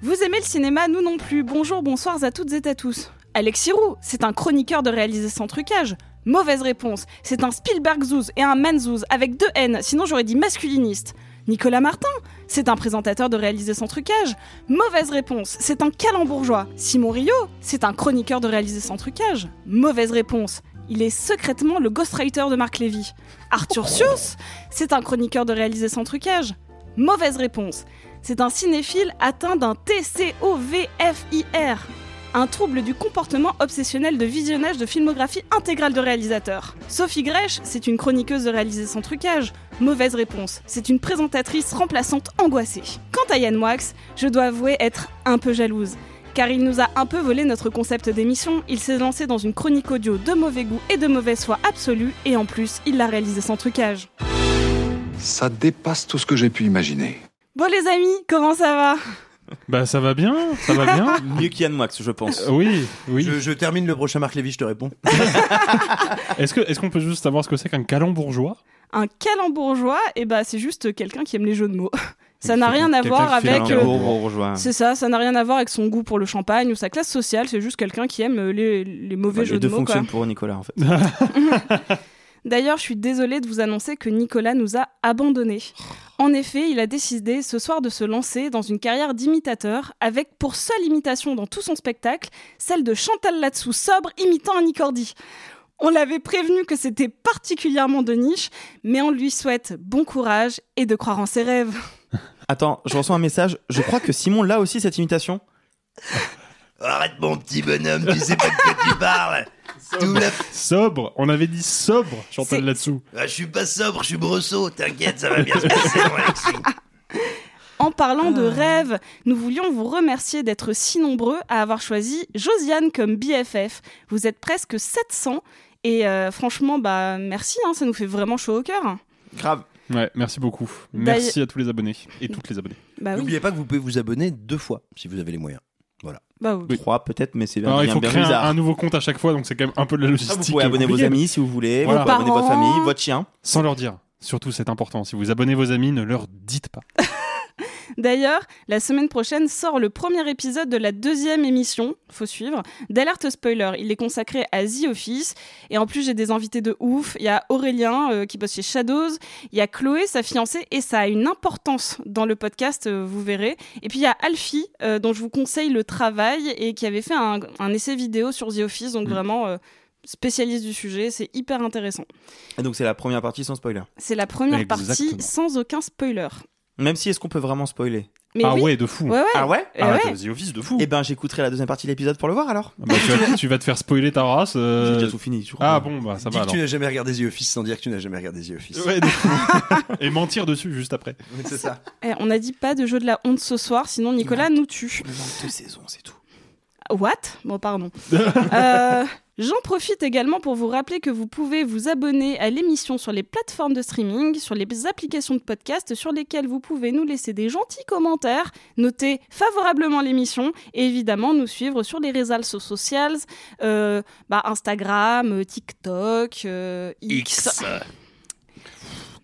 Vous aimez le cinéma, nous non plus. Bonjour, bonsoir à toutes et à tous. Alexis Roux, c'est un chroniqueur de réaliser sans trucage. Mauvaise réponse, c'est un Spielberg zouz et un Manzouz avec deux N, sinon j'aurais dit masculiniste. Nicolas Martin, c'est un présentateur de réaliser sans trucage. Mauvaise réponse, c'est un calembourgeois. Simon Rio, c'est un chroniqueur de réaliser sans trucage. Mauvaise réponse, il est secrètement le ghostwriter de Marc Lévy. Arthur Sios, c'est un chroniqueur de réaliser sans trucage. Mauvaise réponse, c'est un cinéphile atteint d'un TCOVFIR, un trouble du comportement obsessionnel de visionnage de filmographie intégrale de réalisateurs. Sophie Grèche, c'est une chroniqueuse de réaliser sans trucage. Mauvaise réponse, c'est une présentatrice remplaçante angoissée. Quant à Yann Moix, je dois avouer être un peu jalouse. Car il nous a un peu volé notre concept d'émission, il s'est lancé dans une chronique audio de mauvais goût et de mauvaise foi absolue, et en plus, il l'a réalisé sans trucage. Ça dépasse tout ce que j'ai pu imaginer. Bon les amis, comment ça va? Bah ça va bien, ça va bien. Mieux qu'Yann Max, je pense. Euh, oui, oui. Je, je termine le prochain Marc Lévy, je te réponds. Est-ce que est-ce qu'on peut juste savoir ce que c'est qu'un calembourgeois? Un calembourgeois, et bah c'est juste quelqu'un qui aime les jeux de mots. Ça n'a rien à voir avec. euh, Bourgeois. c'est ça, ça n'a rien à voir avec son goût pour le champagne ou sa classe sociale, c'est juste quelqu'un qui aime euh, les, les mauvais Bah, jeux les de deux mots. quoi. fonctionnent pour Nicolas, en fait. D'ailleurs, je suis désolée de vous annoncer que Nicolas nous a abandonnés. En effet, il a décidé ce soir de se lancer dans une carrière d'imitateur avec pour seule imitation dans tout son spectacle celle de Chantal Latsou sobre imitant Annie Cordy. On l'avait prévenu que c'était particulièrement de niche, mais on lui souhaite bon courage et de croire en ses rêves. Attends, je reçois un message. Je crois que Simon l'a aussi cette imitation? Arrête mon petit bonhomme, tu sais pas de quoi tu parles. Sobre, on avait dit sobre, Chantal là-dessous. Ah, je suis pas sobre, je suis brosseau, t'inquiète, ça va bien se passer, mon Alexis. En parlant de rêves, nous voulions vous remercier d'être si nombreux à avoir choisi Josiane comme BFF. Vous êtes presque 700 et euh, franchement, bah merci, hein, ça nous fait vraiment chaud au cœur. Grave. Ouais, merci beaucoup. Merci à tous les abonnés et toutes les abonnées. Bah oui, N'oubliez pas que vous pouvez vous abonner deux fois si vous avez les moyens. Bah oui. Trois peut-être, mais c'est Alors il faut bien créer un, bizarre. un nouveau compte à chaque fois, donc c'est quand même un peu de la Ah, logistique. vous pouvez abonner vos amis si vous voulez, Voilà. vous pouvez abonner votre famille, votre chien. Sans leur dire. Surtout, c'est important. Si vous abonnez vos amis, ne leur dites pas. D'ailleurs, la semaine prochaine sort le premier épisode de la deuxième émission, faut suivre, d'Alerte Spoiler. Il est consacré à The Office. Et en plus, j'ai des invités de ouf. Il y a Aurélien euh, qui bosse chez Shadows. Il y a Chloé, sa fiancée. Et ça a une importance dans le podcast, euh, vous verrez. Et puis il y a Alfie, euh, dont je vous conseille le travail et qui avait fait un, un essai vidéo sur The Office. Donc Mm. vraiment. spécialiste du sujet, c'est hyper intéressant. Et donc c'est la première partie sans spoiler. C'est la première Exactement. partie sans aucun spoiler. Même si est-ce qu'on peut vraiment spoiler? Mais ah oui. ouais, de fou. Ouais, ouais. Ah ouais? Eh Ah, ouais. The Office de fou. Eh ben j'écouterai la deuxième partie de l'épisode pour le voir alors. Bah, tu, vas, tu vas te faire spoiler ta race. euh, J'ai déjà tout fini. je crois. Ah bon, bah ça Dis va que alors. tu n'as jamais regardé The Office sans dire que tu n'as jamais regardé The Office. Ouais, de fou. et mentir dessus juste après. C'est ça. Eh, on n'a dit pas de jeu de la honte ce soir, sinon Nicolas nous tue. Il manque deux saisons, c'est tout. What? Bon, pardon. Euh, J'en profite également pour vous rappeler que vous pouvez vous abonner à l'émission sur les plateformes de streaming, sur les applications de podcast sur lesquelles vous pouvez nous laisser des gentils commentaires, noter favorablement l'émission et évidemment nous suivre sur les réseaux sociaux, euh, bah, Instagram, TikTok, euh, X.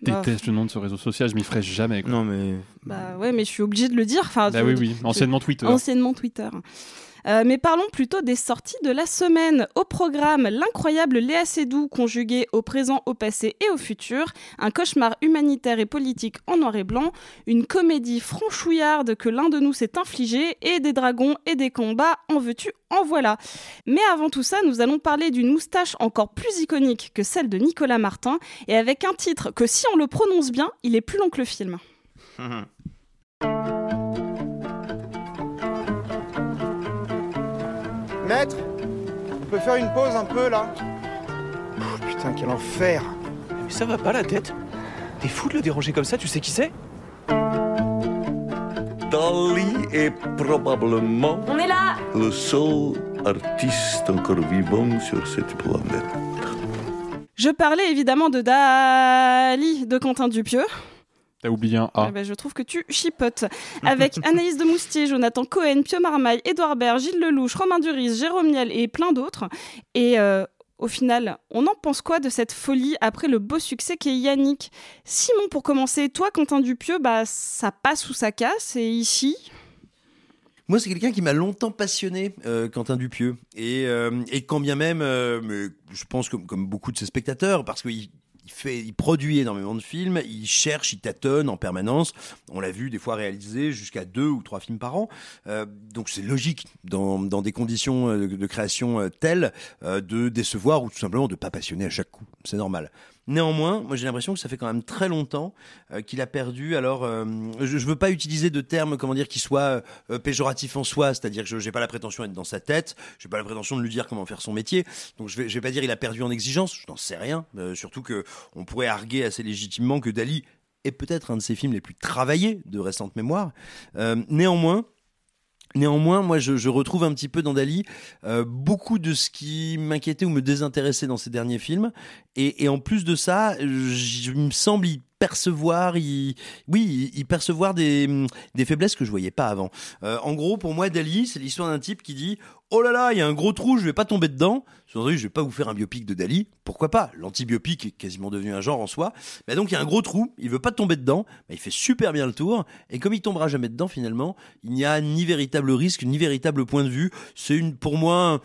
Bah, Déteste le nom de ce réseau social, je m'y ferai jamais. quoi. Non mais. bah ouais, mais je suis obligée de le dire. Enfin, Bah oui, oui. Anciennement Twitter. Anciennement Twitter. Euh, mais parlons plutôt des sorties de la semaine. Au programme, l'incroyable Léa Seydoux conjuguée au présent, au passé et au futur, un cauchemar humanitaire et politique en noir et blanc, une comédie franchouillarde que l'un de nous s'est infligée, et des dragons et des combats, en veux-tu, en voilà. Mais avant tout ça, nous allons parler d'une moustache encore plus iconique que celle de Nicolas Martin, et avec un titre que si on le prononce bien, il est plus long que le film. Maître, on peut faire une pause un peu là oh, Putain, quel enfer Mais ça va pas la tête T'es fou de le déranger comme ça, tu sais qui c'est? Dali est probablement On est là le seul artiste encore vivant sur cette planète. Je parlais évidemment de Dali de Quentin Dupieux. T'as oublié un A. Eh ben, je trouve que tu chipotes. Avec Anaïs de Moustier, Jonathan Cohen, Pio Marmaille, Édouard Baird, Gilles Lelouch, Romain Duris, Jérôme Niel et plein d'autres. Et euh, au final, on en pense quoi de cette folie après le beau succès qu'est Yannick? Simon, pour commencer, toi, Quentin Dupieux, bah, ça passe ou ça casse? Et ici, Moi, c'est quelqu'un qui m'a longtemps passionné, euh, Quentin Dupieux. Et, euh, et quand bien même, euh, mais je pense comme, comme beaucoup de ses spectateurs, parce qu'il il fait, il produit énormément de films, il cherche, il tâtonne en permanence. On l'a vu des fois réaliser jusqu'à deux ou trois films par an. Euh, donc c'est logique dans, dans des conditions euh, de, création euh, telles de décevoir ou tout simplement de pas passionner à chaque coup. C'est normal. Néanmoins, moi j'ai l'impression que ça fait quand même très longtemps euh, qu'il a perdu. Alors, euh, je, je veux pas utiliser de termes, comment dire, qui soient euh, péjoratifs en soi, c'est-à-dire que je j'ai pas la prétention d'être dans sa tête, j'ai pas la prétention de lui dire comment faire son métier. Donc je vais, vais pas dire il a perdu en exigence, je n'en sais rien. Euh, surtout que on pourrait arguer assez légitimement que Dali est peut-être un de ses films les plus travaillés de récente mémoire. Euh, néanmoins. Néanmoins, moi, je, retrouve un petit peu dans Dali euh, beaucoup de ce qui m'inquiétait ou me désintéressait dans ses derniers films. Et, en plus de ça, je, il me semble y percevoir, y, oui, y percevoir des, des faiblesses que je voyais pas avant. Euh, en gros, pour moi, Dali, c'est l'histoire d'un type qui dit Oh là là, il y a un gros trou, je vais pas tomber dedans. Sous-entendu, je vais pas vous faire un biopic de Dali. Pourquoi pas? L'antibiopic est quasiment devenu un genre en soi. Mais donc, il y a un gros trou, il veut pas tomber dedans, il fait super bien le tour. Et comme il tombera jamais dedans, finalement, il n'y a ni véritable risque, ni véritable point de vue. C'est une, pour moi,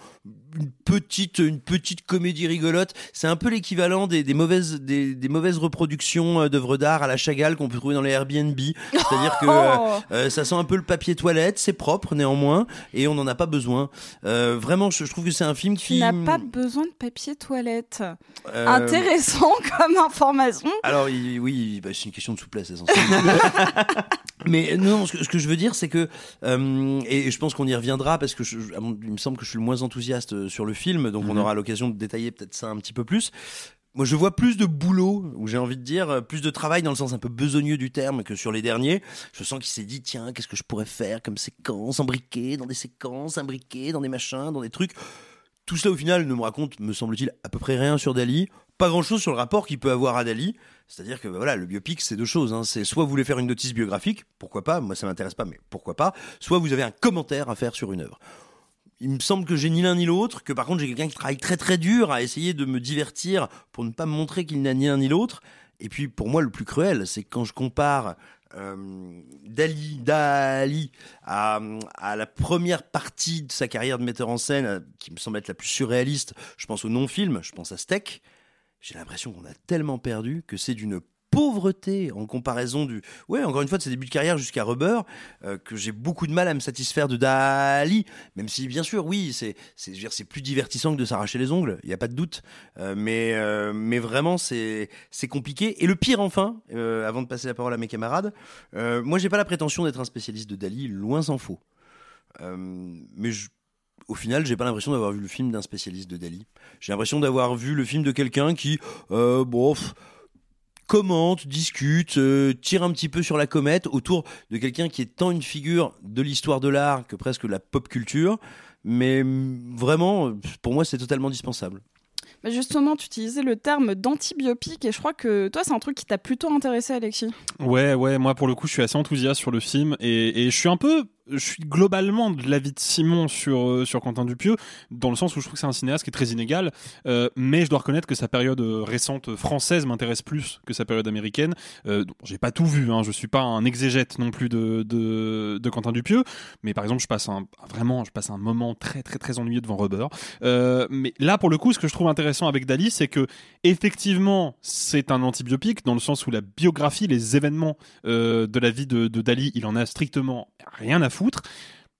une petite, une petite comédie rigolote. C'est un peu l'équivalent des, des mauvaises, des, des mauvaises reproductions euh, d'œuvres d'art à la Chagall qu'on peut trouver dans les Airbnb. C'est-à-dire que euh, euh, ça sent un peu le papier toilette, c'est propre néanmoins, et on n'en a pas besoin. Euh, vraiment, je, je trouve que c'est un film qui n'as pas besoin de papier toilette. Euh, Intéressant comme information. Alors il- oui, bah, c'est une question de souplesse essentiellement. Mais non, ce que, ce que je veux dire, c'est que euh, et je pense qu'on y reviendra parce que je, il me semble que je suis le moins enthousiaste euh, sur le film, donc on Mhm. aura l'occasion de détailler peut-être ça un petit peu plus. Moi, je vois plus de boulot, ou j'ai envie de dire, euh, plus de travail dans le sens un peu besogneux du terme que sur les derniers. Je sens qu'il s'est dit, tiens, qu'est-ce que je pourrais faire comme séquence, embriquée dans des séquences, imbriquées dans des machins, dans des trucs. Tout cela, au final, ne me raconte, me semble-t-il, à peu près rien sur Dali. Pas grand-chose sur le rapport qu'il peut avoir à Dali. C'est-à-dire que bah, voilà, le biopic, c'est deux choses. Hein. C'est soit vous voulez faire une notice biographique, pourquoi pas, moi ça m'intéresse pas, mais pourquoi pas. Soit vous avez un commentaire à faire sur une œuvre. Il me semble que j'ai ni l'un ni l'autre, que par contre j'ai quelqu'un qui travaille très très dur à essayer de me divertir pour ne pas me montrer qu'il n'a ni l'un ni l'autre. Et puis pour moi le plus cruel, c'est quand je compare euh, Dali, Dali à, à la première partie de sa carrière de metteur en scène, euh, qui me semble être la plus surréaliste. Je pense au non-film, je pense à Steak. J'ai l'impression qu'on a tellement perdu que c'est d'une pauvreté en comparaison du ouais encore une fois de ses débuts de carrière jusqu'à Rubber euh, que j'ai beaucoup de mal à me satisfaire de Dali. Même si bien sûr oui c'est c'est plus divertissant que de s'arracher les ongles il y a pas de doute. Euh, mais euh, mais vraiment c'est compliqué. Et le pire enfin avant de passer la parole à mes camarades moi j'ai pas la prétention d'être un spécialiste de Dali loin s'en faut. Mais je au final, j'ai pas l'impression d'avoir vu le film d'un spécialiste de Dali. J'ai l'impression d'avoir vu le film de quelqu'un qui, euh, bon, pff, commente, discute, euh, tire un petit peu sur la comète autour de quelqu'un qui est tant une figure de l'histoire de l'art que presque de la pop culture. Mais mm, vraiment, pour moi, c'est totalement dispensable. Bah, justement, tu utilisais le terme d'antibiopic et je crois que toi, c'est un truc qui t'a plutôt intéressé, Alexis. Ouais, ouais, moi pour le coup, je suis assez enthousiaste sur le film et, et je suis un peu je suis globalement de l'avis de Simon sur, euh, sur Quentin Dupieux, dans le sens où je trouve que c'est un cinéaste qui est très inégal, euh, mais je dois reconnaître que sa période euh, récente française m'intéresse plus que sa période américaine. Euh, j'ai pas tout vu, hein, je suis pas un exégète non plus de, de, Quentin Dupieux, mais par exemple, je passe un, vraiment, je passe un moment très très très ennuyeux devant Rubber. Mais là, pour le coup, ce que je trouve intéressant avec Dali, c'est que effectivement, c'est un antibiopique dans le sens où la biographie, les événements de la vie de, de Dali, il en a strictement rien à foutre.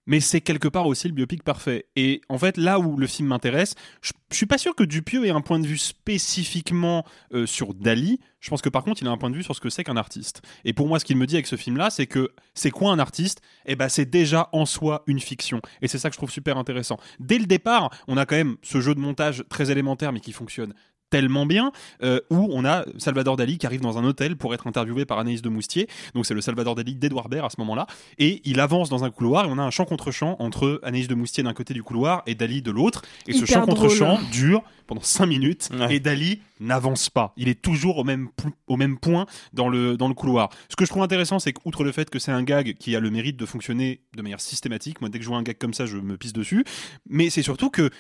Mais c'est quelque part aussi le biopic parfait. Et en fait, là où le film m'intéresse, je, je suis pas sûr que Dupieux ait un point de vue spécifiquement euh, sur Dali. Je pense que par contre, il a un point de vue sur ce que c'est qu'un artiste. Et pour moi, ce qu'il me dit avec ce film-là, c'est que c'est quoi un artiste? Eh ben, c'est déjà en soi une fiction. Et c'est ça que je trouve super intéressant. Dès le départ, on a quand même ce jeu de montage très élémentaire, mais qui fonctionne tellement bien, euh, où on a Salvador Dali qui arrive dans un hôtel pour être interviewé par Anaïs de Moustier. Donc c'est le Salvador Dali d'Edouard Baird à ce moment-là. Et il avance dans un couloir et on a un chant contre chant entre Anaïs de Moustier d'un côté du couloir et Dali de l'autre. Et ce chant contre drôle. dure pendant 5 minutes et Dali n'avance pas. Il est toujours au même, au même point dans le, dans le couloir. Ce que je trouve intéressant, c'est qu'outre le fait que c'est un gag qui a le mérite de fonctionner de manière systématique, moi dès que je vois un gag comme ça, je me pisse dessus. Mais c'est surtout que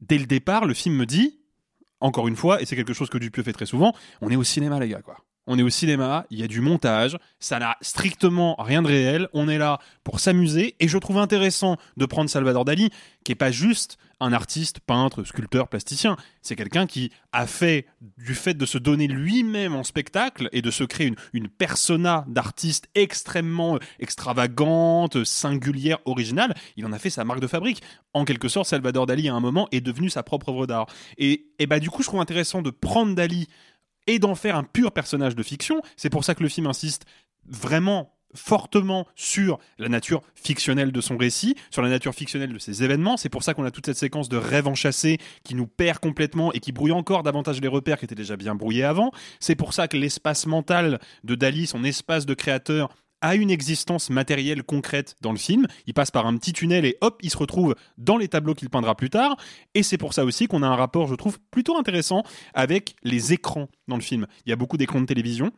dès le départ, le film me dit, encore une fois, et c'est quelque chose que Dupieux fait très souvent, on est au cinéma, les gars, quoi. On est au cinéma, il y a du montage, ça n'a strictement rien de réel, on est là pour s'amuser, et je trouve intéressant de prendre Salvador Dali, qui est pas juste un artiste, peintre, sculpteur, plasticien, c'est quelqu'un qui a fait, du fait de se donner lui-même en spectacle et de se créer une, une persona d'artiste extrêmement euh, extravagante, singulière, originale, il en a fait sa marque de fabrique. En quelque sorte, Salvador Dali, à un moment, est devenu sa propre œuvre d'art. Et, et bah, du coup, je trouve intéressant de prendre Dali et d'en faire un pur personnage de fiction. C'est pour ça que le film insiste vraiment fortement sur la nature fictionnelle de son récit, sur la nature fictionnelle de ses événements. C'est pour ça qu'on a toute cette séquence de rêve enchâssé qui nous perd complètement et qui brouille encore davantage les repères qui étaient déjà bien brouillés avant. C'est pour ça que l'espace mental de Dali, son espace de créateur, a une existence matérielle concrète dans le film. Il passe par un petit tunnel et hop, il se retrouve dans les tableaux qu'il peindra plus tard. Et c'est pour ça aussi qu'on a un rapport, je trouve, plutôt intéressant avec les écrans dans le film. Il y a beaucoup d'écrans de télévision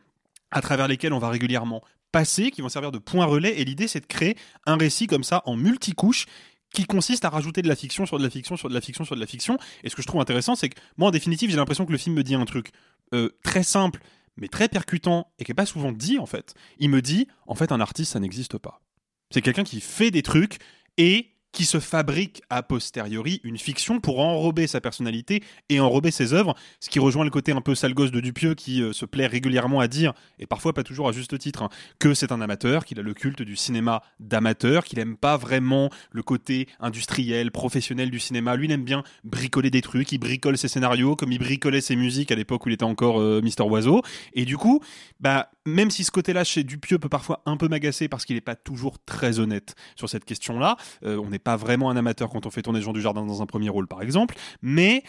à travers lesquels on va régulièrement passer, qui vont servir de point relais. Et l'idée, c'est de créer un récit comme ça en multicouches qui consiste à rajouter de la fiction sur de la fiction sur de la fiction sur de la fiction. Et ce que je trouve intéressant, c'est que moi, en définitive, j'ai l'impression que le film me dit un truc euh, très simple, mais très percutant et qui est pas souvent dit en fait. Il me dit, en fait, un artiste, ça n'existe pas. C'est quelqu'un qui fait des trucs et qui se fabrique a posteriori une fiction pour enrober sa personnalité et enrober ses œuvres, ce qui rejoint le côté un peu sale gosse de Dupieux qui euh, se plaît régulièrement à dire, et parfois pas toujours à juste titre, hein, que c'est un amateur, qu'il a le culte du cinéma d'amateur, qu'il aime pas vraiment le côté industriel, professionnel du cinéma. Lui, il aime bien bricoler des trucs, il bricole ses scénarios comme il bricolait ses musiques à l'époque où il était encore euh, Mister Oiseau. Et du coup, bah, même si ce côté-là chez Dupieux peut parfois un peu m'agacer parce qu'il n'est pas toujours très honnête sur cette question-là, euh, on n'est pas vraiment un amateur quand on fait tourner Jean du Jardin dans un premier rôle, par exemple, mais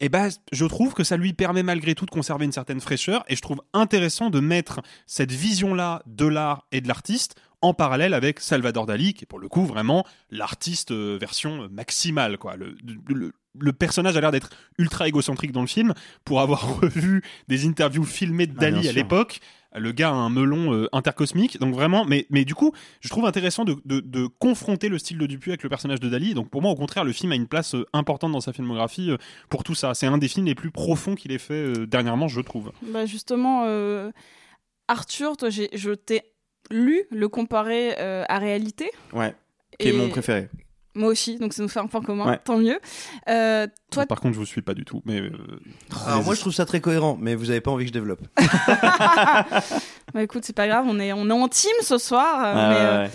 eh ben, je trouve que ça lui permet malgré tout de conserver une certaine fraîcheur et je trouve intéressant de mettre cette vision-là de l'art et de l'artiste en parallèle avec Salvador Dali, qui est pour le coup vraiment l'artiste euh, version maximale. Quoi. Le, le, le personnage a l'air d'être ultra égocentrique dans le film. Pour avoir revu des interviews filmées de Ah, Dali à l'époque, le gars a un melon euh, intercosmique. Donc vraiment, mais, mais du coup, je trouve intéressant de, de, de confronter le style de Dupuis avec le personnage de Dali. Donc pour moi, au contraire, le film a une place euh, importante dans sa filmographie euh, pour tout ça. C'est un des films les plus profonds qu'il ait fait euh, dernièrement, je trouve. Bah justement, euh, Arthur, toi, j'ai- je t'ai lu le comparer euh, à réalité. Ouais. Qui est mon préféré. Moi aussi, donc ça nous fait un point commun, Ouais. tant mieux. Euh, toi, Par contre, je vous suis pas du tout. Mais euh, Alors moi je trouve ça très cohérent, mais vous avez pas envie que je développe. bah, écoute, c'est pas grave, on est, on est en team ce soir. euh, Ah, mais, ouais, euh, ouais.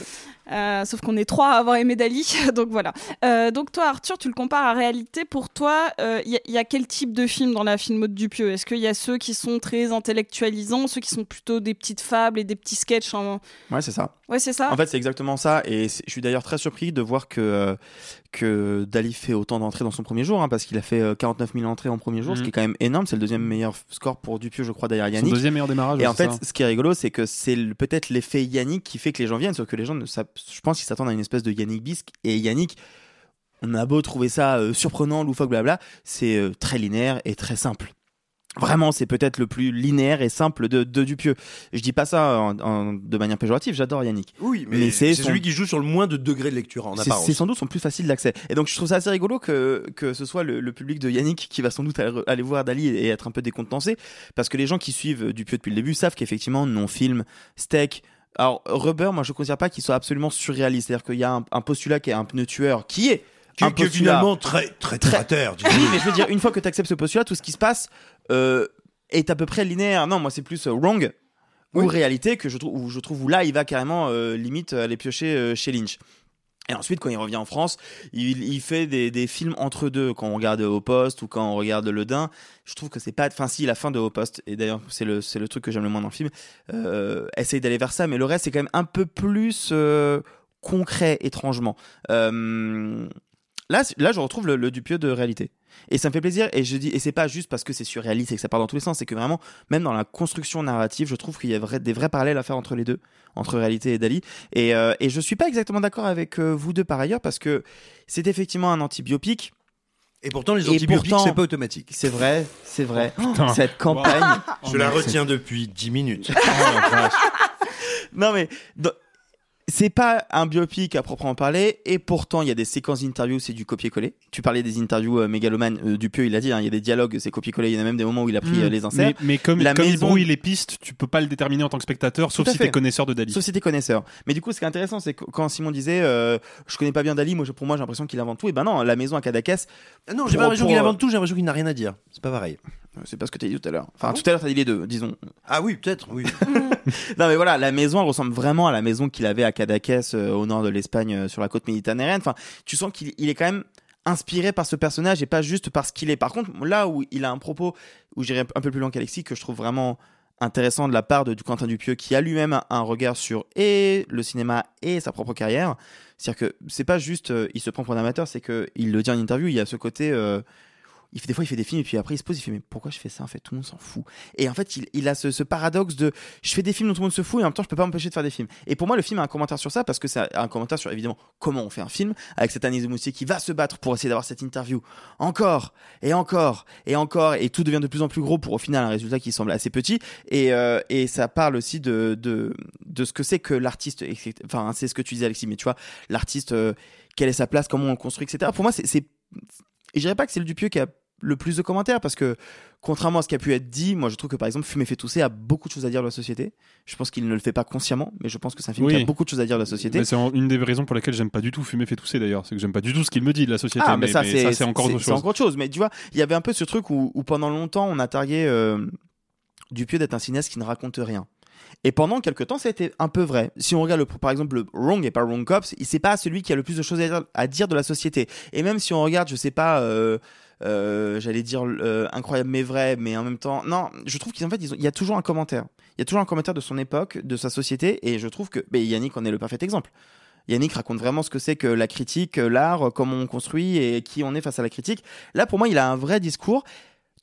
Euh, sauf qu'on est trois à avoir aimé Dali, donc voilà. Euh, donc toi, Arthur, tu le compares à réalité. Pour toi, il y, a- y a quel type de film dans la filmo de Dupieux? Est-ce qu'il y a ceux qui sont très intellectualisants, ceux qui sont plutôt des petites fables et des petits sketchs en... Ouais, c'est ça. Ouais, c'est ça. En fait, c'est exactement ça. Et je suis d'ailleurs très surpris de voir que, euh, que Dali fait autant d'entrées dans son premier jour, hein, parce qu'il a fait euh, 49 000 entrées en premier jour, ce qui est quand même énorme. C'est le deuxième meilleur score pour Dupieux, je crois, derrière son Yannick. deuxième meilleur démarrage. Et en fait, ça. ce qui est rigolo, c'est que c'est peut-être l'effet Yannick qui fait que les gens viennent, sauf que les gens, ne je pense qu'ils s'attendent à une espèce de Yannick Bisque. Et Yannick, on a beau trouver ça euh, surprenant, loufoque, blabla, c'est euh, très linéaire et très simple. Vraiment, c'est peut-être le plus linéaire et simple de, de Dupieux. Je dis pas ça en- en- de manière péjorative, j'adore Yannick. Oui, mais, c'est c'est son- celui qui joue sur le moins de degrés de lecture en apparence. c'est sans doute son plus facile d'accès. Et donc je trouve ça assez rigolo que, que ce soit le, le public de Yannick qui va sans doute aller, aller voir Dali et être un peu décontenancé, parce que les gens qui suivent Dupieux depuis le début savent qu'effectivement non-film, steak. Alors Rubber, moi je ne considère pas qu'il soit absolument surréaliste, c'est-à-dire qu'il y a un, un postulat qui est un pneu tueur, qui est Qui- est finalement très très terre à terre. oui, mais je veux dire, une fois que tu acceptes ce postulat, tout ce qui se passe euh, est à peu près linéaire. Non, moi, c'est plus euh, wrong ou réalité que je trouve, où je trouve où là, il va carrément euh, limite aller piocher chez Lynch. Et ensuite, quand il revient en France, il, il fait des, des films entre deux. Quand on regarde Au Poste ou quand on regarde Le Dain, je trouve que c'est pas. Enfin, si, la fin de Au Poste, et d'ailleurs, c'est le, c'est le truc que j'aime le moins dans le film, euh, essaye d'aller vers ça, mais le reste, c'est quand même un peu plus euh, concret, étrangement. Euh, là, là, je retrouve le, le Dupieux de réalité. Et ça me fait plaisir. Et je dis, et c'est pas juste parce que c'est surréaliste et que ça part dans tous les sens, c'est que vraiment, même dans la construction narrative, je trouve qu'il y a vrai- des vrais parallèles à faire entre les deux, entre réalité et Dali. Et, euh, et je suis pas exactement d'accord avec euh, vous deux par ailleurs parce que c'est effectivement un antibiopique. Et pourtant, les antibiotiques, c'est pas automatique. C'est vrai, c'est vrai. putain. Cette campagne. Je la retiens depuis 10 minutes. non mais dans- c'est pas un biopic à proprement parler et pourtant il y a des séquences d'interviews c'est du copier-coller tu parlais des interviews euh, mégalomanes euh, Dupieux il a dit hein, il y a des dialogues c'est copier-coller il y en a même des moments où il a pris Mm. euh, les inserts Mais, mais comme, la comme il maison brouille les pistes, tu peux pas le déterminer en tant que spectateur, sauf si t'es connaisseur de Dali. Sauf si t'es connaisseur. Mais du coup, ce qui est intéressant, c'est que quand Simon disait euh, Je connais pas bien Dali, moi, je- pour moi, j'ai l'impression qu'il invente tout. Et ben non, la maison à Cadaqués. Ah non, j'ai pas l'impression qu'il invente tout, j'ai l'impression qu'il n'a rien à dire. C'est pas pareil. C'est pas ce que t'as dit tout à l'heure. Enfin, Ah bon tout à l'heure, t'as dit les deux, disons. Ah oui, peut-être, oui. non, mais voilà, la maison, elle ressemble vraiment à la maison qu'il avait à Cadaqués, euh, au nord de l'Espagne, euh, sur la côte méditerranéenne. Enfin, tu sens qu'il il est quand même inspiré par ce personnage et pas juste par ce qu'il est. Par contre, là où il a un propos, où j'irai un peu plus loin qu'Alexis, que je trouve vraiment intéressant de la part de du Quentin Dupieux, qui a lui-même un, un regard sur et le cinéma et sa propre carrière. C'est-à-dire que c'est pas juste, euh, il se prend pour un amateur, c'est que il le dit en interview, il y a ce côté. Il fait des fois il fait des films et puis après il se pose il fait mais pourquoi je fais ça en fait? Tout le monde s'en fout. Et en fait il, il a ce, ce paradoxe de je fais des films dont tout le monde se fout et en même temps je peux pas m'empêcher de faire des films. Et pour moi le film a un commentaire sur ça parce que c'est un commentaire sur évidemment comment on fait un film avec cette Agnès de Moustier qui va se battre pour essayer d'avoir cette interview. Encore et encore et encore et tout devient de plus en plus gros pour au final un résultat qui semble assez petit. Et, euh, et ça parle aussi de, de, de ce que c'est que l'artiste enfin c'est ce que tu disais Alexis mais tu vois l'artiste euh, quelle est sa place comment on construit etc pour moi c'est- et je dirais pas que c'est le Dupieux qui a le plus de commentaires parce que contrairement à ce qui a pu être dit moi je trouve que par exemple Fumer fait tousser a beaucoup de choses à dire de la société je pense qu'il ne le fait pas consciemment mais je pense que c'est un film qui a beaucoup de choses à dire de la société C'est une des raisons pour lesquelles j'aime pas du tout fumer fait tousser d'ailleurs. C'est que j'aime pas du tout ce qu'il me dit de la société. Ah, mais, mais, ça, c'est, c'est encore autre c'est chose. encore autre chose. Mais tu vois, il y avait un peu ce truc où, où pendant longtemps, on a targué euh, Dupieux d'être un cinéaste qui ne raconte rien. Et pendant quelques temps, ça a été un peu vrai. Si on regarde par exemple le Wrong et pas Wrong Cops, il c'est pas celui qui a le plus de choses à dire, de la société. Et même si on regarde, je sais pas, euh, euh, j'allais dire euh, incroyable mais vrai, mais en même temps, non, je trouve qu'en fait, il y a toujours un commentaire. Il y a toujours un commentaire de son époque, de sa société, et je trouve que, ben, Yannick en est le parfait exemple. Yannick raconte vraiment ce que c'est que la critique, l'art, comment on construit et qui on est face à la critique. Là, pour moi, il a un vrai discours,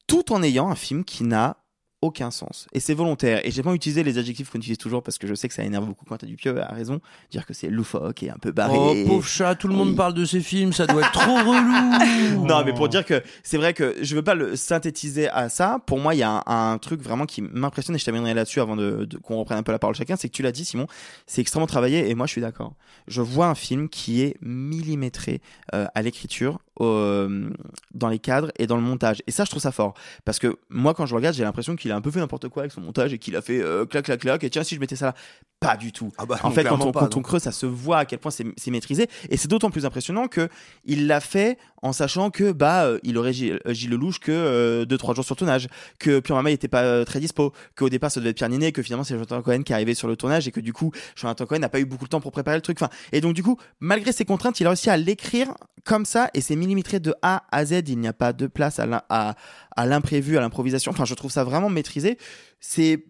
tout en ayant un film qui n'a aucun sens. Et c'est volontaire. Et j'ai pas utilisé les adjectifs qu'on utilise toujours parce que je sais que ça énerve beaucoup quand t'as du pieu, a raison. Dire que c'est loufoque et un peu barré. Oh, pauvre chat, tout le monde parle de ces films, ça doit être trop relou. Non, mais pour dire que c'est vrai que je veux pas le synthétiser à ça. Pour moi, il y a un, un truc vraiment qui m'impressionne et je terminerai là-dessus avant de, de- qu'on reprenne un peu la parole chacun. C'est que tu l'as dit, Simon, c'est extrêmement travaillé et moi je suis d'accord. Je vois un film qui est millimétré euh, à l'écriture, euh, dans les cadres et dans le montage. Et ça, je trouve ça fort parce que moi, quand je regarde, j'ai l'impression qu'il a un peu fait n'importe quoi avec son montage et qu'il a fait euh, clac clac clac. Et tiens, si je mettais ça là, pas du tout. bah en non, fait, quand on, pas, quand on creuse, ça se voit à quel point c'est c'est maîtrisé. Et c'est d'autant plus impressionnant que il l'a fait en sachant que bah euh, il aurait Gilles, euh, Gilles Lelouch que euh, deux trois jours sur tournage, que Pierre Mama était pas euh, très dispo, qu'au départ ça devait être Pierre Ninet, que finalement c'est Jonathan Cohen qui est sur le tournage et que du coup Jonathan Cohen n'a pas eu beaucoup de temps pour préparer le truc. Enfin, et donc du coup, malgré ses contraintes, il a réussi à l'écrire comme ça et c'est millimétré de A à Z. Il n'y a pas de place à l'imprévu, à l'improvisation. Enfin, je trouve ça vraiment maîtrisé. C'est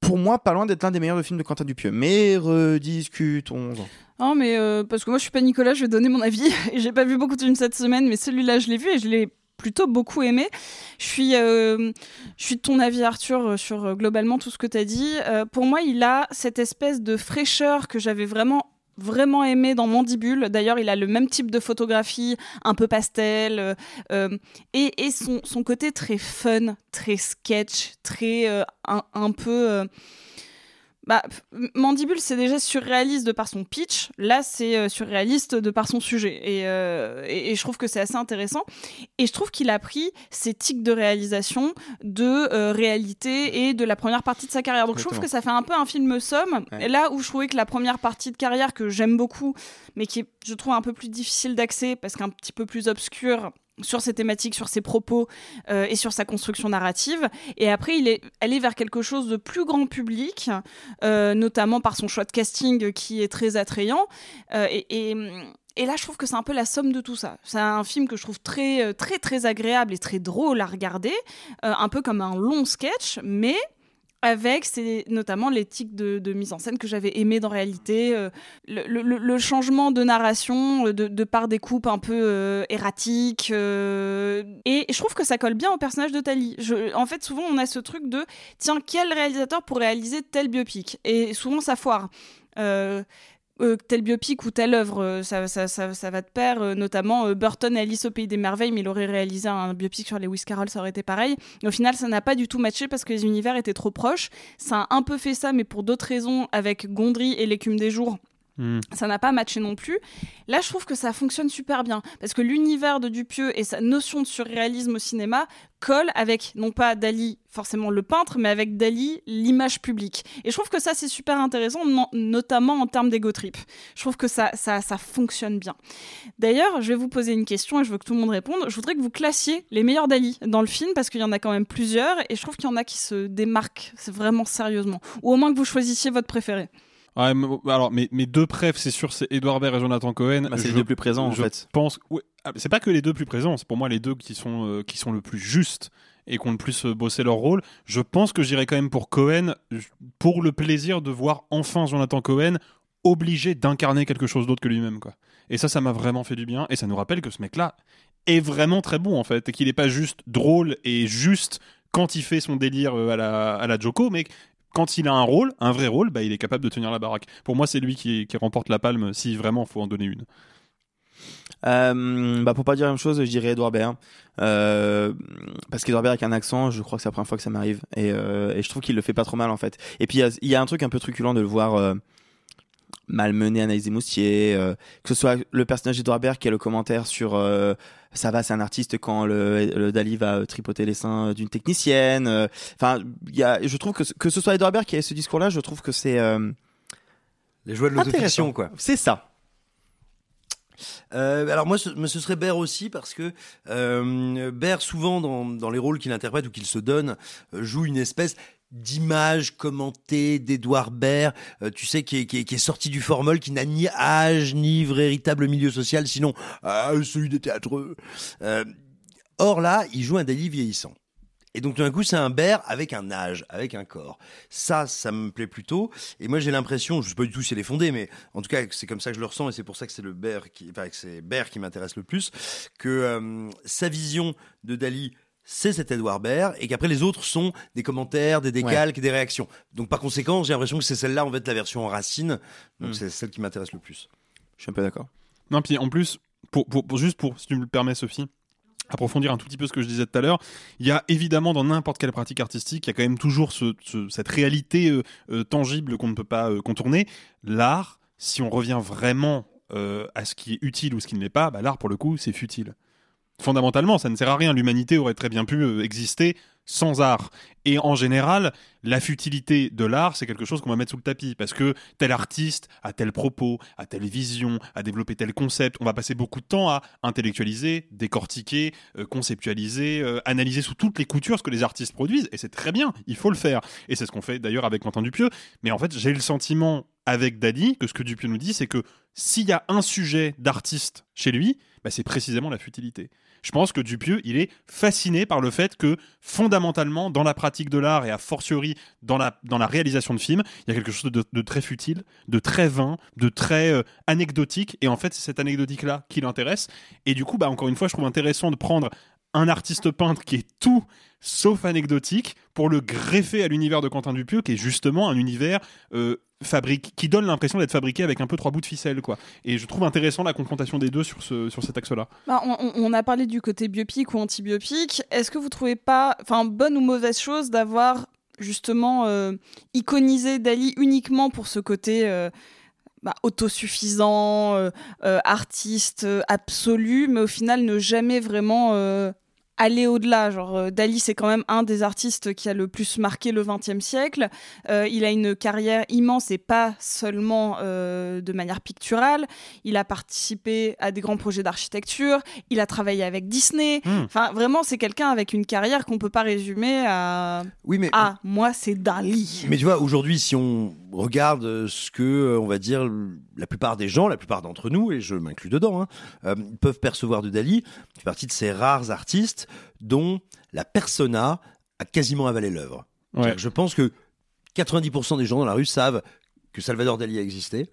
pour moi pas loin d'être l'un des meilleurs films de Quentin Dupieux. Mais rediscutons-en. Non, mais euh, parce que moi je suis pas Nicolas, je vais donner mon avis. J'ai pas vu beaucoup de films cette semaine, mais celui-là je l'ai vu et je l'ai plutôt beaucoup aimé. Je suis, euh, je suis de ton avis, Arthur, euh, sur globalement tout ce que tu as dit. Pour moi, il a cette espèce de fraîcheur que j'avais vraiment vraiment aimé dans Mandibule. D'ailleurs, il a le même type de photographie, un peu pastel, euh, euh, et, et son, son côté très fun, très sketch, très euh, un, un peu. euh, bah, Mandibule, c'est déjà surréaliste de par son pitch. Là, c'est euh, surréaliste de par son sujet. Et, euh, et, et je trouve que c'est assez intéressant. Et je trouve qu'il a pris ses tics de réalisation, de euh, réalité et de la première partie de sa carrière. Donc je trouve que ça fait un peu un film somme. Ouais. Et là où je trouvais que la première partie de carrière, que j'aime beaucoup, mais qui est, je trouve, un peu plus difficile d'accès parce qu'un petit peu plus obscure sur ses thématiques, sur ses propos euh, et sur sa construction narrative. Et après, il est allé vers quelque chose de plus grand public, euh, notamment par son choix de casting qui est très attrayant. Euh, et, et là, je trouve que c'est un peu la somme de tout ça. C'est un film que je trouve très, très, très agréable et très drôle à regarder, un peu comme un long sketch, mais avec c'est notamment l'éthique de, mise en scène que j'avais aimé dans réalité, euh, le, changement de narration euh, de, par des coupes un peu euh, erratiques, et je trouve que ça colle bien au personnage de Tali. En fait, souvent on a ce truc de tiens quel réalisateur pour réaliser tel biopic, et souvent ça foire. Euh, tel biopic ou telle œuvre, euh, ça, ça, ça, va de pair, euh, notamment euh, Burton Alice au Pays des Merveilles, mais il aurait réalisé un biopic sur Lewis Carroll, ça aurait été pareil. Au final, ça n'a pas du tout matché parce que les univers étaient trop proches. Ça a un peu fait ça, mais pour d'autres raisons, avec Gondry et l'écume des jours. Hmm. Ça n'a pas matché non plus. Là, je trouve que ça fonctionne super bien parce que l'univers de Dupieux et sa notion de surréalisme au cinéma colle avec non pas Dali forcément le peintre, mais avec Dali l'image publique. Et je trouve que ça c'est super intéressant, no- notamment en termes d'ego trip. Je trouve que ça, ça, ça fonctionne bien. D'ailleurs, je vais vous poser une question et je veux que tout le monde réponde. Je voudrais que vous classiez les meilleurs Dali dans le film parce qu'il y en a quand même plusieurs et je trouve qu'il y en a qui se démarquent vraiment sérieusement. Ou au moins que vous choisissiez votre préféré. Ouais, mais- alors mes, mes deux préfs, c'est sûr, c'est Edouard Baird et Jonathan Cohen. Bah, c'est les deux plus présents, en je fait. pense. ouais, ah, c'est pas que les deux plus présents, c'est pour moi les deux qui sont euh, qui sont le plus justes et qui ont le plus euh, bossé leur rôle. Je pense que j'irai quand même pour Cohen pour le plaisir de voir enfin Jonathan Cohen obligé d'incarner quelque chose d'autre que lui-même, quoi. Et ça, ça m'a vraiment fait du bien. Et ça nous rappelle que ce mec-là est vraiment très bon en fait, et qu'il n'est pas juste drôle et juste quand il fait son délire euh, à la, à la Joko, mais quand il a un rôle, un vrai rôle, bah, il est capable de tenir la baraque. Pour moi, c'est lui qui, remporte la palme si vraiment faut en donner une. Euh, bah pour pas dire la même chose, je dirais Edouard Baird. Euh, parce qu'Edouard Baird avec un accent, je crois que c'est la première fois que ça m'arrive. Et, euh, je trouve qu'il le fait pas trop mal en fait. Et puis il y il y, a un truc un peu truculent de le voir euh, malmener Anaïs Desmoustiers. euh, que ce soit le personnage d'Edouard Baird qui a le commentaire sur euh, ça va, c'est un artiste quand le, le Dali va euh, tripoter les seins d'une technicienne. euh, Enfin, il y a, je trouve que ce- que ce soit Edouard Baird qui ait ce discours-là, je trouve que c'est euh, Les joies de l'autofiction, quoi. C'est ça. Euh, alors moi, ce, mais ce serait Baird aussi parce que euh, Baird, souvent dans, dans les rôles qu'il interprète ou qu'il se donne, euh, joue une espèce d'image commentée d'Edouard Baird, euh, tu sais, qui est, sorti du formol, qui n'a ni âge ni véritable milieu social, sinon ah, celui des théâtreux. Euh, or là, il joue un Dali vieillissant. Et donc tout d'un coup, c'est un Baird avec un âge, avec un corps. Ça, ça me plaît plutôt. Et moi, j'ai l'impression, je sais pas du tout si elle est fondée, mais en tout cas, c'est comme ça que je le ressens, et c'est pour ça que c'est le Baird qui, enfin, c'est qui m'intéresse le plus, que euh, sa vision de Dali c'est cet Edouard Baird et qu'après les autres sont des commentaires, des décalques, des réactions. Donc par conséquent, j'ai l'impression que c'est celle-là en fait la version en racine. Donc Mm. c'est celle qui m'intéresse le plus. Je suis un peu d'accord. Non, puis en plus, pour, pour, pour- juste pour, si tu me le permets, Sophie, approfondir un tout petit peu ce que je disais tout à l'heure, il y a évidemment dans n'importe quelle pratique artistique, il y a quand même toujours ce, ce- cette réalité euh, euh, tangible qu'on ne peut pas euh, contourner. L'art, si on revient vraiment à ce qui est utile ou ce qui ne l'est pas, bah, l'art pour le coup, c'est futile. Fondamentalement, ça ne sert à rien. L'humanité aurait très bien pu euh, exister sans art. Et en général, la futilité de l'art, c'est quelque chose qu'on va mettre sous le tapis parce que tel artiste a tel propos, a telle vision, a développé tel concept. On va passer beaucoup de temps à intellectualiser, décortiquer, euh, conceptualiser, euh, analyser sous toutes les coutures ce que les artistes produisent. Et c'est très bien, il faut le faire. Et c'est ce qu'on fait d'ailleurs avec Quentin Dupieux. Mais en fait, j'ai le sentiment avec Dali que ce que Dupieux nous dit, c'est que s'il y a un sujet d'artiste chez lui, bah, c'est précisément la futilité. Je pense que Dupieux, il est fasciné par le fait que, fondamentalement, dans la pratique de l'art et a fortiori dans la, dans la réalisation de films, il y a quelque chose de, très futile, de très vain, de très euh, anecdotique. Et en fait, c'est cette anecdotique-là qui l'intéresse. Et du coup, bah, encore une fois, je trouve intéressant de prendre un artiste peintre qui est tout sauf anecdotique pour le greffer à l'univers de Quentin Dupieux qui est justement un univers euh, fabrique qui donne l'impression d'être fabriqué avec un peu trois bouts de ficelle quoi et je trouve intéressant la confrontation des deux sur ce sur cet axe là Bah, on, a parlé du côté biopic ou anti-biopic. Est-ce que vous trouvez pas, enfin, bonne ou mauvaise chose d'avoir justement euh, iconisé Dali uniquement pour ce côté euh, bah, autosuffisant, euh, artiste absolu, mais au final ne jamais vraiment aller au-delà. Genre, euh, Dali, c'est quand même un des artistes qui a le plus marqué le XXe siècle. Euh, il a une carrière immense et pas seulement euh, de manière picturale. Il a participé à des grands projets d'architecture. Il a travaillé avec Disney. Hmm. Enfin, vraiment, c'est quelqu'un avec une carrière qu'on peut pas résumer à. Oui, mais Ah, moi, c'est Dali. Mais tu vois, aujourd'hui, si on regarde ce que, on va dire, la plupart des gens, la plupart d'entre nous, et je m'inclus dedans, hein, euh, peuvent percevoir de Dali, fait partie de ces rares artistes dont la persona a quasiment avalé l'œuvre. Ouais. Je pense que 90% des gens dans la rue savent que Salvador Dali a existé.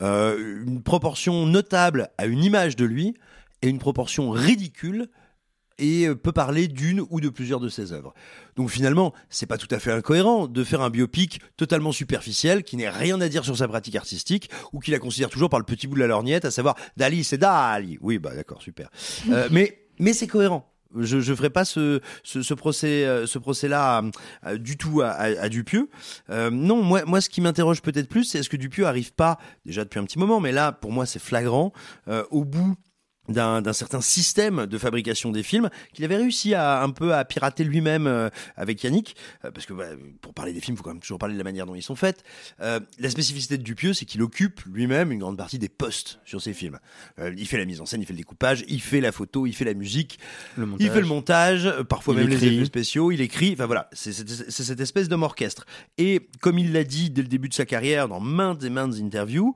Euh, une proportion notable à une image de lui et une proportion ridicule et euh, peut parler d'une ou de plusieurs de ses œuvres. Donc finalement, c'est pas tout à fait incohérent de faire un biopic totalement superficiel qui n'ait rien à dire sur sa pratique artistique ou qui la considère toujours par le petit bout de la lorgnette, à savoir Dali, c'est Dali. Oui, bah d'accord, super. Euh, mais mais c'est cohérent. Je je ferai pas ce ce, ce procès euh, ce procès là du tout à, à, à Dupieux. Euh, non, moi moi ce qui m'interroge peut-être plus, c'est est-ce que Dupieux arrive pas déjà depuis un petit moment, mais là pour moi c'est flagrant euh, au bout d'un certain système de fabrication des films qu'il avait réussi à un peu à pirater lui-même euh, avec Yannick. Euh, parce que bah, pour parler des films il faut quand même toujours parler de la manière dont ils sont faits. Euh, la spécificité de Dupieux c'est qu'il occupe lui-même une grande partie des postes sur ses films. Il fait la mise en scène il fait le découpage il fait la photo il fait la musique il fait le montage. parfois Il même les effets spéciaux il écrit. Enfin voilà c'est cette espèce d'homme orchestre. Et comme il l'a dit dès le début de sa carrière dans maintes et maintes interviews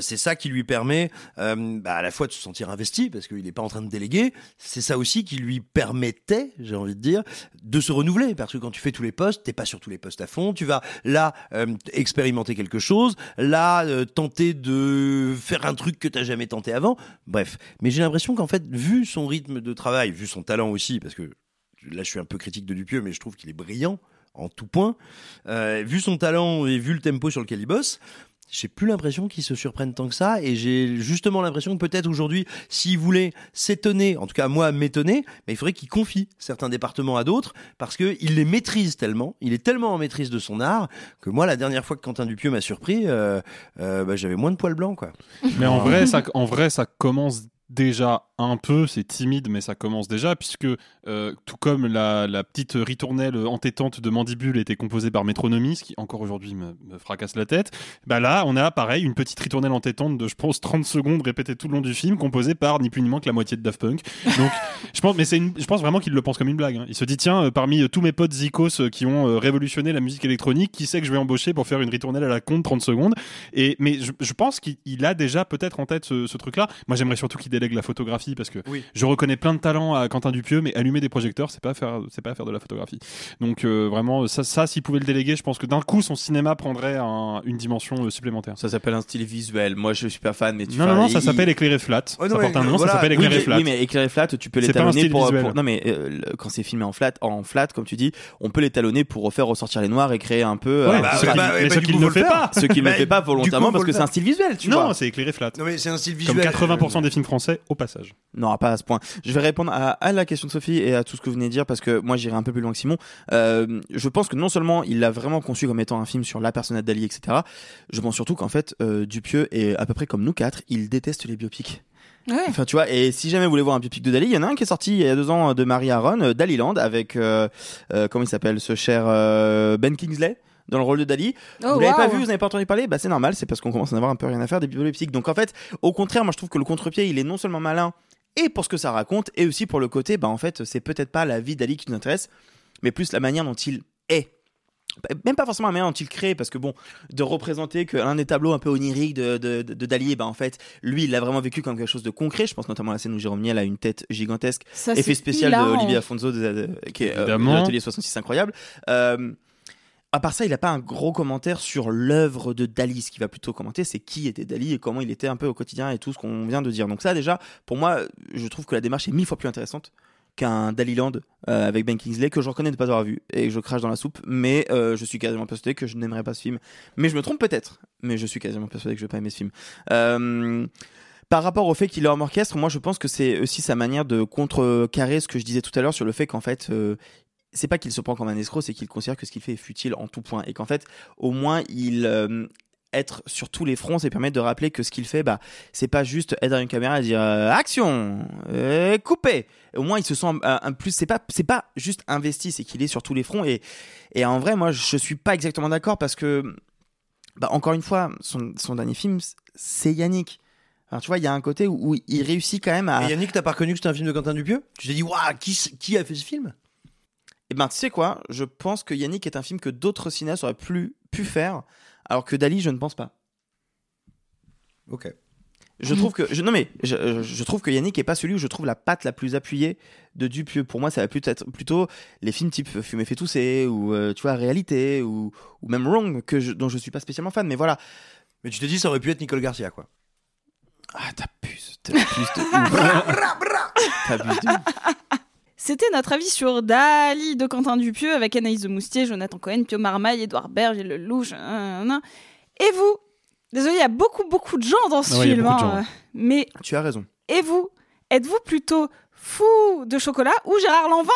c'est ça qui lui permet bah, à la fois de se sentir investi parce qu'il n'est pas en train de déléguer c'est ça aussi qui lui permettait j'ai envie de dire de se renouveler. Parce que quand tu fais tous les postes t'es pas sur tous les postes à fond. Tu vas là euh, expérimenter quelque chose là euh, tenter de faire un truc que t'as jamais tenté avant. Bref. Mais j'ai l'impression qu'en fait vu son rythme de travail vu son talent aussi parce que là je suis un peu critique de Dupieux mais je trouve qu'il est brillant en tout point euh, vu son talent et vu le tempo sur lequel il bosse j'ai plus l'impression qu'il se surprenne tant que ça et j'ai justement l'impression que peut-être aujourd'hui s'il voulait s'étonner en tout cas moi m'étonner mais il faudrait qu'il confie certains départements à d'autres parce que il les maîtrise tellement il est tellement en maîtrise de son art que moi la dernière fois que Quentin Dupieux m'a surpris euh, euh, bah, j'avais moins de poils blancs quoi. Mais en vrai, ça, en vrai, ça commence déjà un peu, c'est timide, mais ça commence déjà, puisque euh, tout comme la, la petite ritournelle entêtante de Mandibule était composée par Métronomie, ce qui encore aujourd'hui me, me fracasse la tête, bah là, on a pareil, une petite ritournelle entêtante de, je pense, 30 secondes répétée tout le long du film, composée par ni plus ni moins que la moitié de Daft Punk. Donc, je pense, mais c'est je pense vraiment qu'il le pense comme une blague. hein. Il se dit, tiens, euh, parmi euh, tous mes potes zikos qui ont révolutionné la musique électronique, qui sait que je vais embaucher pour faire une ritournelle à la con de 30 secondes? Et, mais je, je pense qu'il il a déjà peut-être en tête ce, ce truc-là. Moi, j'aimerais surtout qu'il délègue la photographie parce que Oui. je reconnais plein de talents à Quentin Dupieux, mais allumer des projecteurs, c'est pas faire, c'est pas faire de la photographie. Donc euh, vraiment, ça, ça s'il pouvait le déléguer, je pense que d'un coup, son cinéma prendrait un- une dimension euh, supplémentaire. Ça s'appelle un style visuel. Moi, je suis pas fan, mais tu Non, fais- non, non, il- ça s'appelle il- éclairé flat. Ça non, porte un nom, voilà. ça s'appelle Oui, éclairé mais, flat. oui, mais éclairé flat, tu peux l'étalonner pour, Non, mais euh, quand c'est filmé en flat, en flat, comme tu dis, on peut l'étalonner pour refaire ressortir les noirs et créer un peu. Ouais, euh, bah, ce qu'il- bah, mais ce du qu'il coup, ne fait le faire. pas. Ce qu'il ne Bah, fait pas volontairement parce que c'est faire. un style visuel, tu Non, vois. c'est éclairé flat. non mais c'est un style Comme visuel 80% des films français au passage. Non, pas à ce point. Je vais répondre à, à la question de Sophie et à tout ce que vous venez de dire parce que moi j'irai un peu plus loin que Simon. Euh, je pense que non seulement il l'a vraiment conçu comme étant un film sur la personnalité d'Ali, etc. Je pense surtout qu'en fait euh, Dupieux est à peu près comme nous quatre, il déteste les biopics. Ouais. Enfin, tu vois, et si jamais vous voulez voir un biopic de Dali, il y en a un qui est sorti il y a deux ans de Marie Aaron, euh, Daliland, avec euh, euh, comment il s'appelle, ce cher euh, Ben Kingsley dans le rôle de Dali. Oh, vous l'avez pas vu, vous n'avez pas entendu parler, bah c'est normal, c'est parce qu'on commence à en avoir un peu rien à faire des biopics. Donc en fait, au contraire, moi je trouve que le contre-pied, il est non seulement malin et pour ce que ça raconte, et aussi pour le côté, bah en fait, c'est peut-être pas la vie d'Ali qui nous intéresse, mais plus la manière dont il est. Bah, Même pas forcément la manière dont il crée, parce que bon, de représenter que l'un des tableaux un peu oniriques de, de, de, de Dali, bah en fait, lui, il l'a vraiment vécu comme quelque chose de concret. Je pense notamment à la scène où Jérôme Niel a une tête gigantesque. Ça, Effet spécial hilarant. de Olivier Afonso, de- de- qui est euh, l'atelier 66 incroyable. Euh, à part ça, il n'a pas un gros commentaire sur l'œuvre de Dali. Ce qu'il va plutôt commenter, c'est qui était Dali et comment il était un peu au quotidien et tout ce qu'on vient de dire. Donc ça, déjà, pour moi, je trouve que la démarche est mille fois plus intéressante qu'un Daliland euh, avec Ben Kingsley que je reconnais ne pas avoir vu et je crache dans la soupe, mais euh, je suis quasiment persuadé que je n'aimerais pas ce film. Mais je me trompe peut-être, mais je suis quasiment persuadé que je vais pas aimer ce film. Euh, par rapport au fait qu'il est en orchestre, moi je pense que c'est aussi sa manière de contrecarrer ce que je disais tout à l'heure sur le fait qu'en fait c'est pas qu'il se prend comme un escroc, c'est qu'il considère que ce qu'il fait est futile en tout point et qu'en fait au moins il euh, être sur tous les fronts, c'est permettre de rappeler que ce qu'il fait, bah, c'est pas juste être dans une caméra et dire euh, action, euh, coupé. Au moins, il se sent euh, un plus. C'est pas, c'est pas juste investi, c'est qu'il est sur tous les fronts. Et, et en vrai, moi, je suis pas exactement d'accord parce que, bah, encore une fois, son, dernier film, c'est Yannick. Alors, tu vois, il y a un côté où, il réussit quand même à. Yannick, t'as pas reconnu que c'était un film de Quentin Dupieux? Tu t'es dit, waouh, qui a fait ce film? Eh ben, tu sais quoi? Je pense que Yannick est un film que d'autres cinéastes auraient plus pu faire, alors que Dali, je ne pense pas. Ok. Je trouve que je, non mais je, je trouve que Yannick est pas celui où je trouve la patte la plus appuyée de Dupieux. Pour moi, ça va plutôt être plutôt les films type Fumer fait tousser ou euh, tu vois Réalité ou, ou même Wrong que je, dont je suis pas spécialement fan. Mais voilà. Mais tu te dis ça aurait pu être Nicole Garcia quoi. Ah t'abuses, t'abuses de ouf. T'abuses de ouf. C'était notre avis sur Dali de Quentin Dupieux avec Anaïs de Moustier, Jonathan Cohen, Pio Marmaille, Édouard Berge et Le Louche. Et vous Désolé, il y a beaucoup, beaucoup de gens dans ce Ouais, film. hein. Mais Tu as raison. et vous Êtes-vous plutôt fou de chocolat ou Gérard Lanvin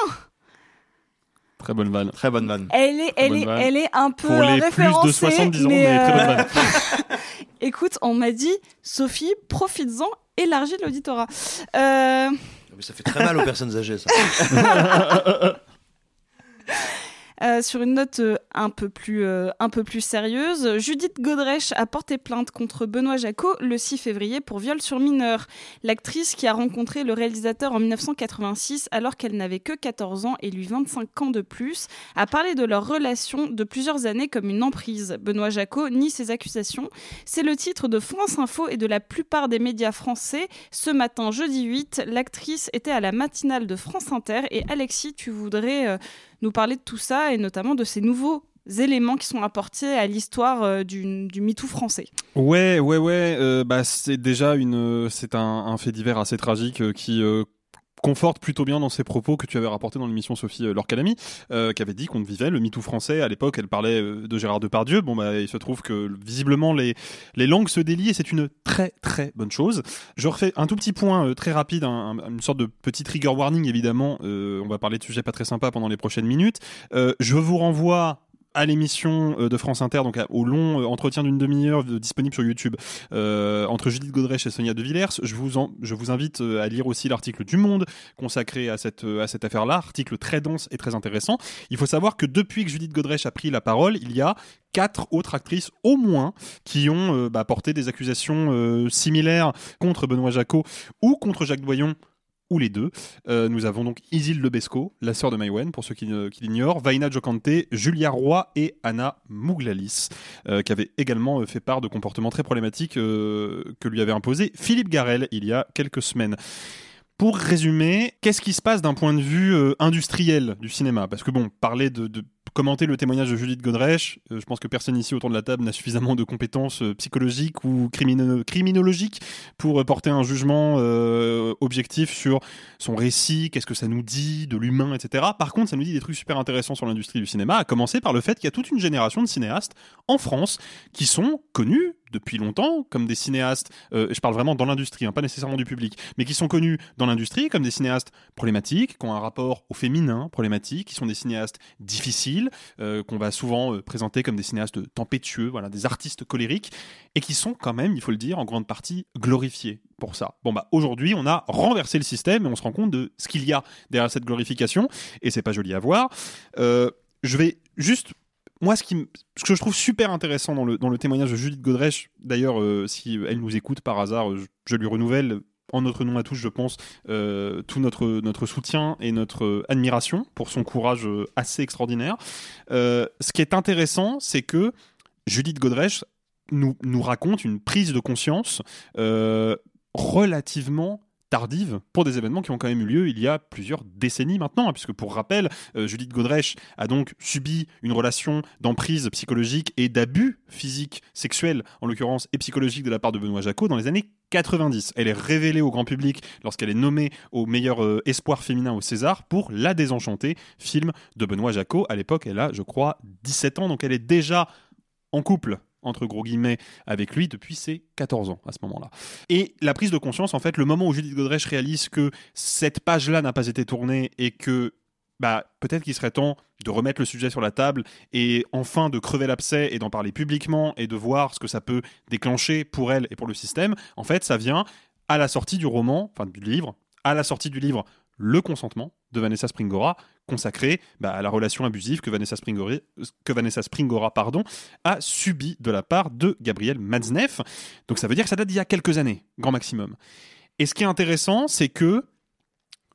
Très bonne vanne. Très bonne vanne. Elle est, elle est, vanne. elle est un peu Pour les plus de référencée, 70 ans, mais, mais très bonne euh, vanne. Écoute, on m'a dit, Sophie, profites-en, élargis l'auditorat. Euh, Mais ça fait très mal aux personnes âgées ça. Euh, sur une note euh, un, peu plus, euh, un peu plus sérieuse, Judith Godrèche a porté plainte contre Benoît Jacot le 6 février pour viol sur mineur. L'actrice qui a rencontré le réalisateur en 1986 alors qu'elle n'avait que 14 ans et lui 25 ans de plus a parlé de leur relation de plusieurs années comme une emprise. Benoît Jacot nie ces accusations. C'est le titre de France Info et de la plupart des médias français. Ce matin, jeudi 8, l'actrice était à la matinale de France Inter et Alexis, tu voudrais nous parler de tout ça et notamment de ces nouveaux éléments qui sont apportés à l'histoire euh, du, du MeToo français. Ouais, ouais, ouais. euh, bah, c'est déjà une, c'est un, fait divers assez tragique euh, qui conforte plutôt bien dans ses propos que tu avais rapporté dans l'émission Sophie euh, Lorcalami, euh, qui avait dit qu'on vivait le MeToo français. À l'époque, elle parlait euh, de Gérard Depardieu. Bon, bah, il se trouve que visiblement les, les langues se délient et c'est une très très bonne chose. Je refais un tout petit point euh, très rapide, un- un- une sorte de petit trigger warning évidemment. On va parler de sujets pas très sympas pendant les prochaines minutes. Je vous renvoie à l'émission euh, de France Inter, donc au long euh, entretien d'une demi-heure de- disponible sur YouTube euh, entre Judith Godrèche et Sonia De Villers. Je vous, je vous invite euh, à lire aussi l'article du Monde consacré à cette, euh, à cette affaire-là, article très dense et très intéressant. Il faut savoir que depuis que Judith Godrèche a pris la parole, il y a quatre autres actrices au moins qui ont euh, bah, porté des accusations euh, similaires contre Benoît Jacot ou contre Jacques Doyon ou les deux. Euh, nous avons donc Isil Lebesco, la sœur de Maïwen, pour ceux qui, qui l'ignorent, Vaina Jokante, Julia Roy et Anna Mouglalis, euh, qui avaient également euh, fait part de comportements très problématiques euh, que lui avait imposé Philippe Garel il y a quelques semaines. Pour résumer, qu'est-ce qui se passe d'un point de vue euh, industriel du cinéma? Parce que bon, parler de commenter le témoignage de Judith Godrèche, euh, je pense que personne ici autour de la table n'a suffisamment de compétences euh, psychologiques ou crimino- criminologiques pour euh, porter un jugement objectif sur son récit, qu'est-ce que ça nous dit de l'humain, etc. Par contre, ça nous dit des trucs super intéressants sur l'industrie du cinéma, à commencer par le fait qu'il y a toute une génération de cinéastes en France qui sont connus depuis longtemps comme des cinéastes, euh, je parle vraiment dans l'industrie, hein, pas nécessairement du public, mais qui sont connus dans l'industrie comme des cinéastes problématiques, qui ont un rapport au féminin problématique, qui sont des cinéastes difficiles, euh, qu'on va souvent euh, présenter comme des cinéastes tempétueux, voilà, des artistes colériques, et qui sont quand même, il faut le dire, en grande partie glorifiés pour ça. Bon bah aujourd'hui, on a renversé le système et on se rend compte de ce qu'il y a derrière cette glorification, et c'est pas joli à voir. Je vais juste moi, ce, que je trouve super intéressant dans le, témoignage de Judith Godrèche, d'ailleurs, euh, si elle nous écoute par hasard, je, lui renouvelle en notre nom à tous, je pense, euh, tout notre, soutien et notre euh, admiration pour son courage assez extraordinaire. Ce qui est intéressant, c'est que Judith Godrèche nous, nous raconte une prise de conscience relativement tardive pour des événements qui ont quand même eu lieu il y a plusieurs décennies maintenant, hein, puisque pour rappel, euh, Judith Godrèche a donc subi une relation d'emprise psychologique et d'abus physique, sexuel en l'occurrence, et psychologique de la part de Benoît Jacot dans les années 90. Elle est révélée au grand public lorsqu'elle est nommée au meilleur euh, espoir féminin au César pour La Désenchantée, film de Benoît Jacot. À l'époque, elle a, je crois, 17 ans, donc elle est déjà en couple entre gros guillemets avec lui depuis ses 14 ans à ce moment-là. Et la prise de conscience, en fait, le moment où Judith Godrèche réalise que cette page-là n'a pas été tournée et que bah, peut-être qu'il serait temps de remettre le sujet sur la table et enfin de crever l'abcès et d'en parler publiquement et de voir ce que ça peut déclencher pour elle et pour le système. En fait, ça vient à la sortie du roman, enfin du livre, à la sortie du livre Le consentement de Vanessa Springora, consacré bah, à la relation abusive que Vanessa Springora, pardon, a subi de la part de Gabriel Matzneff. Donc ça veut dire que ça date d'il y a quelques années, grand maximum. Et ce qui est intéressant, c'est que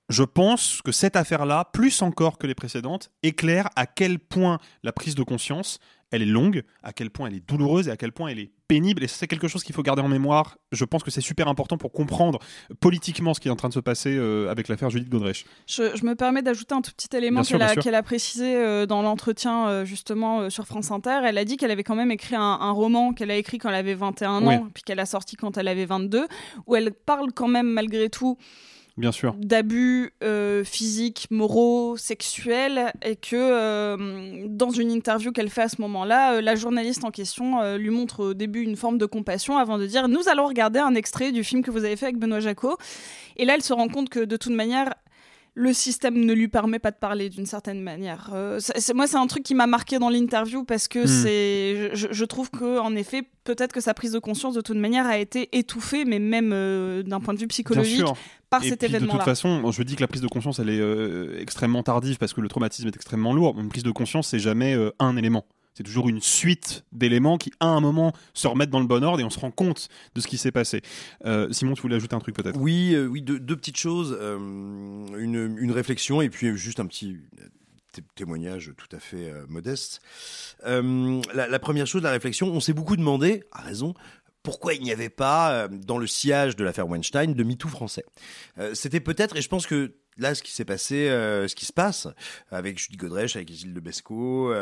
je pense que cette affaire-là, plus encore que les précédentes, éclaire à quel point la prise de conscience, elle est longue, à quel point elle est douloureuse et à quel point elle est pénible. Et c'est quelque chose qu'il faut garder en mémoire. Je pense que c'est super important pour comprendre politiquement ce qui est en train de se passer euh, avec l'affaire Judith Godrèche. Je, me permets d'ajouter un tout petit élément qu'elle a, a, précisé euh, dans l'entretien euh, justement sur France Inter. Elle a dit qu'elle avait quand même écrit un, roman qu'elle a écrit quand elle avait 21 ans, puis qu'elle a sorti quand elle avait 22, où elle parle quand même malgré tout bien sûr, d'abus euh, physiques, moraux, sexuels, et que euh, dans une interview qu'elle fait à ce moment-là, euh, la journaliste en question lui montre au début une forme de compassion avant de dire nous allons regarder un extrait du film que vous avez fait avec Benoît Jacot. Et là, elle se rend compte que de toute manière, le système ne lui permet pas de parler d'une certaine manière. moi, c'est un truc qui m'a marqué dans l'interview parce que hmm. c'est, je, trouve que en effet, peut-être que sa prise de conscience de toute manière a été étouffée, mais même d'un point de vue psychologique, par cet événement-là. De toute façon, je dis que la prise de conscience, elle est euh, extrêmement tardive parce que le traumatisme est extrêmement lourd. Une prise de conscience, c'est jamais euh, un élément. C'est toujours une suite d'éléments qui, à un moment, se remettent dans le bon ordre et on se rend compte de ce qui s'est passé. Euh, Simon, tu voulais ajouter un truc peut-être? Oui, oui, deux, petites choses. Une, réflexion et puis juste un petit témoignage tout à fait modeste. la, première chose, la réflexion, on s'est beaucoup demandé, à raison, pourquoi il n'y avait pas, euh, dans le sillage de l'affaire Weinstein, de MeToo français? Euh, c'était peut-être, et je pense que là, ce qui s'est passé, euh, ce qui se passe avec Judy Godrèche, avec Isilde Besco,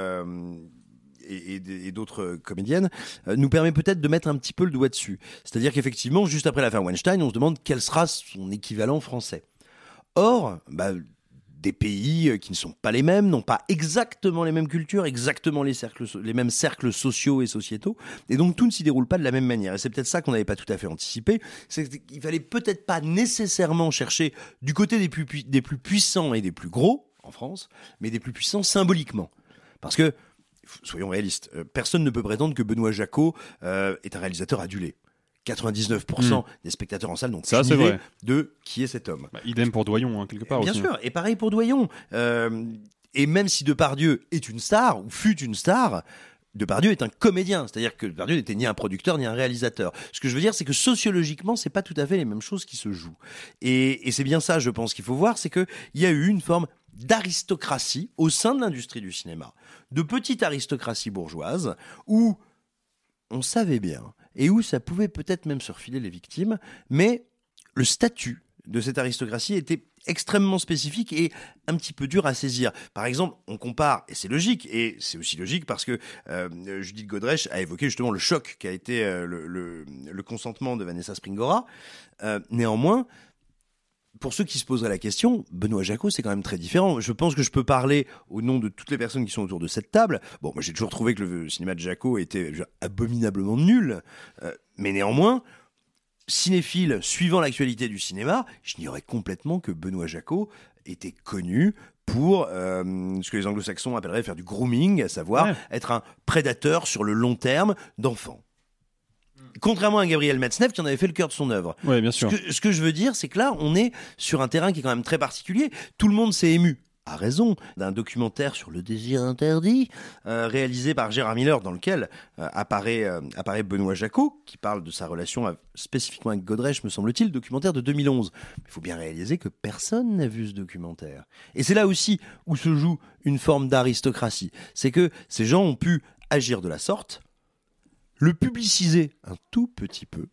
et, d'autres comédiennes, nous permet peut-être de mettre un petit peu le doigt dessus. C'est-à-dire qu'effectivement, juste après l'affaire Weinstein, on se demande quel sera son équivalent français. Or, bah, des pays euh, qui ne sont pas les mêmes, n'ont pas exactement les mêmes cultures, exactement les, mêmes cercles sociaux et sociétaux, et donc tout ne s'y déroule pas de la même manière. Et c'est peut-être ça qu'on n'avait pas tout à fait anticipé, c'est qu'il fallait peut-être pas nécessairement chercher du côté des plus puissants et des plus gros, en France, mais des plus puissants symboliquement. Parce que, soyons réalistes, euh, personne ne peut prétendre que Benoît Jacot euh, est un réalisateur adulé. 99% hmm. des spectateurs en salle n'ont c'est vrai. de qui est cet homme. Bah, idem pour Doyon, hein, quelque part. Bien sûr, et pareil pour Doyon. Euh, et même si Depardieu est une star, ou fut une star, Depardieu est un comédien, c'est-à-dire que Depardieu n'était ni un producteur ni un réalisateur. Ce que je veux dire, c'est que sociologiquement, c'est pas tout à fait les mêmes choses qui se jouent. Et, et c'est bien ça, je pense, qu'il faut voir, c'est qu'il y a eu une forme d'aristocratie au sein de l'industrie du cinéma, de petite aristocratie bourgeoise, où on savait bien et où ça pouvait peut-être même se refiler les victimes, mais le statut de cette aristocratie était extrêmement spécifique et un petit peu dur à saisir. Par exemple, on compare, et c'est logique, et c'est aussi logique parce que euh, Judith Godrèche a évoqué justement le choc qui a été euh, le, consentement de Vanessa Springora. Euh, néanmoins, pour ceux qui se poseraient la question, Benoît Jacot, c'est quand même très différent. Je pense que je peux parler au nom de toutes les personnes qui sont autour de cette table. Bon, moi j'ai toujours trouvé que le cinéma de Jacot était abominablement nul, euh, mais néanmoins, cinéphile suivant l'actualité du cinéma, j'ignorais complètement que Benoît Jacot était connu pour euh, ce que les anglo-saxons appelleraient faire du grooming, à savoir être un prédateur sur le long terme d'enfants contrairement à Gabriel Metzneff qui en avait fait le cœur de son œuvre. Ouais, bien sûr. Ce que, je veux dire, c'est que là, on est sur un terrain qui est quand même très particulier. Tout le monde s'est ému à raison d'un documentaire sur le désir interdit euh, réalisé par Gérard Miller dans lequel euh, apparaît, euh, apparaît Benoît Jacot qui parle de sa relation spécifiquement avec Godrèche me semble-t-il documentaire de 2011 il faut bien réaliser que personne n'a vu ce documentaire et c'est là aussi où se joue une forme d'aristocratie c'est que ces gens ont pu agir de la sorte le publiciser un tout petit peu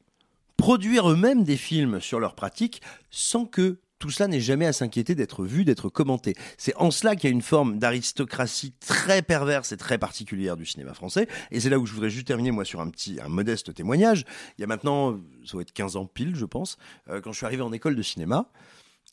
produire eux-mêmes des films sur leurs pratiques sans que tout cela n'est jamais à s'inquiéter d'être vu, d'être commenté. C'est en cela qu'il y a une forme d'aristocratie très perverse et très particulière du cinéma français. Et c'est là où je voudrais juste terminer, moi, sur un petit, un modeste témoignage. Il y a maintenant, ça doit être 15 ans pile, je pense, euh, quand je suis arrivé en école de cinéma,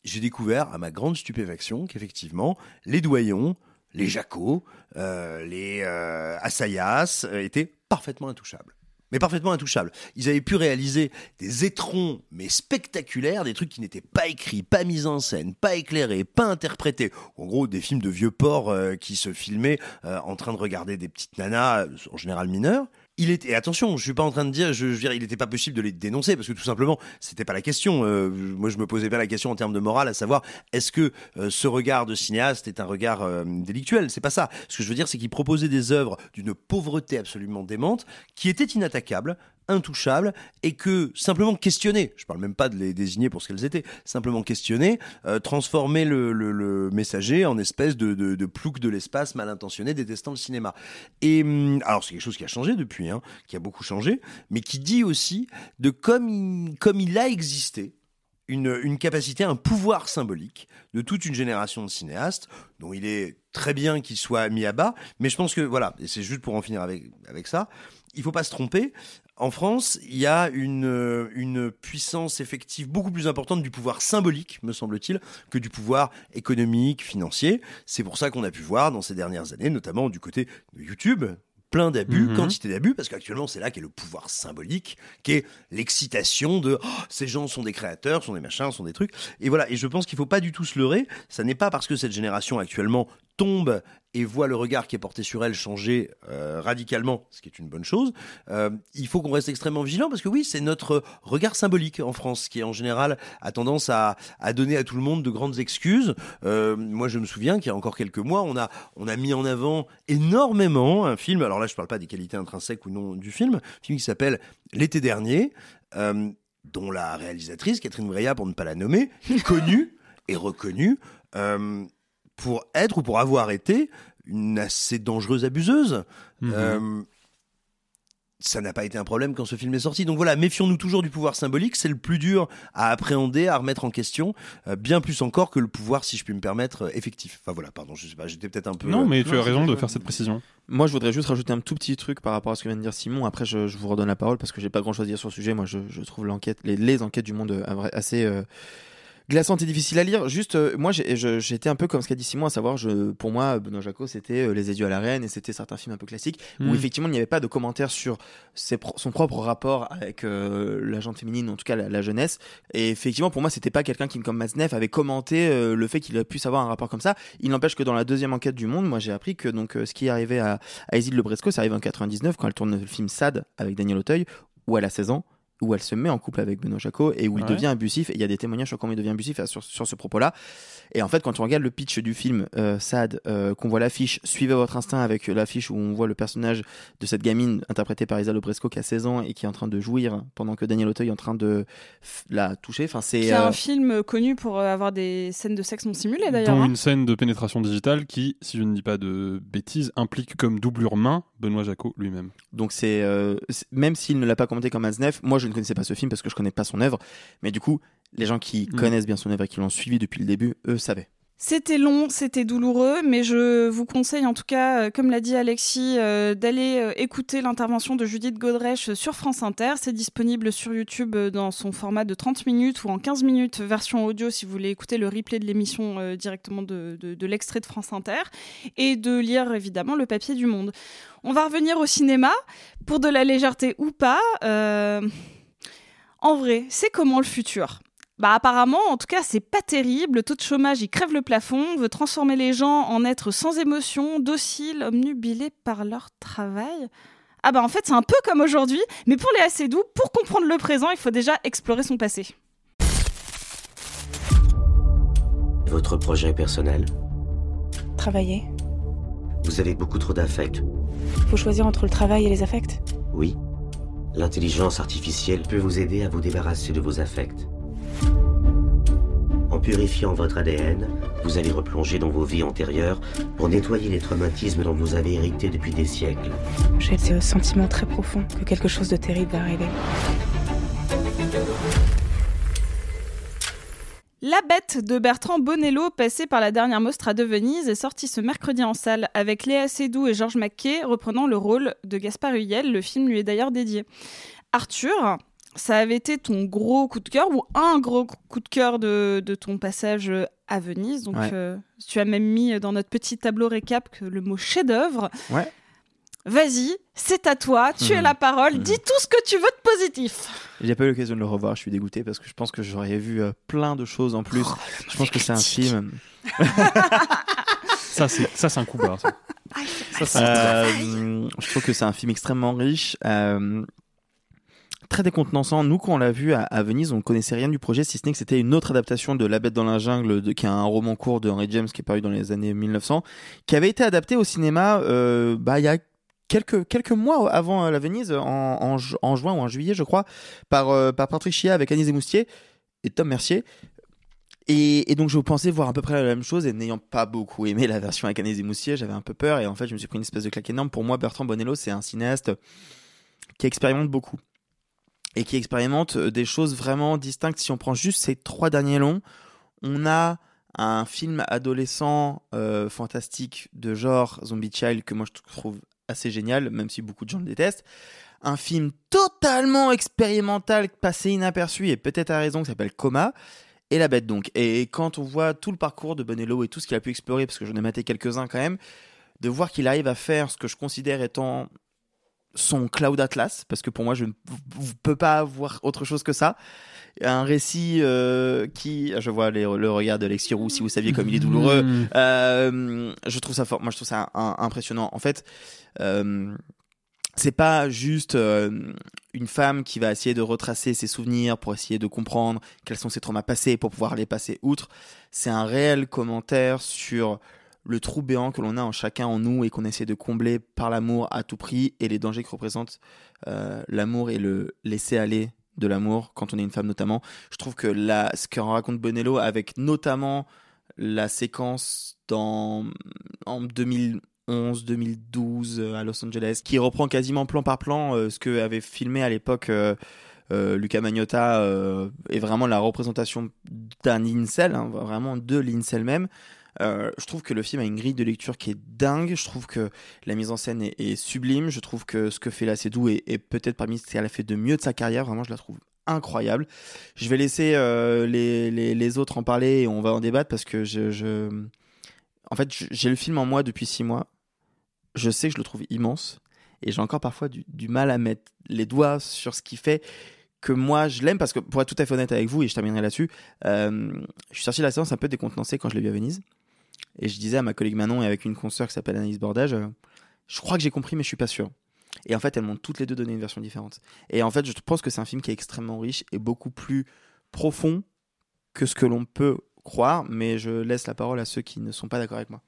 j'ai découvert, à ma grande stupéfaction, qu'effectivement, les doyons, les Jacots, euh, les euh, Assayas euh, étaient parfaitement intouchables mais parfaitement intouchables. Ils avaient pu réaliser des étrons, mais spectaculaires, des trucs qui n'étaient pas écrits, pas mis en scène, pas éclairés, pas interprétés. En gros, des films de vieux porcs euh, qui se filmaient euh, en train de regarder des petites nanas, euh, en général mineures. Il était, et attention, je suis pas en train de dire, je, veux dire, il n'était pas possible de les dénoncer parce que tout simplement, c'était pas la question. Euh, moi, je me posais pas la question en termes de morale, à savoir, est-ce que euh, ce regard de cinéaste est un regard euh, délictuel? C'est pas ça. Ce que je veux dire, c'est qu'il proposait des œuvres d'une pauvreté absolument démente, qui étaient inattaquables, intouchables et que simplement questionner, je parle même pas de les désigner pour ce qu'elles étaient, simplement questionner, euh, transformer le, messager en espèce de, plouc de l'espace mal intentionné détestant le cinéma. Et hum, alors c'est quelque chose qui a changé depuis, hein, qui a beaucoup changé, mais qui dit aussi de comme il, a existé, une, capacité, un pouvoir symbolique de toute une génération de cinéastes, dont il est très bien qu'il soit mis à bas, mais je pense que, voilà, et c'est juste pour en finir avec, ça, il faut pas se tromper, en France, il y a une, une puissance effective beaucoup plus importante du pouvoir symbolique, me semble-t-il, que du pouvoir économique, financier. C'est pour ça qu'on a pu voir dans ces dernières années, notamment du côté de YouTube, plein d'abus, Mhm. quantité d'abus, parce qu'actuellement c'est là qu'est le pouvoir symbolique, qui est l'excitation de Oh, ces gens sont des créateurs, sont des machins, sont des trucs. Et voilà, et je pense qu'il faut pas du tout se leurrer. Ça n'est pas parce que cette génération actuellement tombe et voit le regard qui est porté sur elle changer euh, radicalement, ce qui est une bonne chose. Euh, il faut qu'on reste extrêmement vigilant parce que oui, c'est notre regard symbolique en France qui en général a tendance à, à donner à tout le monde de grandes excuses. Euh, moi, je me souviens qu'il y a encore quelques mois, on a on a mis en avant énormément un film. Alors là, je parle pas des qualités intrinsèques ou non du film, un film qui s'appelle L'été dernier. Euh, dont la réalisatrice, Catherine Breillat, pour ne pas la nommer, connue et reconnue euh, pour être ou pour avoir été une assez dangereuse abuseuse. Mhm. Euh, ça n'a pas été un problème quand ce film est sorti. Donc voilà, méfions-nous toujours du pouvoir symbolique. C'est le plus dur à appréhender, à remettre en question, euh, bien plus encore que le pouvoir, si je puis me permettre, euh, effectif. Enfin voilà, pardon, je sais pas, j'étais peut-être un peu. Non, mais tu Non, as raison de faire cette précision. Moi, je voudrais juste rajouter un tout petit truc par rapport à ce que vient de dire Simon. Après, je, je vous redonne la parole parce que j'ai pas grand chose à dire sur le sujet. Moi, je, je trouve l'enquête, les, les enquêtes du monde assez euh, glaçantes et difficiles à lire. Juste, euh, moi, été un peu comme ce qu'a dit Simon, à savoir, je, pour moi, Benoît Jacot, c'était euh, Les Adieux à la Reine et c'était certains films un peu classiques où effectivement, il n'y avait pas de commentaires sur ses pro- son propre rapport avec euh, la gente féminine, en tout cas la, la jeunesse. Et effectivement, pour moi, c'était pas quelqu'un qui, comme Maznev, avait commenté le fait qu'il puisse avoir un rapport comme ça. Il n'empêche que dans la deuxième enquête du Monde, moi, j'ai appris que donc ce qui est arrivé à, à Isilde Lebresco, c'est arrivé en 99 quand elle tourne le film Sad avec Daniel Auteuil, où elle a 16 ans où elle se met en couple avec Benoît Jacot et où il Ouais. devient abusif et il y a des témoignages sur comment il devient abusif euh, sur, sur ce propos-là et en fait quand on regarde le pitch du film euh, Sad euh, qu'on voit l'affiche Suivez votre instinct avec l'affiche où on voit le personnage de cette gamine interprétée par Isa Lebresco qui a 16 ans et qui est en train de jouir pendant que Daniel Auteuil est en train de la toucher enfin c'est euh, un film connu pour avoir des scènes de sexe non simulées d'ailleurs. Dont hein. une scène de pénétration digitale qui, si je ne dis pas de bêtises, implique comme doublure main Benoît Jacot lui-même. Donc c'est euh, même s'il ne l'a pas commenté comme Aznev, moi je ne connaissais pas ce film parce que je connais pas son œuvre, mais du coup les gens qui Mm. connaissent bien son œuvre et qui l'ont suivi depuis le début, eux savaient. C'était long, c'était douloureux, mais je vous conseille en tout cas, euh, comme l'a dit Alexis, euh, d'aller euh, écouter l'intervention de Judith Godrèche sur France Inter. C'est disponible sur YouTube dans son format de 30 minutes ou en 15 minutes version audio si vous voulez écouter le replay de l'émission euh, directement de, de- de l'extrait de France Inter et de lire évidemment le papier du Monde. On va revenir au cinéma pour de la légèreté ou pas. En vrai, c'est comment le futur? Bah apparemment, en tout cas, c'est pas terrible. Le taux de chômage, il crève le plafond, on veut transformer les gens en êtres sans émotion, dociles, omnubilés par leur travail. Ah bah en fait, c'est un peu comme aujourd'hui, mais pour les assez doux, pour comprendre le présent, il faut déjà explorer son passé. Votre projet personnel? Travailler. Vous avez beaucoup trop d'affects. Faut choisir entre le travail et les affects? Oui. L'intelligence artificielle peut vous aider à vous débarrasser de vos affects. En purifiant votre ADN, vous allez replonger dans vos vies antérieures pour nettoyer les traumatismes dont vous avez hérité depuis des siècles. J'ai ce sentiment très profond que quelque chose de terrible va arriver. La Bête de Bertrand Bonello, passé par la dernière Mostra de Venise, est sorti ce mercredi en salle avec Léa Seydoux et Georges Mackay reprenant le rôle de Gaspard Huyel. Le film lui est d'ailleurs dédié. Arthur, ça avait été ton gros coup de cœur ou un gros coup de cœur de, de ton passage à Venise? Donc, Ouais. euh, tu as même mis dans notre petit tableau récap que le mot chef-d'œuvre. Ouais. Vas-y, c'est à toi, tu Mhm. as la parole, Mhm. dis tout ce que tu veux de positif. J'ai pas eu l'occasion de le revoir, je suis dégoûté parce que je pense que j'aurais vu euh, plein de choses en plus. je pense que c'est un film. Ça, c'est ça, c'est un coup bas. ça. Un Euh, je trouve que c'est un film extrêmement riche. euh, Très décontenançant. Nous, quand on l'a vu à, à Venise, on connaissait rien du projet, si ce n'est que c'était une autre adaptation de La Bête dans la jungle, de, qui est un roman court de Henry James qui est paru dans les années 1900, qui avait été adapté au cinéma euh, bah, il y a quelques, quelques mois avant euh, la Venise, en, en, ju- en juin ou en juillet, je crois, par, euh, par Patrick Chia avec Agnès Desmoustiers et Tom Mercier. Et, donc je pensais voir à peu près la même chose et n'ayant pas beaucoup aimé la version avec Agnès Desmoustiers, j'avais un peu peur et en fait je me suis pris une espèce de claque énorme. Pour moi, Bertrand Bonello, c'est un cinéaste qui expérimente beaucoup et qui expérimente euh, des choses vraiment distinctes. Si on prend juste ces trois derniers longs, on a un film adolescent euh, fantastique de genre Zombie Child que moi je trouve assez génial, même si beaucoup de gens le détestent. Un film totalement expérimental, passé inaperçu et peut-être à raison, qui s'appelle Coma. Et la bête donc. Et quand on voit tout le parcours de Bonello et tout ce qu'il a pu explorer, parce que j'en ai maté quelques-uns quand même, de voir qu'il arrive à faire ce que je considère étant son Cloud Atlas, parce que pour moi je ne peux pas avoir autre chose que ça. Un récit euh, qui, je vois les- le regard d'Alexis Roux, si vous saviez comme il est douloureux. Mmh. Euh, je trouve ça fort. Moi je trouve ça un- impressionnant. En fait, euh, c'est pas juste euh, une femme qui va essayer de retracer ses souvenirs pour essayer de comprendre quels sont ses traumas passés pour pouvoir les passer outre. C'est un réel commentaire sur le trou béant que l'on a en chacun en nous et qu'on essaie de combler par l'amour à tout prix et les dangers que représente euh, l'amour et le laisser aller de l'amour quand on est une femme notamment. Je trouve que ce que raconte Bonello avec notamment la séquence en 2011 2012 euh, à Los Angeles qui reprend quasiment plan par plan euh, ce que avait filmé à l'époque Luca Magnotta est vraiment la représentation d'un incel hein, vraiment de l'incel même euh, je trouve que le film a une grille de lecture qui est dingue. Je trouve que la mise en scène est, est sublime. Je trouve que ce que fait là, c'est doux et, et peut-être parmi ce qu'elle a fait de mieux de sa carrière. Vraiment, je la trouve incroyable. Je vais laisser euh, les, autres en parler et on va en débattre parce que je, en fait, j'ai le film en moi depuis six mois. Je sais que je le trouve immense et j'ai encore parfois du, du mal à mettre les doigts sur ce qui fait que moi je l'aime parce que pour être tout à fait honnête avec vous et je terminerai là-dessus, euh, je suis sorti de la séance un peu décontenancé quand je l'ai vu à Venise. Et je disais à ma collègue Manon et avec une consoeur qui s'appelle Anaïs Bordage, euh, je crois que j'ai compris, mais je suis pas sûr. Et en fait, elles m'ont toutes les deux donné une version différente. Et en fait, je pense que c'est un film qui est extrêmement riche et beaucoup plus profond que ce que l'on peut croire, mais je laisse la parole à ceux qui ne sont pas d'accord avec moi.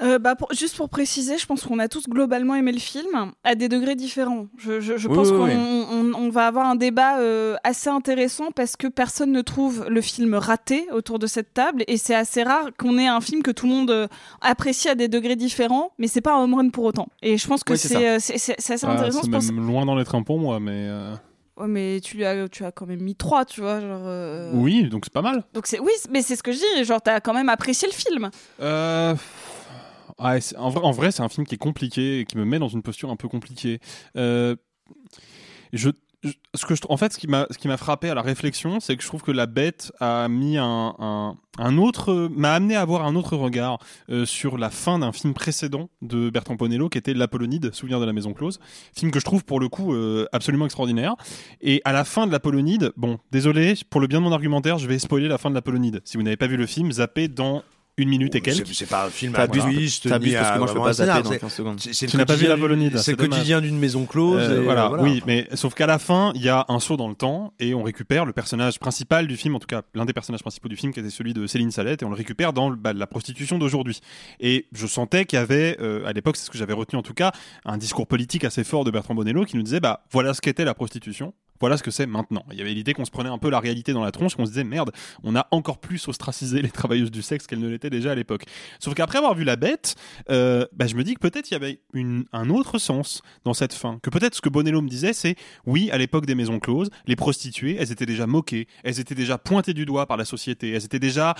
Euh, bah pour- juste pour préciser, je pense qu'on a tous globalement aimé le film à des degrés différents. Je, je- je Oui, pense oui, qu'on oui. on- on va avoir un débat euh, assez intéressant parce que personne ne trouve le film raté autour de cette table et c'est assez rare qu'on ait un film que tout le monde euh, apprécie à des degrés différents, mais c'est pas un home run pour autant. Et je pense que Oui, c'est c'est euh, assez Ah, intéressant. c'est pense- même loin d'en être un pour moi, mais. euh, Ouais, mais tu lui as, tu as quand même mis trois, tu vois. Genre, euh, Oui, donc c'est pas mal. Donc c'est oui, mais c'est ce que je dis. Genre, t'as quand même apprécié le film. Euh, c'est- en vrai, en vrai, c'est un film qui est compliqué et qui me met dans une posture un peu compliquée. Euh, ce que en fait, ce qui m'a, frappé à la réflexion, c'est que je trouve que la bête a mis un autre, m'a amené à avoir un autre regard euh, sur la fin d'un film précédent de Bertrand Ponello, qui était L'Apollonide, Souvenir de la Maison Close, film que je trouve pour le coup euh, absolument extraordinaire. Et à la fin de l'Apollonide, bon, désolé pour le bien de mon argumentaire, je vais spoiler la fin de l'Apollonide. Si vous n'avez pas vu le film, zappez dans une minute et quelques. C'est- pas un film à T'abuses, parce que moi je peux pas zapper dans c'est- 15 secondes. Tu n'as pas vu l'Apollonide. d'une- c'est le quotidien d'une maison close Euh, et, voilà, oui, mais sauf qu'à la fin, il y a un saut dans le temps et on récupère le personnage principal du film, en tout cas l'un des personnages principaux du film, qui était celui de Céline Salette, et on le récupère dans la prostitution d'aujourd'hui. Et je sentais qu'il y avait, euh, à l'époque, c'est ce que j'avais retenu en tout cas, un discours politique assez fort de Bertrand Bonello qui nous disait, bah voilà ce qu'était la prostitution. Voilà ce que c'est maintenant. Il y avait l'idée qu'on se prenait un peu la réalité dans la tronche, qu'on se disait merde, on a encore plus ostracisé les travailleuses du sexe qu'elles ne l'étaient déjà à l'époque. Sauf qu'après avoir vu la bête, euh, bah, je me dis que peut-être il y avait un autre sens dans cette fin. Que peut-être ce que Bonello me disait, c'est oui, à l'époque des maisons closes, les prostituées, elles étaient déjà moquées, elles étaient déjà pointées du doigt par la société, elles étaient déjà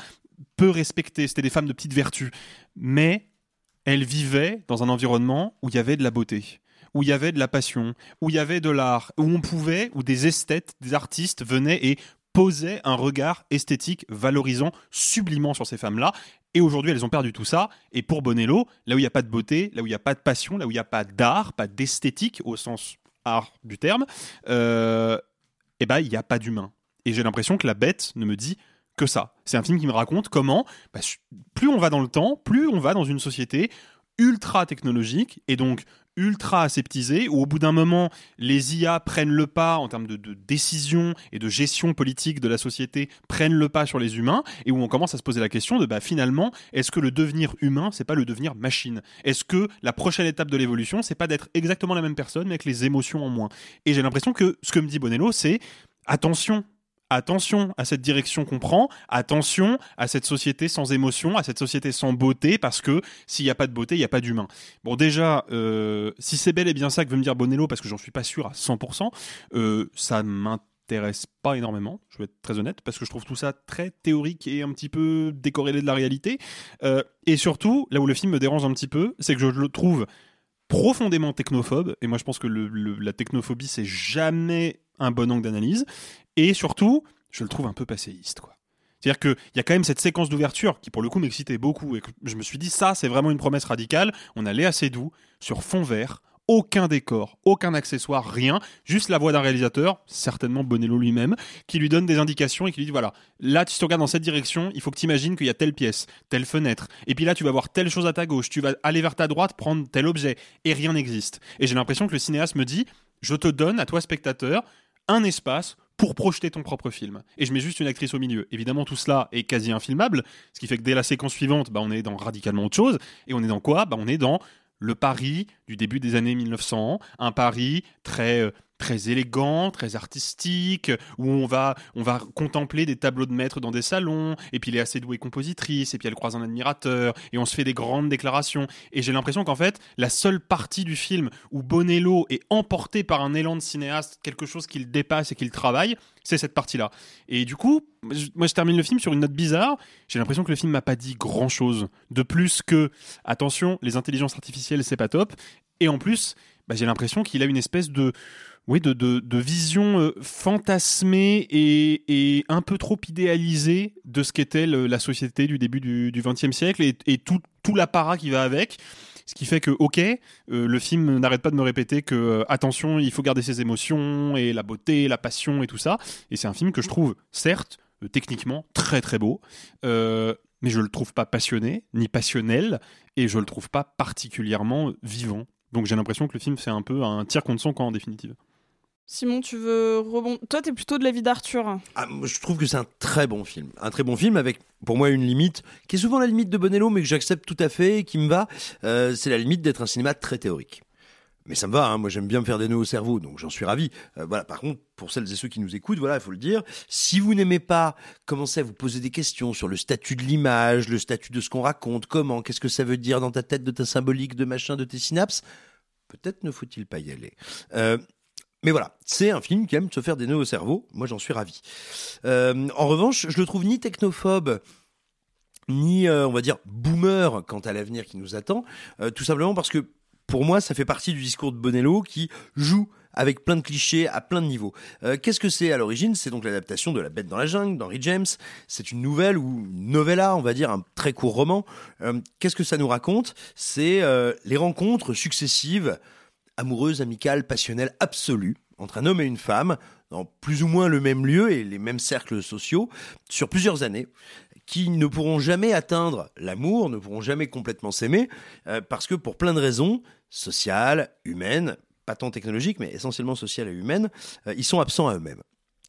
peu respectées, c'était des femmes de petite vertu. Mais elles vivaient dans un environnement où il y avait de la beauté où il y avait de la passion, où il y avait de l'art, où on pouvait, où des esthètes, des artistes venaient et posaient un regard esthétique valorisant, sublimant sur ces femmes-là. Et aujourd'hui, elles ont perdu tout ça. Et pour Bonello, là où il n'y a pas de beauté, là où il n'y a pas de passion, là où il n'y a pas d'art, pas d'esthétique au sens art du terme, euh, eh ben, il n'y a pas d'humain. Et j'ai l'impression que la bête ne me dit que ça. C'est un film qui me raconte comment, bah, plus on va dans le temps, plus on va dans une société ultra technologique et donc ultra aseptisé, où au bout d'un moment, les IA prennent le pas en termes de, décision et de gestion politique de la société, prennent le pas sur les humains, et où on commence à se poser la question de bah, finalement, est-ce que le devenir humain, c'est pas le devenir machine? Est-ce que la prochaine étape de l'évolution, c'est pas d'être exactement la même personne, mais avec les émotions en moins? Et j'ai l'impression que ce que me dit Bonello, c'est attention, attention à cette direction qu'on prend, attention à cette société sans émotion, à cette société sans beauté, parce que s'il n'y a pas de beauté, il n'y a pas d'humain. Bon, déjà, euh, si c'est bel et bien ça que veut me dire Bonello, parce que j'en suis pas sûr à 100%, euh, ça m'intéresse pas énormément, je vais être très honnête, parce que je trouve tout ça très théorique et un petit peu décorrélé de la réalité. Euh, et surtout, là où le film me dérange un petit peu, c'est que je le trouve profondément technophobe, et moi je pense que la technophobie c'est jamais un bon angle d'analyse, et surtout, je le trouve un peu passéiste, quoi. C'est-à-dire qu'il y a quand même cette séquence d'ouverture qui, pour le coup, m'excitait beaucoup. Et je me suis dit, ça, c'est vraiment une promesse radicale. On allait assez doux, sur fond vert, aucun décor, aucun accessoire, rien, juste la voix d'un réalisateur, certainement Bonello lui-même, qui lui donne des indications et qui lui dit voilà, là tu te regardes dans cette direction, il faut que tu imagines qu'il y a telle pièce, telle fenêtre, et puis là tu vas voir telle chose à ta gauche, tu vas aller vers ta droite prendre tel objet, et rien n'existe. Et j'ai l'impression que le cinéaste me dit je te donne à toi spectateur un espace pour projeter ton propre film. Et je mets juste une actrice au milieu. Évidemment, tout cela est quasi infilmable, ce qui fait que dès la séquence suivante, bah, on est dans radicalement autre chose. Et on est dans quoi? Bah, On est dans le Paris du début des années 1900, un Paris très euh, très élégant, très artistique, où on va, on va contempler des tableaux de maîtres dans des salons, et puis elle est assez douée compositrice, et puis elle croise un admirateur, et on se fait des grandes déclarations. Et j'ai l'impression qu'en fait, la seule partie du film où Bonello est emporté par un élan de cinéaste, quelque chose qu'il dépasse et qu'il travaille, c'est cette partie-là. Et du coup, moi je termine le film sur une note bizarre. J'ai l'impression que le film m'a pas dit grand-chose de plus que attention, les intelligences artificielles c'est pas top. Et en plus, bah, j'ai l'impression qu'il a une espèce de oui, de, de, vision euh, fantasmée et, un peu trop idéalisée de ce qu'était la société du début du XXe siècle et, tout, tout l'apparat qui va avec. Ce qui fait que, ok, euh, le film n'arrête pas de me répéter que, euh, attention, il faut garder ses émotions et la beauté, la passion et tout ça. Et c'est un film que je trouve, certes, techniquement très très beau, mais je le trouve pas passionné, ni passionnel, et je le trouve pas particulièrement vivant. Donc j'ai l'impression que le film fait un peu un tir contre son camp en définitive. Simon, tu veux rebondir Toi, t'es plutôt de l'avis d'Arthur. Ah, je trouve que c'est un très bon film. Un très bon film avec, pour moi, une limite qui est souvent la limite de Bonello, mais que j'accepte tout à fait, qui me va. Euh, c'est la limite d'être un cinéma très théorique. Mais ça me va, hein. moi j'aime bien me faire des nœuds au cerveau, donc j'en suis ravi. Euh, voilà. Par contre, pour celles et ceux qui nous écoutent, voilà, il faut le dire, si vous n'aimez pas commencer à vous poser des questions sur le statut de l'image, le statut de ce qu'on raconte, comment, qu'est-ce que ça veut dire dans ta tête, de ta symbolique, de machin, de tes synapses, peut-être ne faut-il pas y aller. Euh, mais voilà, c'est un film qui aime se faire des nœuds au cerveau. Moi, j'en suis ravi. Euh, en revanche, je le trouve ni technophobe, ni, euh, on va dire, boomer quant à l'avenir qui nous attend. Euh, tout simplement parce que, pour moi, ça fait partie du discours de Bonello qui joue avec plein de clichés à plein de niveaux. Qu'est-ce que c'est à l'origine? C'est donc l'adaptation de La Bête dans la jungle d'Henry James. C'est une nouvelle ou une novella, on va dire, un très court roman. Qu'est-ce que ça nous raconte? C'est les rencontres successives amoureuse, amicale, passionnelle absolue entre un homme et une femme, dans plus ou moins le même lieu et les mêmes cercles sociaux, sur plusieurs années, qui ne pourront jamais atteindre l'amour, ne pourront jamais complètement s'aimer, euh, parce que pour plein de raisons, sociales, humaines, pas tant technologiques, mais essentiellement sociales et humaines, euh, ils sont absents à eux-mêmes.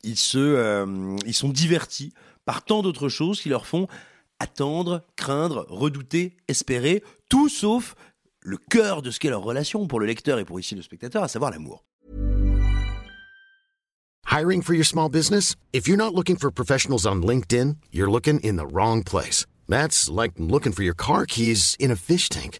Ils, se, euh, ils sont divertis par tant d'autres choses qui leur font attendre, craindre, redouter, espérer, tout sauf le cœur de ce qu'est leur relation pour le lecteur et pour ici le spectateur, à savoir l'amour. Hiring for your small business? If you're not looking for professionals on LinkedIn, you're looking in the wrong place. That's like looking for your car keys in a fish tank.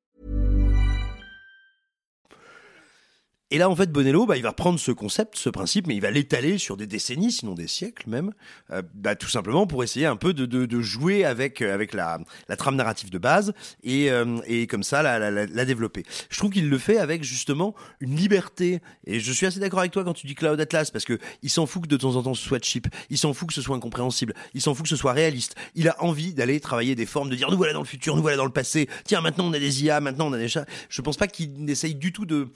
Et là, en fait, Bonello, bah, il va prendre ce concept, ce principe, mais il va l'étaler sur des décennies, sinon des siècles même, euh, bah, tout simplement pour essayer un peu de, de, de jouer avec, euh, avec la, la trame narrative de base et, euh, et comme ça la, la, la, développer. Je trouve qu'il le fait avec justement une liberté. Et je suis assez d'accord avec toi quand tu dis Cloud Atlas, parce que il s'en fout que de temps en temps ce soit cheap, il s'en fout que ce soit incompréhensible, il s'en fout que ce soit réaliste. Il a envie d'aller travailler des formes, de dire nous voilà dans le futur, nous voilà dans le passé, tiens maintenant on a des IA, maintenant on a des chats. Je pense pas qu'il essaye du tout de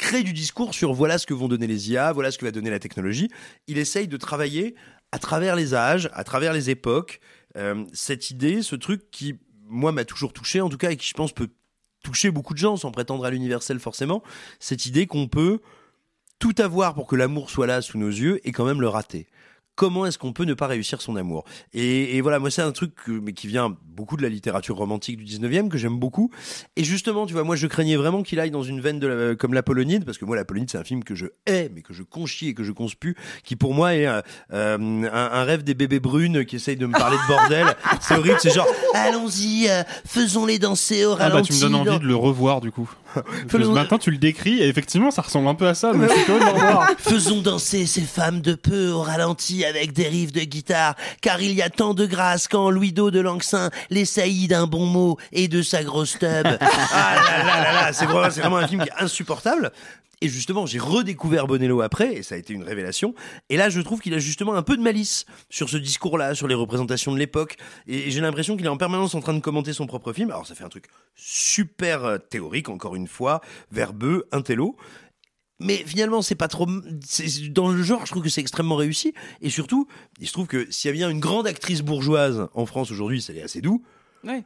crée du discours sur voilà ce que vont donner les IA, voilà ce que va donner la technologie. Il essaye de travailler à travers les âges, à travers les époques, euh, cette idée, ce truc qui, moi, m'a toujours touché, en tout cas, et qui, je pense, peut toucher beaucoup de gens sans prétendre à l'universel forcément, cette idée qu'on peut tout avoir pour que l'amour soit là sous nos yeux et quand même le rater comment est-ce qu'on peut ne pas réussir son amour? Et, et, voilà, moi c'est un truc que, mais qui vient beaucoup de la littérature romantique du 19e que j'aime beaucoup. Et justement, tu vois, moi je craignais vraiment qu'il aille dans une veine de la, comme l'Apollonide parce que moi l'Apollonide c'est un film que je hais mais que je conchis et que je conspue qui pour moi est euh, un, un, rêve des bébés brunes qui essayent de me parler de bordel. c'est horrible, c'est genre allons-y, euh, faisons-les danser au ralenti. Ah bah tu me donnes envie de le revoir du coup. Faisons... Maintenant tu le décris et effectivement ça ressemble un peu à ça. C'est revoir. Faisons danser ces femmes de peu au ralenti avec des riffs de guitare, car il y a tant de grâce quand Louis-Do de Langsin les saillit d'un bon mot et de sa grosse tub. ah là là là là, c'est vraiment, c'est vraiment un film qui est insupportable. Et justement, j'ai redécouvert Bonello après, et ça a été une révélation. Et là, je trouve qu'il a justement un peu de malice sur ce discours-là, sur les représentations de l'époque. Et j'ai l'impression qu'il est en permanence en train de commenter son propre film. Alors, ça fait un truc super euh, théorique, encore une fois, verbeux, intello. Mais finalement, c'est pas trop. Dans le genre, je trouve que c'est extrêmement réussi. Et surtout, il se trouve que s'il y a bien une grande actrice bourgeoise en France aujourd'hui, c'est assez doux. Ouais.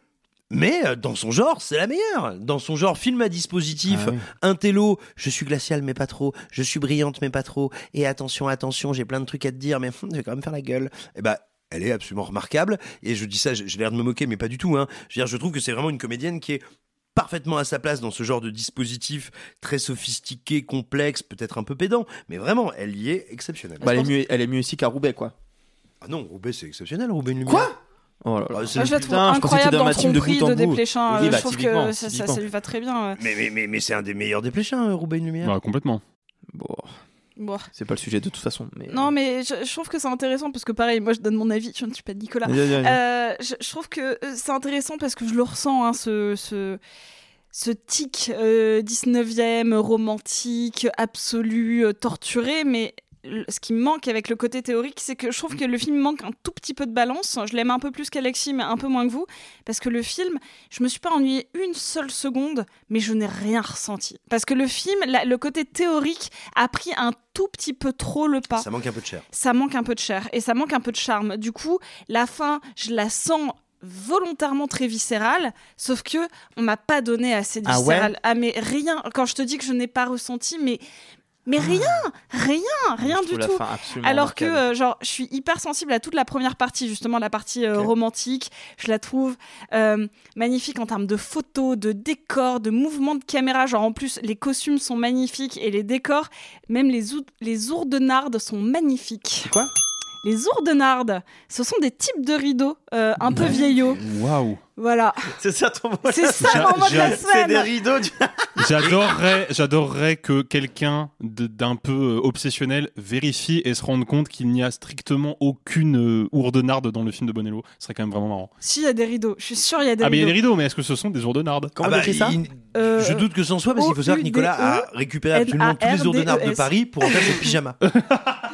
Mais euh, dans son genre, c'est la meilleure. Dans son genre, film à dispositif, ah oui. un télo, je suis glacial mais pas trop, je suis brillante mais pas trop, et attention, attention, j'ai plein de trucs à te dire, mais hum, je vais quand même faire la gueule. Et bah, elle est absolument remarquable. Et je dis ça, j'ai l'air de me moquer, mais pas du tout. Hein. Je, veux dire, je trouve que c'est vraiment une comédienne qui est parfaitement à sa place dans ce genre de dispositif très sophistiqué, complexe, peut-être un peu pédant, mais vraiment, elle y est exceptionnelle. Bah, elle, est mieux, elle est mieux ici qu'à Roubaix, quoi. Ah non, Roubaix, c'est exceptionnel, Roubaix une lumière. Quoi Oh là là. Ah, je la trouve incroyable dans Tromperie de, de Desplechin. Oui, je bah, trouve que ça, ça, ça, lui va très bien. Mais, mais, mais, mais c'est un des meilleurs Desplechin, Roubaix une lumière. Bah, complètement. Bon. Bon. C'est pas le sujet de toute façon. Mais... Non, mais je, je trouve que c'est intéressant parce que pareil, moi je donne mon avis, je ne suis pas Nicolas. Euh, je, je, trouve que c'est intéressant parce que je le ressens, hein, ce, ce, ce tic euh, 19e, romantique, absolu, euh, torturé, mais ce qui me manque avec le côté théorique, c'est que je trouve que le film manque un tout petit peu de balance. Je l'aime un peu plus qu'Alexis, mais un peu moins que vous. Parce que le film, je me suis pas ennuyée une seule seconde, mais je n'ai rien ressenti. Parce que le film, la, le côté théorique a pris un tout petit peu trop le pas. Ça manque un peu de chair. Ça manque un peu de chair et ça manque un peu de charme. Du coup, la fin, je la sens volontairement très viscérale, sauf que on m'a pas donné assez de viscéral. Ah, ouais ah mais rien. Quand je te dis que je n'ai pas ressenti, mais mais rien, rien, rien je du tout. Alors que, euh, genre, je suis hyper sensible à toute la première partie, justement, la partie euh, romantique. Je la trouve euh, magnifique en termes de photos, de décors, de mouvements de caméra. Genre, en plus, les costumes sont magnifiques et les décors, même les, les ourdenardes sont magnifiques. Quoi? Les ourdenardes, ce sont des types de rideaux euh, un peu vieillots. Waouh. Voilà. C'est ça ton mot. C'est ça mon mot de la semaine. C'est des rideaux. du- J'adorerais, j'adorerais que quelqu'un d'un peu euh, obsessionnel vérifie et se rende compte qu'il n'y a strictement aucune euh, ourdenarde dans le film de Bonello. Ce serait quand même vraiment marrant. Si, il y a des rideaux. Je suis sûre, il y a des ah, mais il y a des rideaux, mais est-ce que ce sont des ourdenardes? Comment Ah bah, ça? il- Euh, Je doute que ce soit parce qu'il faut savoir que Nicolas a récupéré absolument tous les ourdenardes de. Paris pour en faire ses pyjamas.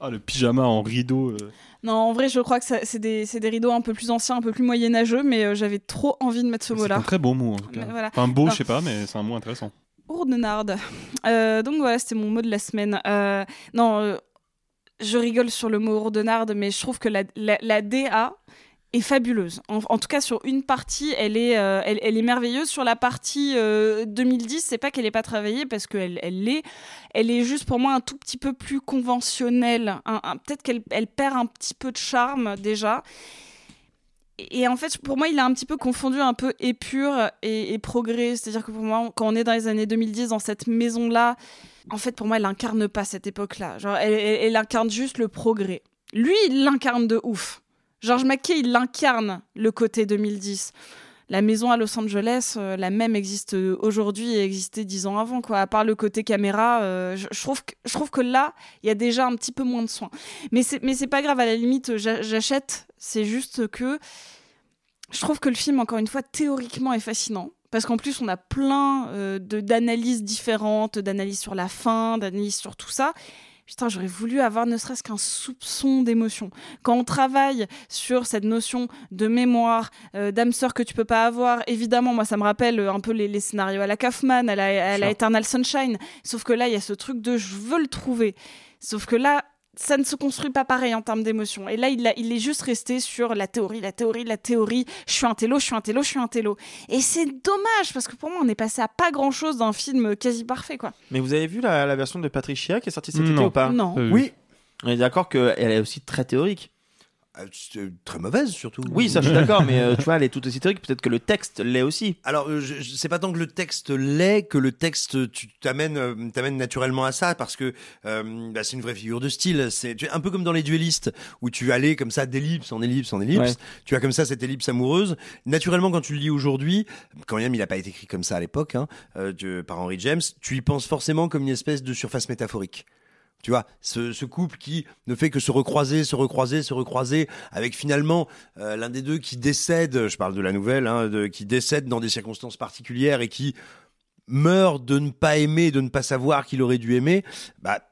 Ah, le pyjama en rideau. euh. Non, en vrai, je crois que c'est des, c'est des rideaux un peu plus anciens, un peu plus moyenâgeux, mais euh, j'avais trop envie de mettre ce C'est mot-là. un très beau mot en tout cas. Mais voilà. Enfin, beau, Non. je sais pas, mais c'est un mot intéressant. Ourdenarde. Euh, donc voilà, c'était mon mot de la semaine. Non, je rigole sur le mot ourdenarde, mais je trouve que la, la, la DA fabuleuse. En, tout cas, sur une partie, elle est, euh, elle, est merveilleuse. Sur la partie euh, 2010, c'est pas qu'elle n'est pas travaillée, parce qu'elle elle l'est. Elle est juste pour moi un tout petit peu plus conventionnelle. Peut-être qu'elle elle perd un petit peu de charme déjà. Et en fait, pour moi, il a un petit peu confondu un peu épure et, progrès. C'est-à-dire que pour moi, quand on est dans les années 2010, dans cette maison-là, en fait, pour moi, elle incarne pas cette époque-là. Genre, elle- elle incarne juste le progrès. Lui, il l'incarne de ouf. George McKay, il incarne le côté 2010. La maison à Los Angeles, euh, la même existe euh, aujourd'hui et existait dix ans avant. À part le côté caméra, euh, je, trouve que, là, il y a déjà un petit peu moins de soin. Mais c'est, pas grave, à la limite, j'a- j'achète. C'est juste que je trouve que le film, encore une fois, théoriquement est fascinant. Parce qu'en plus, on a plein de, d'analyses différentes, d'analyses sur la fin, d'analyses sur tout ça. Putain, j'aurais voulu avoir ne serait-ce qu'un soupçon d'émotion. Quand on travaille sur cette notion de mémoire, euh, d'âme sœur que tu peux pas avoir, évidemment, moi, ça me rappelle euh, un peu les, les scénarios à la Kaufman, à la, à la. Eternal Sunshine. Sauf que là, il y a ce truc de je veux le trouver. Sauf que là, ça ne se construit pas pareil en termes d'émotion. Et là, il, a- il est juste resté sur la théorie, la théorie, la théorie. Je suis un télo, je suis un télo, je suis un télo. Et c'est dommage, parce que pour moi, on est passé à pas grand-chose d'un film quasi parfait, quoi. Mais vous avez vu la, la version de Patricia qui est sortie cet été Non. ou pas? Non. Euh, Oui. On est d'accord qu'elle est aussi très théorique. Euh, c'est Très mauvaise surtout. Oui, ça je suis d'accord, mais euh, tu vois, elle est tout aussi théorique. Peut-être que le texte l'est aussi. Alors, euh, je, je- c'est pas tant que le texte l'est que le texte tu t'amènes euh, t'amènes naturellement à ça parce que euh, bah, c'est une vraie figure de style. C'est un peu comme dans les duellistes où tu allais comme ça d'ellipse en ellipse en ellipse. Ouais. Tu as comme ça cette ellipse amoureuse. Naturellement, quand tu le lis aujourd'hui, quand même il a pas été écrit comme ça à l'époque, hein, euh, de- par Henry James, tu y penses forcément comme une espèce de surface métaphorique. Tu vois, ce, couple qui ne fait que se recroiser, se recroiser, se recroiser, avec finalement euh, l'un des deux qui décède, je parle de la nouvelle, hein, de, qui décède dans des circonstances particulières et qui meurt de ne pas aimer, de ne pas savoir qu'il aurait dû aimer, bah,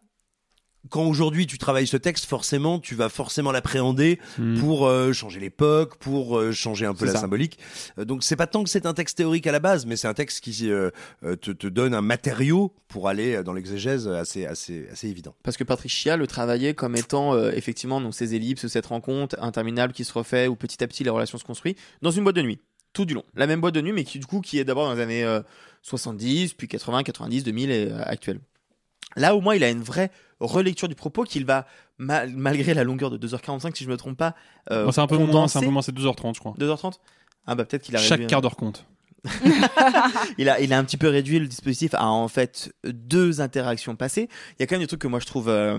quand aujourd'hui tu travailles ce texte, forcément, tu vas forcément l'appréhender Hmm. pour euh, changer l'époque, pour euh, changer un peu la ça. symbolique. Euh, donc c'est pas tant que c'est un texte théorique à la base, mais c'est un texte qui euh, te, te donne un matériau pour aller dans l'exégèse assez, assez, assez évident. Parce que Patricia le travaillait comme étant euh, effectivement donc ces ellipses, cette rencontre interminable qui se refait où petit à petit les relations se construisent dans une boîte de nuit tout du long. La même boîte de nuit mais qui du coup qui est d'abord dans les années euh, 70 puis 80, 90, 2000 et euh, actuelle. Là au moins il a une vraie relecture du propos qu'il va mal- malgré la longueur de 2h45 si je me trompe pas euh, c'est un peu moins, c'est un peu moins, c'est 2h30, je crois. 2h30 Ah bah peut-être qu'il a Chaque réduit- quart d'heure compte. il, a, il a un petit peu réduit le dispositif à en fait deux interactions passées. Il y a quand même des trucs que moi je trouve euh,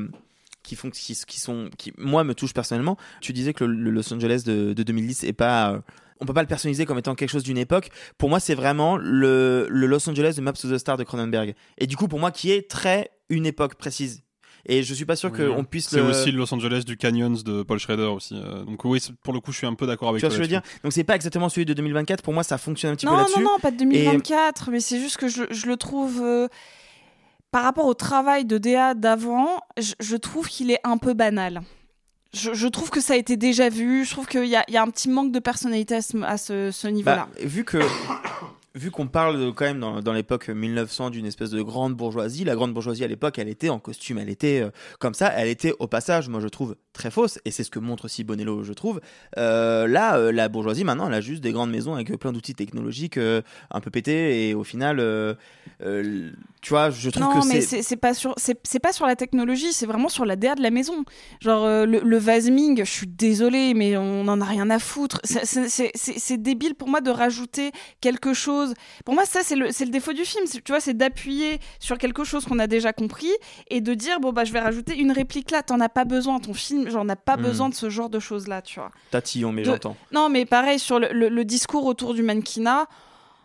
qui font qui, qui sont qui moi me touchent personnellement. Tu disais que le, le Los Angeles de, de 2010 est pas euh, on peut pas le personnaliser comme étant quelque chose d'une époque. Pour moi, c'est vraiment le, le Los Angeles de Maps of the Star de Cronenberg. Et du coup, pour moi, qui est très une époque précise. Et je suis pas sûr qu'on puisse C'est le... aussi le Los Angeles du Canyons de Paul Schrader aussi. euh, Donc oui, pour le coup, je suis un peu d'accord avec Tu vois ce que je veux dire? Donc c'est pas exactement celui de 2024. Pour moi, ça fonctionne un petit peu Non, là-dessus. non, non, pas de Et- 2024, mais c'est juste que je, je le trouve. euh, par rapport au travail de DA d'avant, je, je trouve qu'il est un peu banal. Je, je trouve que ça a été déjà vu. Je trouve qu'il y a, il y a un petit manque de personnalité à ce, à ce- ce niveau-là. Bah, vu que vu qu'on parle quand même dans, dans l'époque 1900 d'une espèce de grande bourgeoisie, la grande bourgeoisie à l'époque, elle était en costume, elle était euh, comme ça, elle était au passage, moi je trouve très fausse, et c'est ce que montre aussi Bonello, je trouve. Euh, là, euh, la bourgeoisie maintenant, elle a juste des grandes maisons avec plein d'outils technologiques euh, un peu pétés, et au final, tu vois, je trouve non, que mais c'est c'est c'est pas sur pas sur la technologie, c'est vraiment sur la DA de la maison. Genre le, le vasming, je suis désolée, mais on en a rien à foutre. C'est- débile pour moi de rajouter quelque chose. Pour moi, ça, c'est le, le défaut du film. Tu vois, c'est d'appuyer sur quelque chose qu'on a déjà compris et de dire, bon, bah, je vais rajouter une réplique là. T'en as pas besoin, ton film, genre, n'a pas Mm. besoin de ce genre de choses-là, tu vois. Tatillon, mais De- j'entends. Non, mais pareil, sur le, le- le discours autour du mannequinat,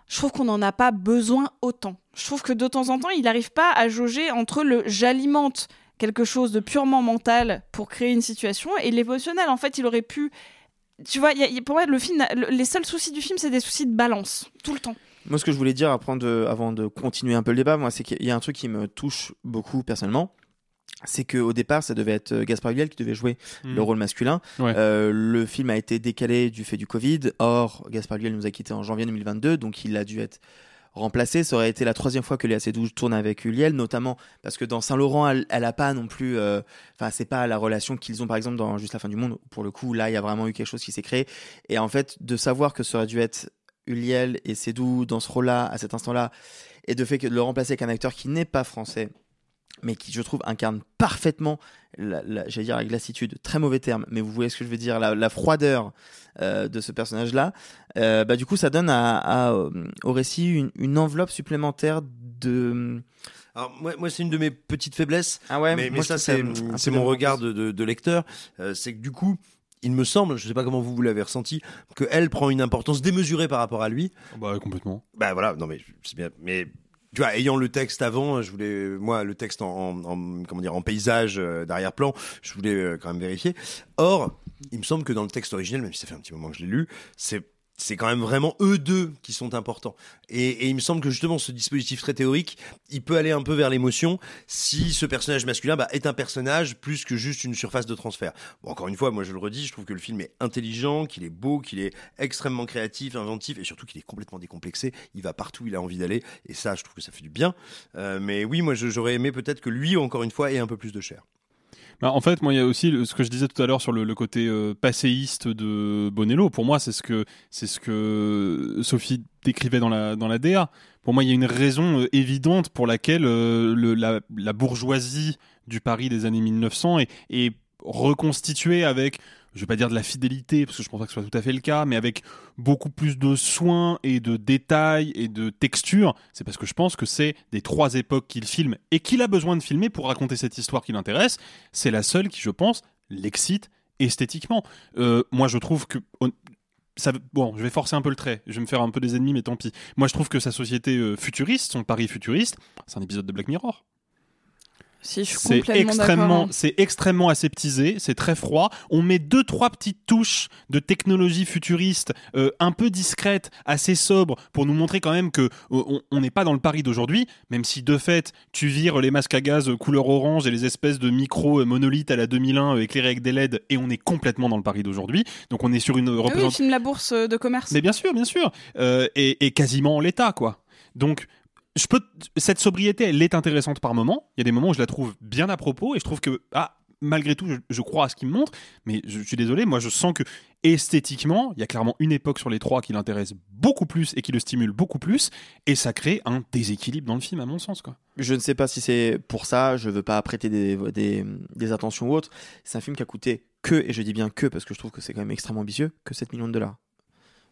je trouve qu'on n'en a pas besoin autant. Je trouve que de temps en temps, il n'arrive pas à jauger entre le j'alimente quelque chose de purement mental pour créer une situation et l'émotionnel. En fait, il aurait pu. Tu vois, y a- il y a- pour moi, le film, le- les seuls soucis du film, c'est des soucis de balance, tout le temps. Moi, ce que je voulais dire avant de, avant de continuer un peu le débat, moi, c'est qu'il y a un truc qui me touche beaucoup personnellement. C'est qu'au départ, ça devait être euh, Gaspard Ulliel qui devait jouer Mhm. le rôle masculin. Ouais. Euh, le film a été décalé du fait du Covid. Or, Gaspard Ulliel nous a quittés en janvier 2022, donc il a dû être remplacé. Ça aurait été la troisième fois que Léa Seydoux tourne avec Ulliel, notamment parce que dans Saint-Laurent, elle, elle a pas non plus. euh, Enfin, c'est pas la relation qu'ils ont par exemple dans Juste la fin du monde. Pour le coup, là, il y a vraiment eu quelque chose qui s'est créé. Et en fait, de savoir que ça aurait dû être Ulliel et Seydoux dans ce rôle-là, à cet instant-là, et de fait que de le remplacer avec un acteur qui n'est pas français, mais qui, je trouve, incarne parfaitement, la, la- j'allais dire avec lassitude, très mauvais terme, mais vous voyez ce que je veux dire, la, la froideur euh, de ce personnage-là, euh, bah, du coup, ça donne à, à, euh, au récit une, une enveloppe supplémentaire de... Alors, moi, moi c'est une de mes petites faiblesses. Ah ouais, mais, moi, mais je ça, c'est mon regard de, de- de lecteur. Euh, c'est que du coup, il me semble, je sais pas comment vous, vous l'avez ressenti, que elle prend une importance démesurée par rapport à lui. Bah, complètement. Bah voilà, non mais c'est bien. Mais tu vois, ayant le texte avant, je voulais, moi, le texte en, en- en- comment dire, en paysage euh, d'arrière-plan, je voulais euh, quand même vérifier. Or, il me semble que dans le texte original, même si ça fait un petit moment que je l'ai lu, c'est c'est quand même vraiment eux deux qui sont importants. Et, il me semble que justement ce dispositif très théorique, il peut aller un peu vers l'émotion si ce personnage masculin bah, est un personnage plus que juste une surface de transfert. Bon, encore une fois, moi je le redis, je trouve que le film est intelligent, qu'il est beau, qu'il est extrêmement créatif, inventif et surtout qu'il est complètement décomplexé. Il va partout, il a envie d'aller et ça, je trouve que ça fait du bien. Euh, mais oui, moi j'aurais aimé peut-être que lui, encore une fois, ait un peu plus de chair. Bah, en fait, moi, il y a aussi ce que je disais tout à l'heure sur le, le côté euh, passéiste de Bonello. Pour moi, c'est ce que c'est ce que Sophie décrivait dans la dans la DA. Pour moi, il y a une raison euh, évidente pour laquelle euh, le- la, la bourgeoisie du Paris des années 1900 est, est reconstituée avec, je vais pas dire de la fidélité parce que je pense pas que ce soit tout à fait le cas, mais avec beaucoup plus de soins et de détails et de texture. C'est parce que je pense que c'est des trois époques qu'il filme et qu'il a besoin de filmer pour raconter cette histoire qui l'intéresse. C'est la seule qui, je pense, l'excite esthétiquement. Euh, moi, je trouve que bon, je vais forcer un peu le trait, je vais me faire un peu des ennemis, mais tant pis. Moi, je trouve que sa société euh, futuriste, son Paris futuriste, c'est un épisode de Black Mirror. Si, C'est extrêmement, hein. c'est extrêmement aseptisé, c'est très froid. On met deux trois petites touches de technologie futuriste, euh, un peu discrète, assez sobre, pour nous montrer quand même que euh, on n'est pas dans le Paris d'aujourd'hui, même si de fait tu vires les masques à gaz euh, couleur orange et les espèces de micro monolithes à la 2001 euh, éclairés avec des LED, et on est complètement dans le Paris d'aujourd'hui. Donc on est sur une Ah oui, représentation. filme la bourse de commerce. Mais bien sûr, bien sûr. Euh, et, et quasiment en l'état, quoi. Donc, je peux, cette sobriété, elle est intéressante par moment. Il y a des moments où je la trouve bien à propos et je trouve que, ah, malgré tout, je, crois à ce qu'il me montre. Mais je, suis désolé, moi, je sens que esthétiquement, il y a clairement une époque sur les trois qui l'intéresse beaucoup plus et qui le stimule beaucoup plus. Et ça crée un déséquilibre dans le film, à mon sens, quoi. Je ne sais pas si c'est pour ça, je veux pas prêter des, des, des attentions ou autres. C'est un film qui a coûté que, et je dis bien que parce que je trouve que c'est quand même extrêmement ambitieux, que 7 millions de dollars.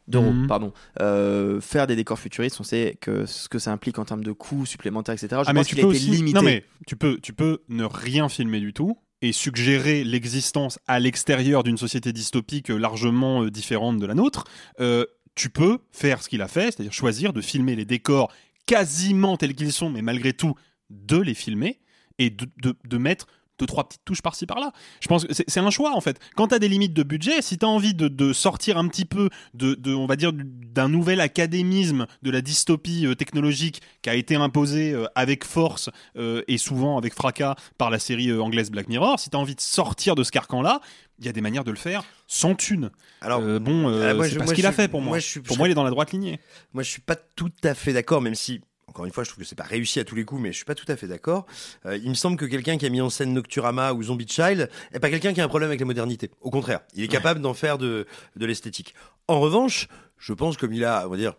D'euros, Mhm. pardon. Euh, faire des décors futuristes, on sait que ce que ça implique en termes de coûts supplémentaires, etc. Je ah, pense tu qu'il peux a été aussi... limité. Non, mais tu peux, tu peux ne rien filmer du tout et suggérer l'existence à l'extérieur d'une société dystopique largement euh, différente de la nôtre. Euh, tu peux faire ce qu'il a fait, c'est-à-dire choisir de filmer les décors quasiment tels qu'ils sont, mais malgré tout, de les filmer et de, de, de mettre deux trois petites touches par-ci par-là. Je pense que c'est un choix en fait. Quand tu as des limites de budget, si tu as envie de, de sortir un petit peu de, de on va dire d'un nouvel académisme de la dystopie euh, technologique qui a été imposé euh, avec force euh, et souvent avec fracas par la série anglaise Black Mirror, si tu as envie de sortir de ce carcan-là, il y a des manières de le faire sans thune. Alors bon, ah, c'est pas ce qu'il a fait pour moi. moi, je suis- pour moi, il est dans la droite lignée. Moi, je suis pas tout à fait d'accord, même si, encore une fois, je trouve que c'est pas réussi à tous les coups, mais je suis pas tout à fait d'accord. Euh, il me semble que quelqu'un qui a mis en scène Nocturama ou Zombie Child est pas quelqu'un qui a un problème avec la modernité. Au contraire, il est capable d'en faire de, de l'esthétique. En revanche, je pense comme il a, on va dire,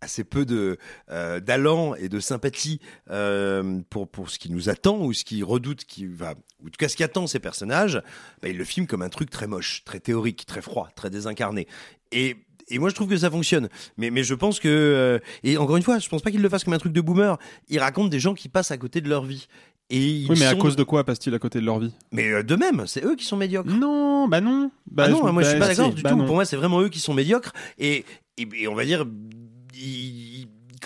assez peu de euh, d'allant et de sympathie euh, pour pour ce qui nous attend ou ce qui redoute qui va ou en tout cas ce qui attend ces personnages bah, il le filme comme un truc très moche très théorique très froid très désincarné et Et moi, je trouve que ça fonctionne. Mais, mais je pense que, euh, et encore une fois, je pense pas qu'il le fasse comme un truc de boomer. Il raconte des gens qui passent à côté de leur vie. Et ils Oui, mais à cause de quoi passe-t-il à côté de leur vie? Mais euh, de même, c'est eux qui sont médiocres. Non, bah non. Bah, ah non, je- moi je suis bah, pas d'accord du bah tout. non. Pour moi, c'est vraiment eux qui sont médiocres. Et, et, et on va dire, ils-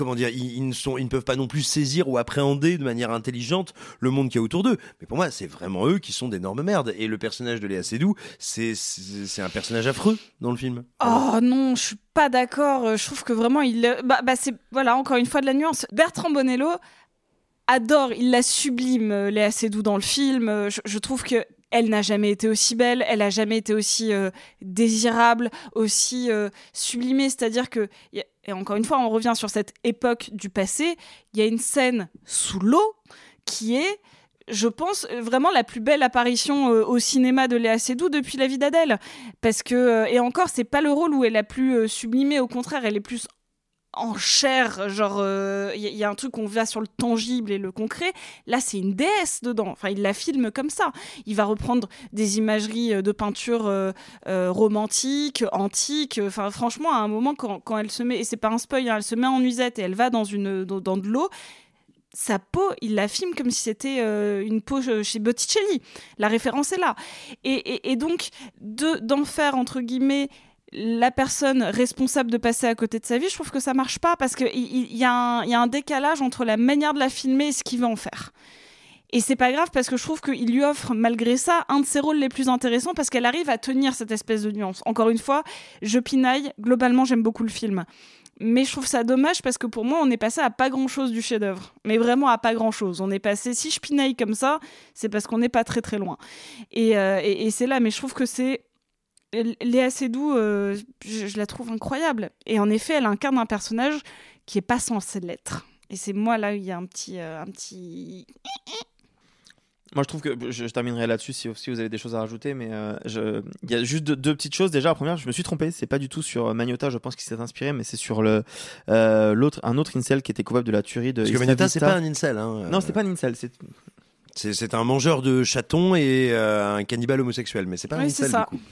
comment dire, ils, ne peuvent pas non plus saisir ou appréhender de manière intelligente le monde qui est autour d'eux. Mais pour moi, c'est vraiment eux qui sont d'énormes merdes. Et le personnage de Léa Seydoux, c'est, un personnage affreux dans le film. Oh non, je suis pas d'accord. Je trouve que vraiment, il. Bah, bah, c'est. Voilà, encore une fois de la nuance. Bertrand Bonello adore, il la sublime, euh, Léa Seydoux dans le film. Euh, je trouve que. Elle n'a jamais été aussi belle, elle a jamais été aussi euh, désirable, aussi euh, sublimée. C'est-à-dire que, et encore une fois, on revient sur cette époque du passé, il y a une scène sous l'eau qui est je pense euh, vraiment la plus belle apparition au cinéma de Léa Seydoux depuis La vie d'Adèle parce que et encore c'est pas le rôle où elle a plus euh, sublimé au contraire elle est plus en chair genre il y, y a un truc on va sur le tangible et le concret là c'est une déesse dedans enfin il la filme comme ça il va reprendre des imageries euh, de peinture euh, euh, romantique antique enfin franchement à un moment quand, quand elle se met et c'est pas un spoil hein, elle se met en nuisette et elle va dans une dans, de l'eau sa peau, il la filme comme si c'était euh, une peau euh, chez Botticelli. La référence est là. Et, et- donc, de- d'en faire, entre guillemets, la personne responsable de passer à côté de sa vie, je trouve que ça marche pas parce qu'il il, il y, a un- il y a un décalage entre la manière de la filmer et ce qu'il veut en faire. Et c'est pas grave parce que je trouve qu'il lui offre, malgré ça, un de ses rôles les plus intéressants parce qu'elle arrive à tenir cette espèce de nuance. Encore une fois, je pinaille. Globalement, j'aime beaucoup le film. Mais je trouve ça dommage parce que pour moi, on est passé à pas grand chose du chef-d'œuvre. Mais vraiment à pas grand chose. On est passé, si je pinaille comme ça, c'est parce qu'on n'est pas très très loin. Et, euh, et c'est là, mais je trouve que c'est. Léa Seydoux, euh, je, je la trouve incroyable. Et en effet, elle incarne un personnage qui est pas censé l'être. Et c'est moi là où il y a un petit, euh, un petit. Moi, je trouve que je, je terminerai là-dessus si, si vous avez des choses à rajouter, mais euh, je- il y a juste deux, deux petites choses. Déjà, la première, je me suis trompé. C'est pas du tout sur euh, Magnota, je pense qu'il s'est inspiré, mais c'est sur le euh, l'autre, un autre incel qui était coupable de la tuerie de. Parce que Magnota, c'est pas un incel. Hein. Non, c'est pas un incel. C'est C'est, c'est un mangeur de chatons et euh, un cannibale homosexuel, mais c'est pas un Oui, incel ça. du coup.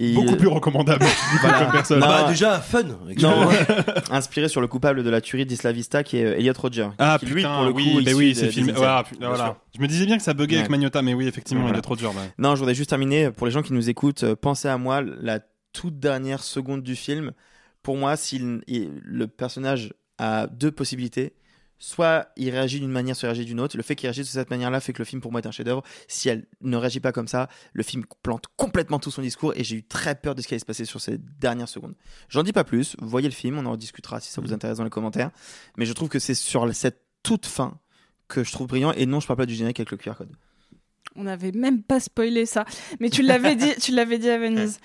Et- Beaucoup plus recommandable du coup, Voilà. comme personne. Non, Bah, déjà, fun. Non, inspiré sur le coupable de la tuerie d'Isla Vista qui est euh, Elliot Roger. Ah qui, putain, lui, pour le oui, coup, bah oui, filmé. incels. Voilà. Je me disais bien que ça buguait avec. Magnota, mais oui, effectivement, trop dur. ouais. Non, je voudrais juste terminer. Pour les gens qui nous écoutent, euh, pensez à moi, la toute dernière seconde du film. Pour moi, si le personnage a deux possibilités, soit il réagit d'une manière, soit il réagit d'une autre. Le fait qu'il réagisse de cette manière-là fait que le film, pour moi, est un chef-d'œuvre. Si elle ne réagit pas comme ça, le film plante complètement tout son discours et j'ai eu très peur de ce qui allait se passer sur ces dernières secondes. J'en dis pas plus. Voyez le film, on en discutera si ça vous intéresse dans les commentaires. Mais je trouve que c'est sur cette toute fin que je trouve brillant. Et non, je parle pas du générique avec le QR code. On n'avait même pas spoilé ça. Mais tu l'avais dit, tu l'avais dit à Venise.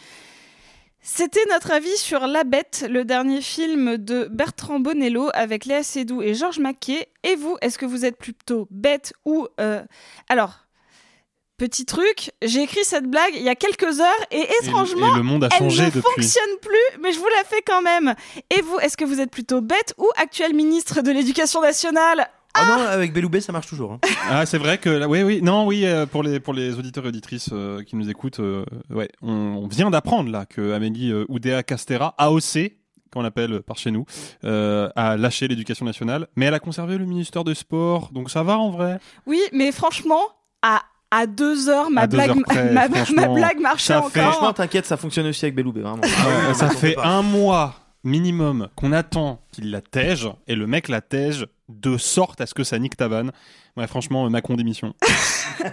C'était notre avis sur La Bête, le dernier film de Bertrand Bonello avec Léa Seydoux et Georges Maquet. Et vous, est-ce que vous êtes plutôt bête ou... euh, Alors, petit truc, j'ai écrit cette blague il y a quelques heures et étrangement, et le monde a elle changé ne depuis. fonctionne plus, mais je vous la fais quand même. Et vous, est-ce que vous êtes plutôt bête ou actuel ministre de l'Éducation nationale? Ah non, avec Beloubet, ça marche toujours. hein. Ah, c'est vrai que là, oui, oui, non, oui, euh, pour les pour les auditeurs et auditrices euh, qui nous écoutent, euh, ouais, on, on vient d'apprendre là que Amélie euh, Oudéa Castera, AOC, qu'on l'appelle par chez nous, euh, a lâché l'éducation nationale, mais elle a conservé le ministère des Sports, donc ça va en vrai. Oui, mais franchement, à, à deux heures, ma, À deux blague, heures près, ma, ma franchement, blague marchait ça encore. fait- Franchement, t'inquiète, ça fonctionne aussi avec Beloubé, vraiment. Ouais, ça fait un mois minimum qu'on attend qu'il la tège, et le mec la tège de sorte à ce que ça nique ta vanne. Ouais, franchement, Macron démission.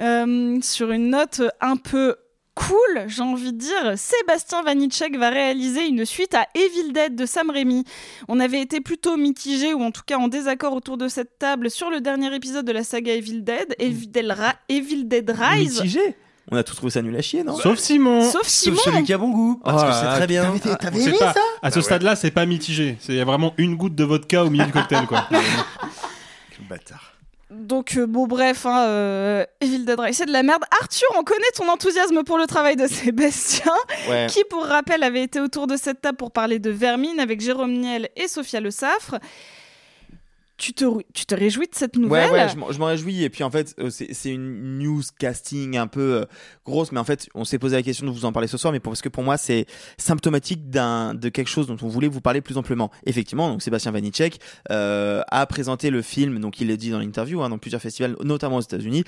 Euh, sur une note un peu cool, j'ai envie de dire, Sébastien Vanitschek va réaliser une suite à Evil Dead de Sam Raimi. On avait été plutôt mitigé ou en tout cas en désaccord autour de cette table sur le dernier épisode de la saga Evil Dead, Evil Dead, Ra- Evil Dead Rise. Mitigé? On a tous trouvé ça nul à chier, non Sauf Simon. Sauf Simon. Sauf celui qui a bon goût, parce Oh que là c'est très bien. t'avais- C'est aimé pas- ça À ce stade-là, c'est pas mitigé. C'est vraiment une goutte de vodka au milieu du cocktail, quoi. Quel bâtard. Donc euh, bon bref, hein, euh, Evil Dead Rise, c'est de la merde. Arthur, on connaît ton enthousiasme pour le travail de Sébastien, Ouais. qui pour rappel avait été autour de cette table pour parler de Vermine avec Jérôme Niel et Sophia Le Saffre. Tu te, tu te réjouis de cette nouvelle Ouais, ouais, je m'en- réjouis. Et puis en fait, euh, c'est une news casting un peu euh, grosse, mais en fait, on s'est posé la question de vous en parler ce soir, mais pour- parce que pour moi, c'est symptomatique d'un de quelque chose dont on voulait vous parler plus amplement. Effectivement, donc Sébastien Vanitschek euh, a présenté le film, donc il l'a dit dans l'interview, hein, dans plusieurs festivals, notamment aux États-Unis.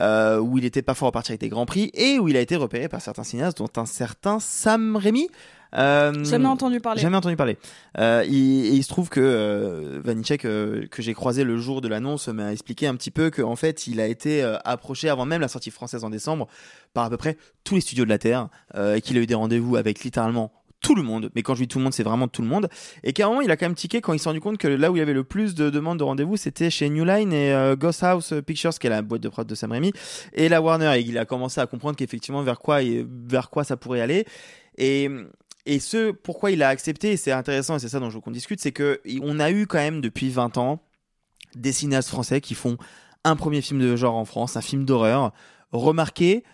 euh, où il était pas fort reparti avec des grands prix et où il a été repéré par certains cinéastes, dont un certain Sam Raimi. Euh, Jamais entendu parler. Jamais entendu parler. Euh, il, et il se trouve que euh, Vanitschek, euh, que j'ai croisé le jour de l'annonce, m'a expliqué un petit peu qu'en fait, il a été euh, approché avant même la sortie française en décembre par à peu près tous les studios de la Terre euh, et qu'il a eu des rendez-vous avec littéralement tout le monde, mais quand je dis tout le monde, c'est vraiment tout le monde. Et qu'à un moment, il a quand même tiqué quand il s'est rendu compte que là où il y avait le plus de demandes de rendez-vous, c'était chez New Line et euh, Ghost House Pictures, qui est la boîte de prod de Sam Raimi, et la Warner. Et il a commencé à comprendre qu'effectivement, vers quoi, et vers quoi ça pourrait aller. Et, et ce pourquoi il a accepté, et c'est intéressant, et c'est ça dont je veux qu'on discute, c'est que on a eu quand même depuis 20 ans des cinéastes français qui font un premier film de genre en France, un film d'horreur, remarqué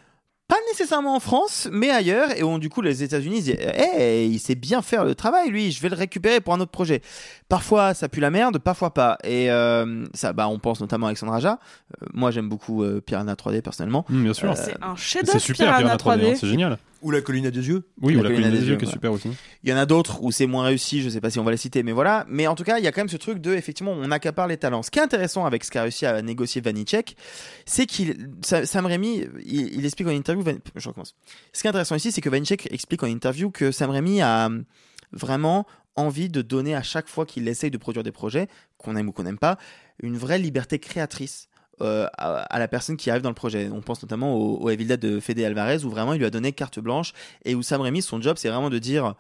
pas nécessairement en France, mais ailleurs, et où du coup les États-Unis disent Hey, il sait bien faire le travail, lui, je vais le récupérer pour un autre projet. Parfois ça pue la merde, parfois pas. Et euh, ça, bah, on pense notamment à Alexandre Aja. Euh, moi j'aime beaucoup euh, Piranha 3D personnellement. Mm, bien sûr. Euh, C'est un chef-d'œuvre C'est super, Piranha Piranha 3D, 3D. hein, c'est génial. Ou la colline à deux yeux. Oui, ou la colline colline à des des yeux yeux, qui est super aussi. Il y en a d'autres où c'est moins réussi, je sais pas si on va les citer, mais voilà. Mais en tout cas, il y a quand même ce truc de, effectivement, on accapare les talents. Ce qui est intéressant avec ce qu'a réussi à négocier Vanitschek, c'est qu'il, Sa- Sam Raimi, il, il explique en interview, je recommence. Ce qui est intéressant ici, c'est que Vanitschek explique en interview que Sam Raimi a hum, vraiment envie de donner à chaque fois qu'il essaye de produire des projets, qu'on aime ou qu'on n'aime pas, une vraie liberté créatrice. Euh, à, la personne qui arrive dans le projet. On pense notamment au, au Evil Dead de Fede Alvarez où vraiment il lui a donné carte blanche et où Sam Raimi son job c'est vraiment de dire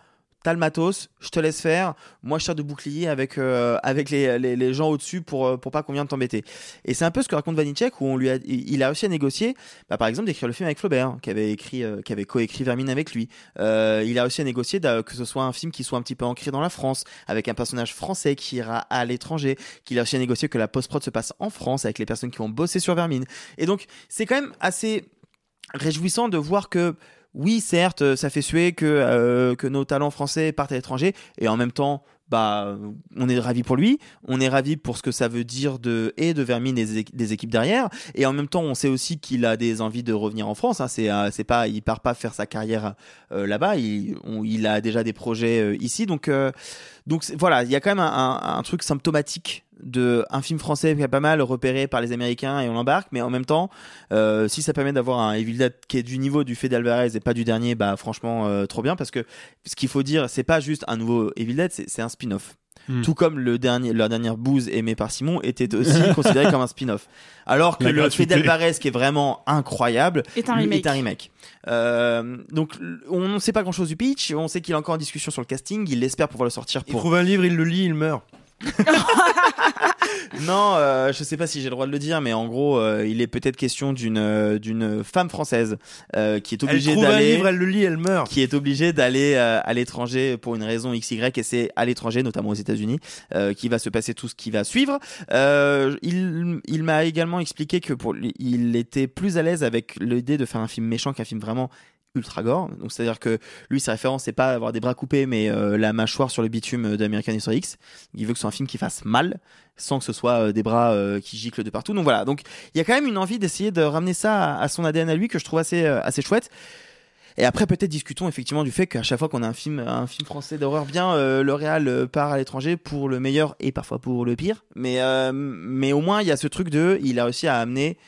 t'as le matos, je te laisse faire. Moi, je sers de bouclier avec, euh, avec les, les, gens au-dessus pour, euh, pour pas qu'on vienne t'embêter. Et c'est un peu ce que raconte Vanitschek, où on lui il a réussi à négocier, bah, par exemple, d'écrire le film avec Flaubert, qui avait écrit, euh, qui avait coécrit Vermine avec lui. Il a réussi à négocier que ce soit un film qui soit un petit peu ancré dans la France, avec un personnage français qui ira à l'étranger, qu'il a réussi à négocier que la post-prod se passe en France, avec les personnes qui ont bossé sur Vermine. Et donc, c'est quand même assez réjouissant de voir que oui, certes, ça fait suer que, euh, que nos talents français partent à l'étranger, et en même temps, bah, on est ravi pour lui, on est ravi pour ce que ça veut dire de et de Vermine et des, équ- des équipes derrière, et en même temps, on sait aussi qu'il a des envies de revenir en France. Hein, c'est, euh, pas, il part pas faire sa carrière euh, là-bas, il, a déjà des projets euh, ici, donc, euh, voilà, il y a quand même un truc symptomatique de un film français qui a pas mal repéré par les Américains et on l'embarque, mais en même temps, euh, si ça permet d'avoir un Evil Dead qui est du niveau du fait d'Alvarez et pas du dernier, bah franchement euh, trop bien parce que ce qu'il faut dire, c'est pas juste un nouveau Evil Dead, c'est un spin-off. Hmm. Tout comme le dernier, la dernière bouse aimée par Simon était aussi considéré comme un spin-off. Alors que La le fait d'Alvarez, qui est vraiment incroyable, Est un remake. est un remake. Euh, donc on ne sait pas grand-chose du pitch, on sait qu'il est encore en discussion sur le casting, il espère pouvoir le sortir Il pour trouve un livre, il le lit, il meurt. non, euh, je sais pas si j'ai le droit de le dire, mais en gros, euh, il est peut-être question d'une euh, d'une femme française euh, qui est obligée d'aller, elle le lit, elle meurt. qui est obligée d'aller euh, à l'étranger pour une raison x y, et c'est à l'étranger, notamment aux États-Unis, euh, qui va se passer tout ce qui va suivre. Euh, il il m'a également expliqué que pour lui, il était plus à l'aise avec l'idée de faire un film méchant qu'un film vraiment ultra gore. Donc c'est à dire que lui sa référence c'est pas avoir des bras coupés mais euh, la mâchoire sur le bitume d'American History X. Il veut que ce soit un film qui fasse mal sans que ce soit euh, des bras euh, qui giclent de partout. Donc voilà. Donc il y a quand même une envie d'essayer de ramener ça à, son ADN à lui que je trouve assez euh, assez chouette. Et après peut-être discutons effectivement du fait qu'à chaque fois qu'on a un film un film français d'horreur bien euh, le réal euh, part à l'étranger pour le meilleur et parfois pour le pire. Mais euh, mais au moins il y a ce truc de il a réussi à amener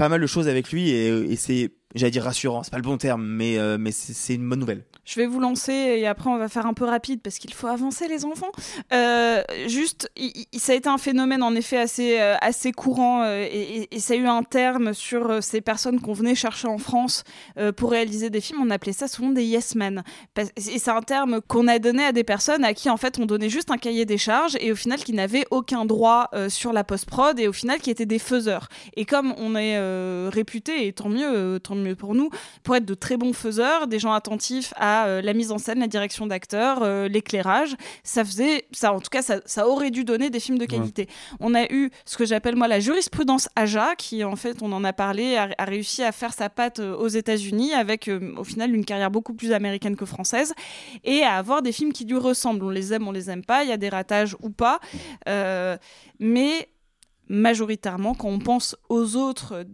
pas mal de choses avec lui et, c'est j'allais dire rassurant c'est pas le bon terme mais euh, mais c'est une bonne nouvelle Je vais vous lancer et après on va faire un peu rapide parce qu'il faut avancer les enfants. Euh, juste, ça a été un phénomène en effet assez, euh, assez courant euh, et, ça a eu un terme sur ces personnes qu'on venait chercher en France pour réaliser des films. On appelait ça souvent des yes men. Et c'est un terme qu'on a donné à des personnes à qui en fait on donnait juste un cahier des charges et au final qui n'avaient aucun droit sur la post-prod et au final qui étaient des faiseurs. Et comme on est réputé, et tant mieux, tant mieux pour nous, pour être de très bons faiseurs, des gens attentifs à euh, la mise en scène, la direction d'acteur, euh, l'éclairage. Ça faisait, ça, en tout cas, ça, ça aurait dû donner des films de qualité. On a eu ce que j'appelle moi la jurisprudence AJA, qui en fait, on en a parlé, a, a réussi à faire sa patte euh, aux États-Unis avec euh, au final une carrière beaucoup plus américaine que française et à avoir des films qui lui ressemblent. On les aime, on les aime pas, il y a des ratages ou pas. Euh, mais majoritairement, quand on pense aux autres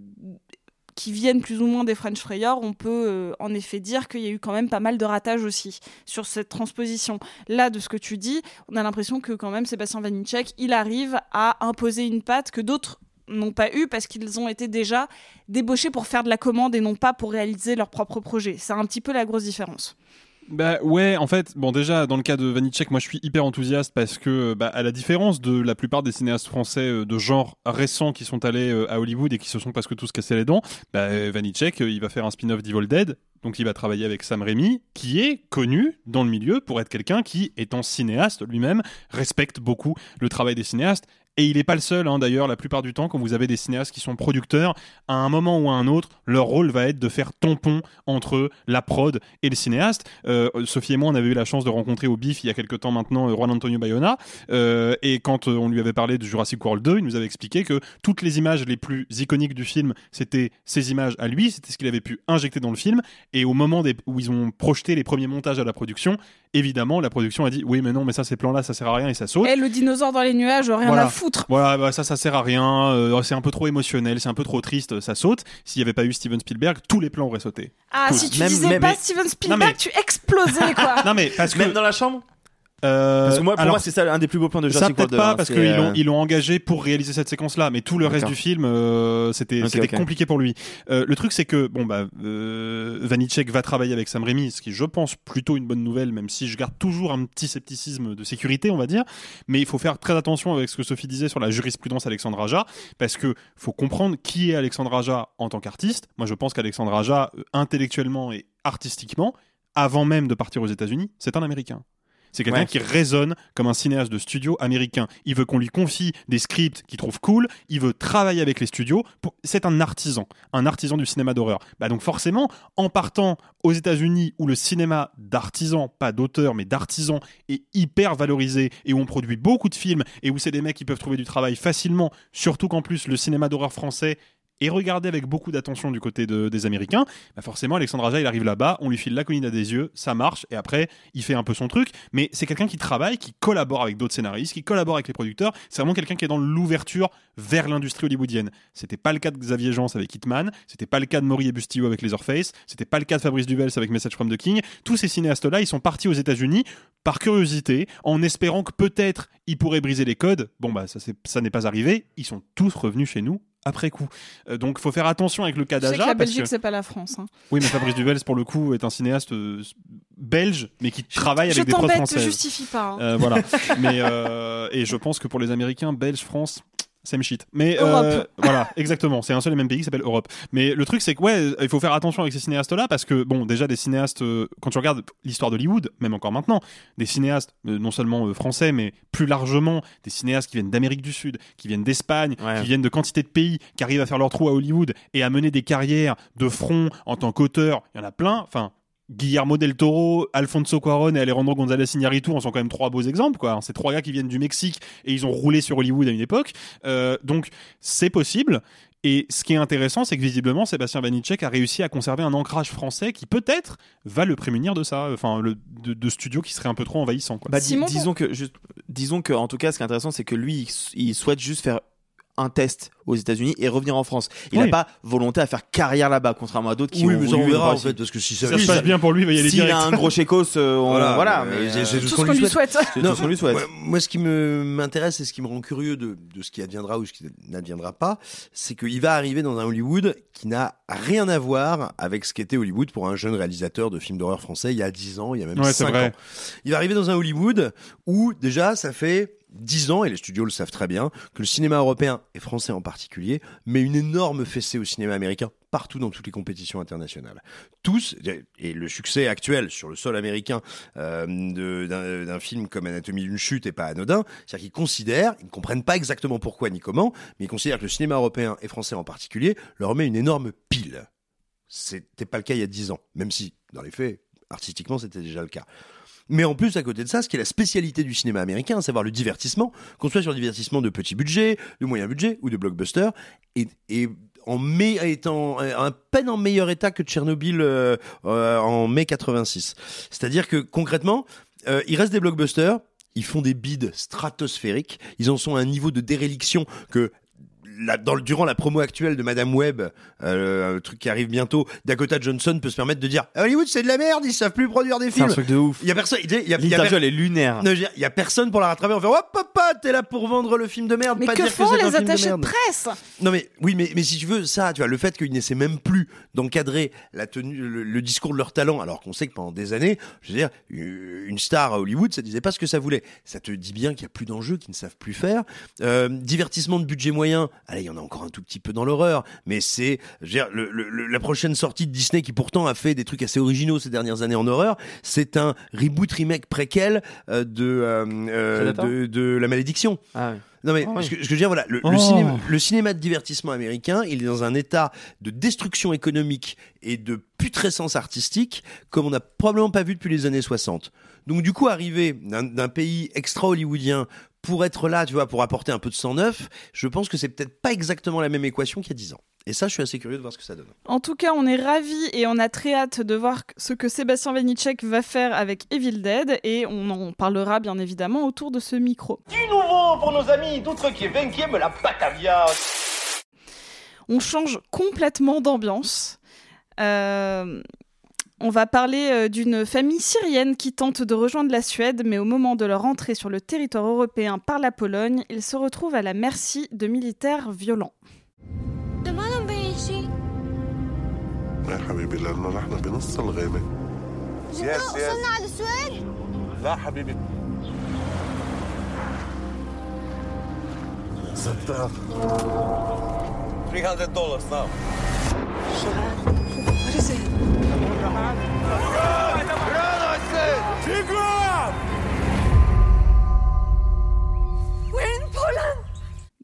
qui viennent plus ou moins des French Frayeurs, on peut euh, en effet dire qu'il y a eu quand même pas mal de ratages aussi sur cette transposition. Là, de ce que tu dis, on a l'impression que quand même Sébastien Vanitschek, il arrive à imposer une patte que d'autres n'ont pas eu parce qu'ils ont été déjà débauchés pour faire de la commande et non pas pour réaliser leur propre projet. C'est un petit peu la grosse différence. Bah ouais, en fait, bon déjà dans le cas de Vanitschek, moi je suis hyper enthousiaste parce que bah, à la différence de la plupart des cinéastes français euh, de genre récents qui sont allés euh, à Hollywood et qui se sont presque tous cassés les dents, bah, euh, Vanitschek, euh, il va faire un spin-off d'Evil Dead, donc il va travailler avec Sam Raimi, qui est connu dans le milieu pour être quelqu'un qui, étant cinéaste lui-même, respecte beaucoup le travail des cinéastes. Et il n'est pas le seul, hein, d'ailleurs, la plupart du temps, quand vous avez des cinéastes qui sont producteurs, à un moment ou à un autre, leur rôle va être de faire tampon entre la prod et le cinéaste. Euh, Sophie et moi, on avait eu la chance de rencontrer au BIF il y a quelques temps maintenant euh, Juan Antonio Bayona, euh, et quand on lui avait parlé de Jurassic World 2, il nous avait expliqué que toutes les images les plus iconiques du film, c'était ces images à lui, c'était ce qu'il avait pu injecter dans le film, et au moment des- où ils ont projeté les premiers montages à la production, évidemment, la production a dit oui, mais non, mais ça, ces plans-là, ça sert à rien et ça saute. Et le dinosaure dans les nuages, rien Voilà. à foutre. Voilà, bah, ça, ça sert à rien. euh, c'est un peu trop émotionnel, c'est un peu trop triste, ça saute. S'il n'y avait pas eu Steven Spielberg, tous les plans auraient sauté. Ah, Tous. si tu Même- disais même- pas mais- Steven Spielberg, mais- tu explosais quoi. Non mais parce que Même dans la chambre euh, Parce que moi, pour alors, moi, c'est ça un des plus beaux plans de ça Jurassic peut-être World 2. pas hein, parce qu'ils euh, l'ont ils l'ont engagé pour réaliser cette séquence-là, mais tout le reste du film euh, c'était c'était compliqué pour lui. Euh, le truc c'est que bon bah euh, Vanitschek va travailler avec Sam Raimi, ce qui je pense plutôt une bonne nouvelle, même si je garde toujours un petit scepticisme de sécurité on va dire. Mais il faut faire très attention avec ce que Sophie disait sur la jurisprudence Alexandre Aja, parce que faut comprendre qui est Alexandre Aja en tant qu'artiste. Moi je pense qu'Alexandre Aja euh, intellectuellement et artistiquement, avant même de partir aux États-Unis, c'est un Américain. C'est quelqu'un Ouais. qui résonne comme un cinéaste de studio américain. Il veut qu'on lui confie des scripts qu'il trouve cool. Il veut travailler avec les studios. Pour- C'est un artisan, un artisan du cinéma d'horreur. Bah donc forcément, en partant aux États-Unis où le cinéma d'artisan, pas d'auteur, mais d'artisan, est hyper valorisé et où on produit beaucoup de films et où c'est des mecs qui peuvent trouver du travail facilement. Surtout qu'en plus le cinéma d'horreur français est regardé avec beaucoup d'attention du côté de- des Américains, bah forcément Alexandre Aja il arrive là-bas, on lui file la colline à des yeux, ça marche et après il fait un peu son truc. Mais c'est quelqu'un qui travaille, qui collabore avec d'autres scénaristes, qui collabore avec les producteurs. C'est vraiment quelqu'un qui est dans l'ouverture vers l'industrie hollywoodienne. C'était pas le cas de Xavier Jean avec Hitman, c'était pas le cas de Maury et Bustillo avec Leatherface, c'était pas le cas de Fabrice Duvels avec Message from the King. Tous ces cinéastes-là, ils sont partis aux États-Unis par curiosité, en espérant que peut-être ils pourraient briser les codes. Bon bah ça n'est pas arrivé. Ils sont tous revenus chez nous après coup. Euh, donc faut faire attention avec le cas d'Aja. la Belgique, que- c'est pas la France. hein. oui, mais Fabrice Duvels, pour le coup, est un cinéaste euh, belge, mais qui travaille Je avec des prods françaises. justifie pas. hein. Euh, voilà. mais euh, et je pense que pour les Américains, Belge, France. Same shit. Mais Europe. euh, voilà, exactement. C'est un seul et même pays qui s'appelle Europe. Mais le truc, c'est que ouais, il faut faire attention avec ces cinéastes-là parce que bon, déjà des cinéastes, euh, quand tu regardes l'histoire d'Hollywood, même encore maintenant, des cinéastes euh, non seulement euh, français, mais plus largement des cinéastes qui viennent d'Amérique du Sud, qui viennent d'Espagne, Ouais. qui viennent de quantité de pays, qui arrivent à faire leur trou à Hollywood et à mener des carrières de front en tant qu'auteur. Il y en a plein. Enfin. Guillermo del Toro, Alfonso Cuarón et Alejandro González Iñárritu en sont quand même trois beaux exemples. quoi. C'est trois gars qui viennent du Mexique et ils ont roulé sur Hollywood à une époque. Euh, donc c'est possible. Et ce qui est intéressant, c'est que visiblement, Sébastien Vanitschek a réussi à conserver un ancrage français qui peut-être va le prémunir de ça, enfin, le, de, de studios qui seraient un peu trop envahissants. Quoi. Bah, di- disons que juste, disons que en tout cas, ce qui est intéressant, c'est que lui, il souhaite juste faire un test aux États-Unis et revenir en France. Il n'a Oui. pas volonté à faire carrière là-bas, contrairement à d'autres qui Oui, ont mais on voulu verra, en fait, parce que si ça- Ça se passe bien pour lui, il va y aller S'il a un gros chécos, euh, on- Voilà, voilà. mais, mais, c'est- tout ce qu'on lui souhaite. Non, tout ce qu'on lui souhaite. Moi, ce qui me m'intéresse et ce qui me rend curieux de, de ce qui adviendra ou ce qui n'adviendra pas, c'est qu'il va arriver dans un Hollywood qui n'a rien à voir avec ce qu'était Hollywood pour un jeune réalisateur de films d'horreur français il y a 10 ans, il y a même Ouais, c'est 5 vrai. ans. Il va arriver dans un Hollywood où déjà ça fait 10 ans, et les studios le savent très bien, que le cinéma européen, et français en particulier, met une énorme fessée au cinéma américain partout dans toutes les compétitions internationales. Tous, et le succès actuel sur le sol américain euh, d'un film comme Anatomie d'une chute est pas anodin, c'est-à-dire qu'ils considèrent, ils ne comprennent pas exactement pourquoi ni comment, mais ils considèrent que le cinéma européen et français en particulier leur met une énorme pile. C'était pas le cas il y a 10 ans, même si, dans les faits, artistiquement c'était déjà le cas. Mais en plus, à côté de ça, ce qui est la spécialité du cinéma américain, à savoir le divertissement, qu'on soit sur le divertissement de petit budget, de moyen budget ou de blockbuster, et, en mai, étant à peine en meilleur état que Tchernobyl euh, euh, en mai 86. C'est-à-dire que concrètement, euh, il reste des blockbusters, ils font des bids stratosphériques, ils en sont à un niveau de déréliction que la, dans, le- durant la promo actuelle de Madame Webb, euh, un truc qui arrive bientôt, Dakota Johnson peut se permettre de dire Hollywood c'est de la merde, ils savent plus produire des C'est un films. truc de ouf. Il y a personne. Il y a, y a- per- elle est lunaire. Non, je veux dire, il y a personne pour la rattraper. On fait hop hop hop, t'es là pour vendre le film de merde. Mais pas que dire font que les de attachés de presse? Non mais oui mais mais si tu veux ça tu vois le fait qu'ils n'essaient même plus d'encadrer la tenue le, le discours de leur talent alors qu'on sait que pendant des années je veux dire une star à Hollywood ça disait pas ce que ça voulait ça te dit bien qu'il y a plus d'enjeux qu'ils ne savent plus faire euh, divertissement de budget moyen allez il y en a encore un tout petit peu dans l'horreur mais c'est le, le- la prochaine sortie de Disney qui pourtant a fait des trucs assez originaux ces dernières années en horreur c'est un reboot remake préquel euh, de euh, euh, de, de la malédiction Ah oui. non mais Ah oui. ce, que, ce que je veux dire voilà le, le Oh. cinéma, le cinéma de divertissement américain il est dans un état de destruction économique et de putrescence artistique comme on n'a probablement pas vu depuis les années 60 donc du coup arriver d'un pays extra hollywoodien pour être là tu vois pour apporter un peu de sang neuf je pense que c'est peut-être pas exactement la même équation qu'il y a 10 ans et ça je suis assez curieux de voir ce que ça donne En tout cas, on est ravis et on a très hâte de voir ce que Sébastien Vanitschek va faire avec Evil Dead et on en parlera bien évidemment autour de ce micro. Du nouveau pour nos amis 20e, la Batavia? On change complètement d'ambiance. Euh, on va parler euh, d'une famille syrienne qui tente de rejoindre la Suède, mais au moment de leur entrée sur le territoire européen par la Pologne, ils se retrouvent à la merci de militaires violents.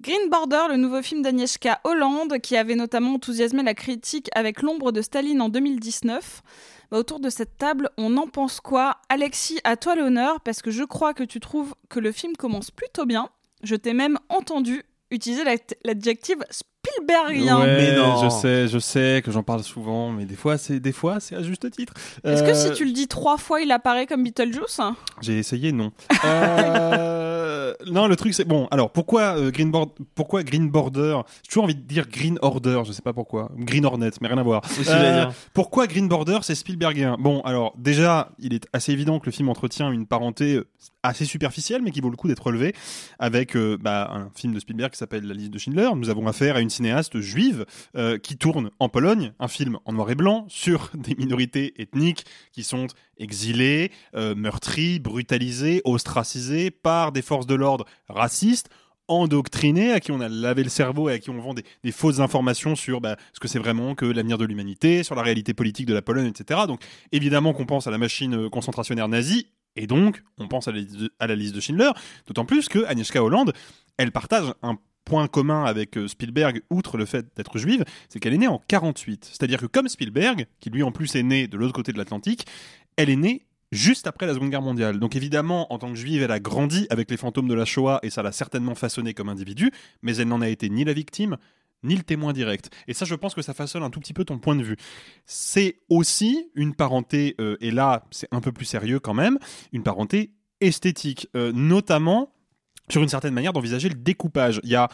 Green Border, le nouveau film d'Agnieszka Hollande, qui avait notamment enthousiasmé la critique avec L'ombre de Staline en 2019. Bah, autour de cette table, on en pense quoi? Alexis, à toi l'honneur, parce que je crois que tu trouves que le film commence plutôt bien. Je t'ai même entendu utiliser l'adjectif. Spielbergien. Ouais, je sais, je sais que j'en parle souvent, mais des fois, c'est des fois, c'est à juste titre. Est-ce que Euh, si tu le dis trois fois, il apparaît comme Beetlejuice J'ai essayé, non. Euh, non, le truc c'est bon. Alors pourquoi euh, Green Board- pourquoi Green Border? J'ai toujours envie de dire Green Order, je sais pas pourquoi. Green Hornet, mais rien à voir. Dire. pourquoi Green Border C'est Spielbergien? Bon, alors déjà, il est assez évident que le film entretient une parenté euh, assez superficielle, mais qui vaut le coup d'être relevée avec euh, bah, un film de Spielberg qui s'appelle La liste de Schindler. Nous avons affaire à une juive euh, qui tourne en Pologne, un film en noir et blanc sur des minorités ethniques qui sont exilées, euh, meurtries, brutalisées, ostracisées par des forces de l'ordre racistes endoctrinés, à qui on a lavé le cerveau et à qui on vend des, fausses informations sur bah, ce que c'est vraiment que l'avenir de l'humanité, sur la réalité politique de la Pologne, etc. Donc évidemment qu'on pense à la machine euh, concentrationnaire nazie, et donc on pense à la liste de Schindler, d'autant plus que Agnieszka Hollande, elle partage un point commun avec euh, Spielberg, outre le fait d'être juive, c'est qu'elle est née en 48. C'est-à-dire que comme Spielberg, qui lui en plus est né de l'autre côté de l'Atlantique, elle est née juste après la Seconde Guerre mondiale. Donc évidemment, en tant que juive, elle a grandi avec les fantômes de la Shoah et ça l'a certainement façonnée comme individu, mais elle n'en a été ni la victime, ni le témoin direct. Et ça, je pense que ça façonne un tout petit peu ton point de vue. C'est aussi une parenté, euh, et là, c'est un peu plus sérieux quand même, une parenté esthétique, euh, notamment sur une certaine manière d'envisager le découpage. Il y a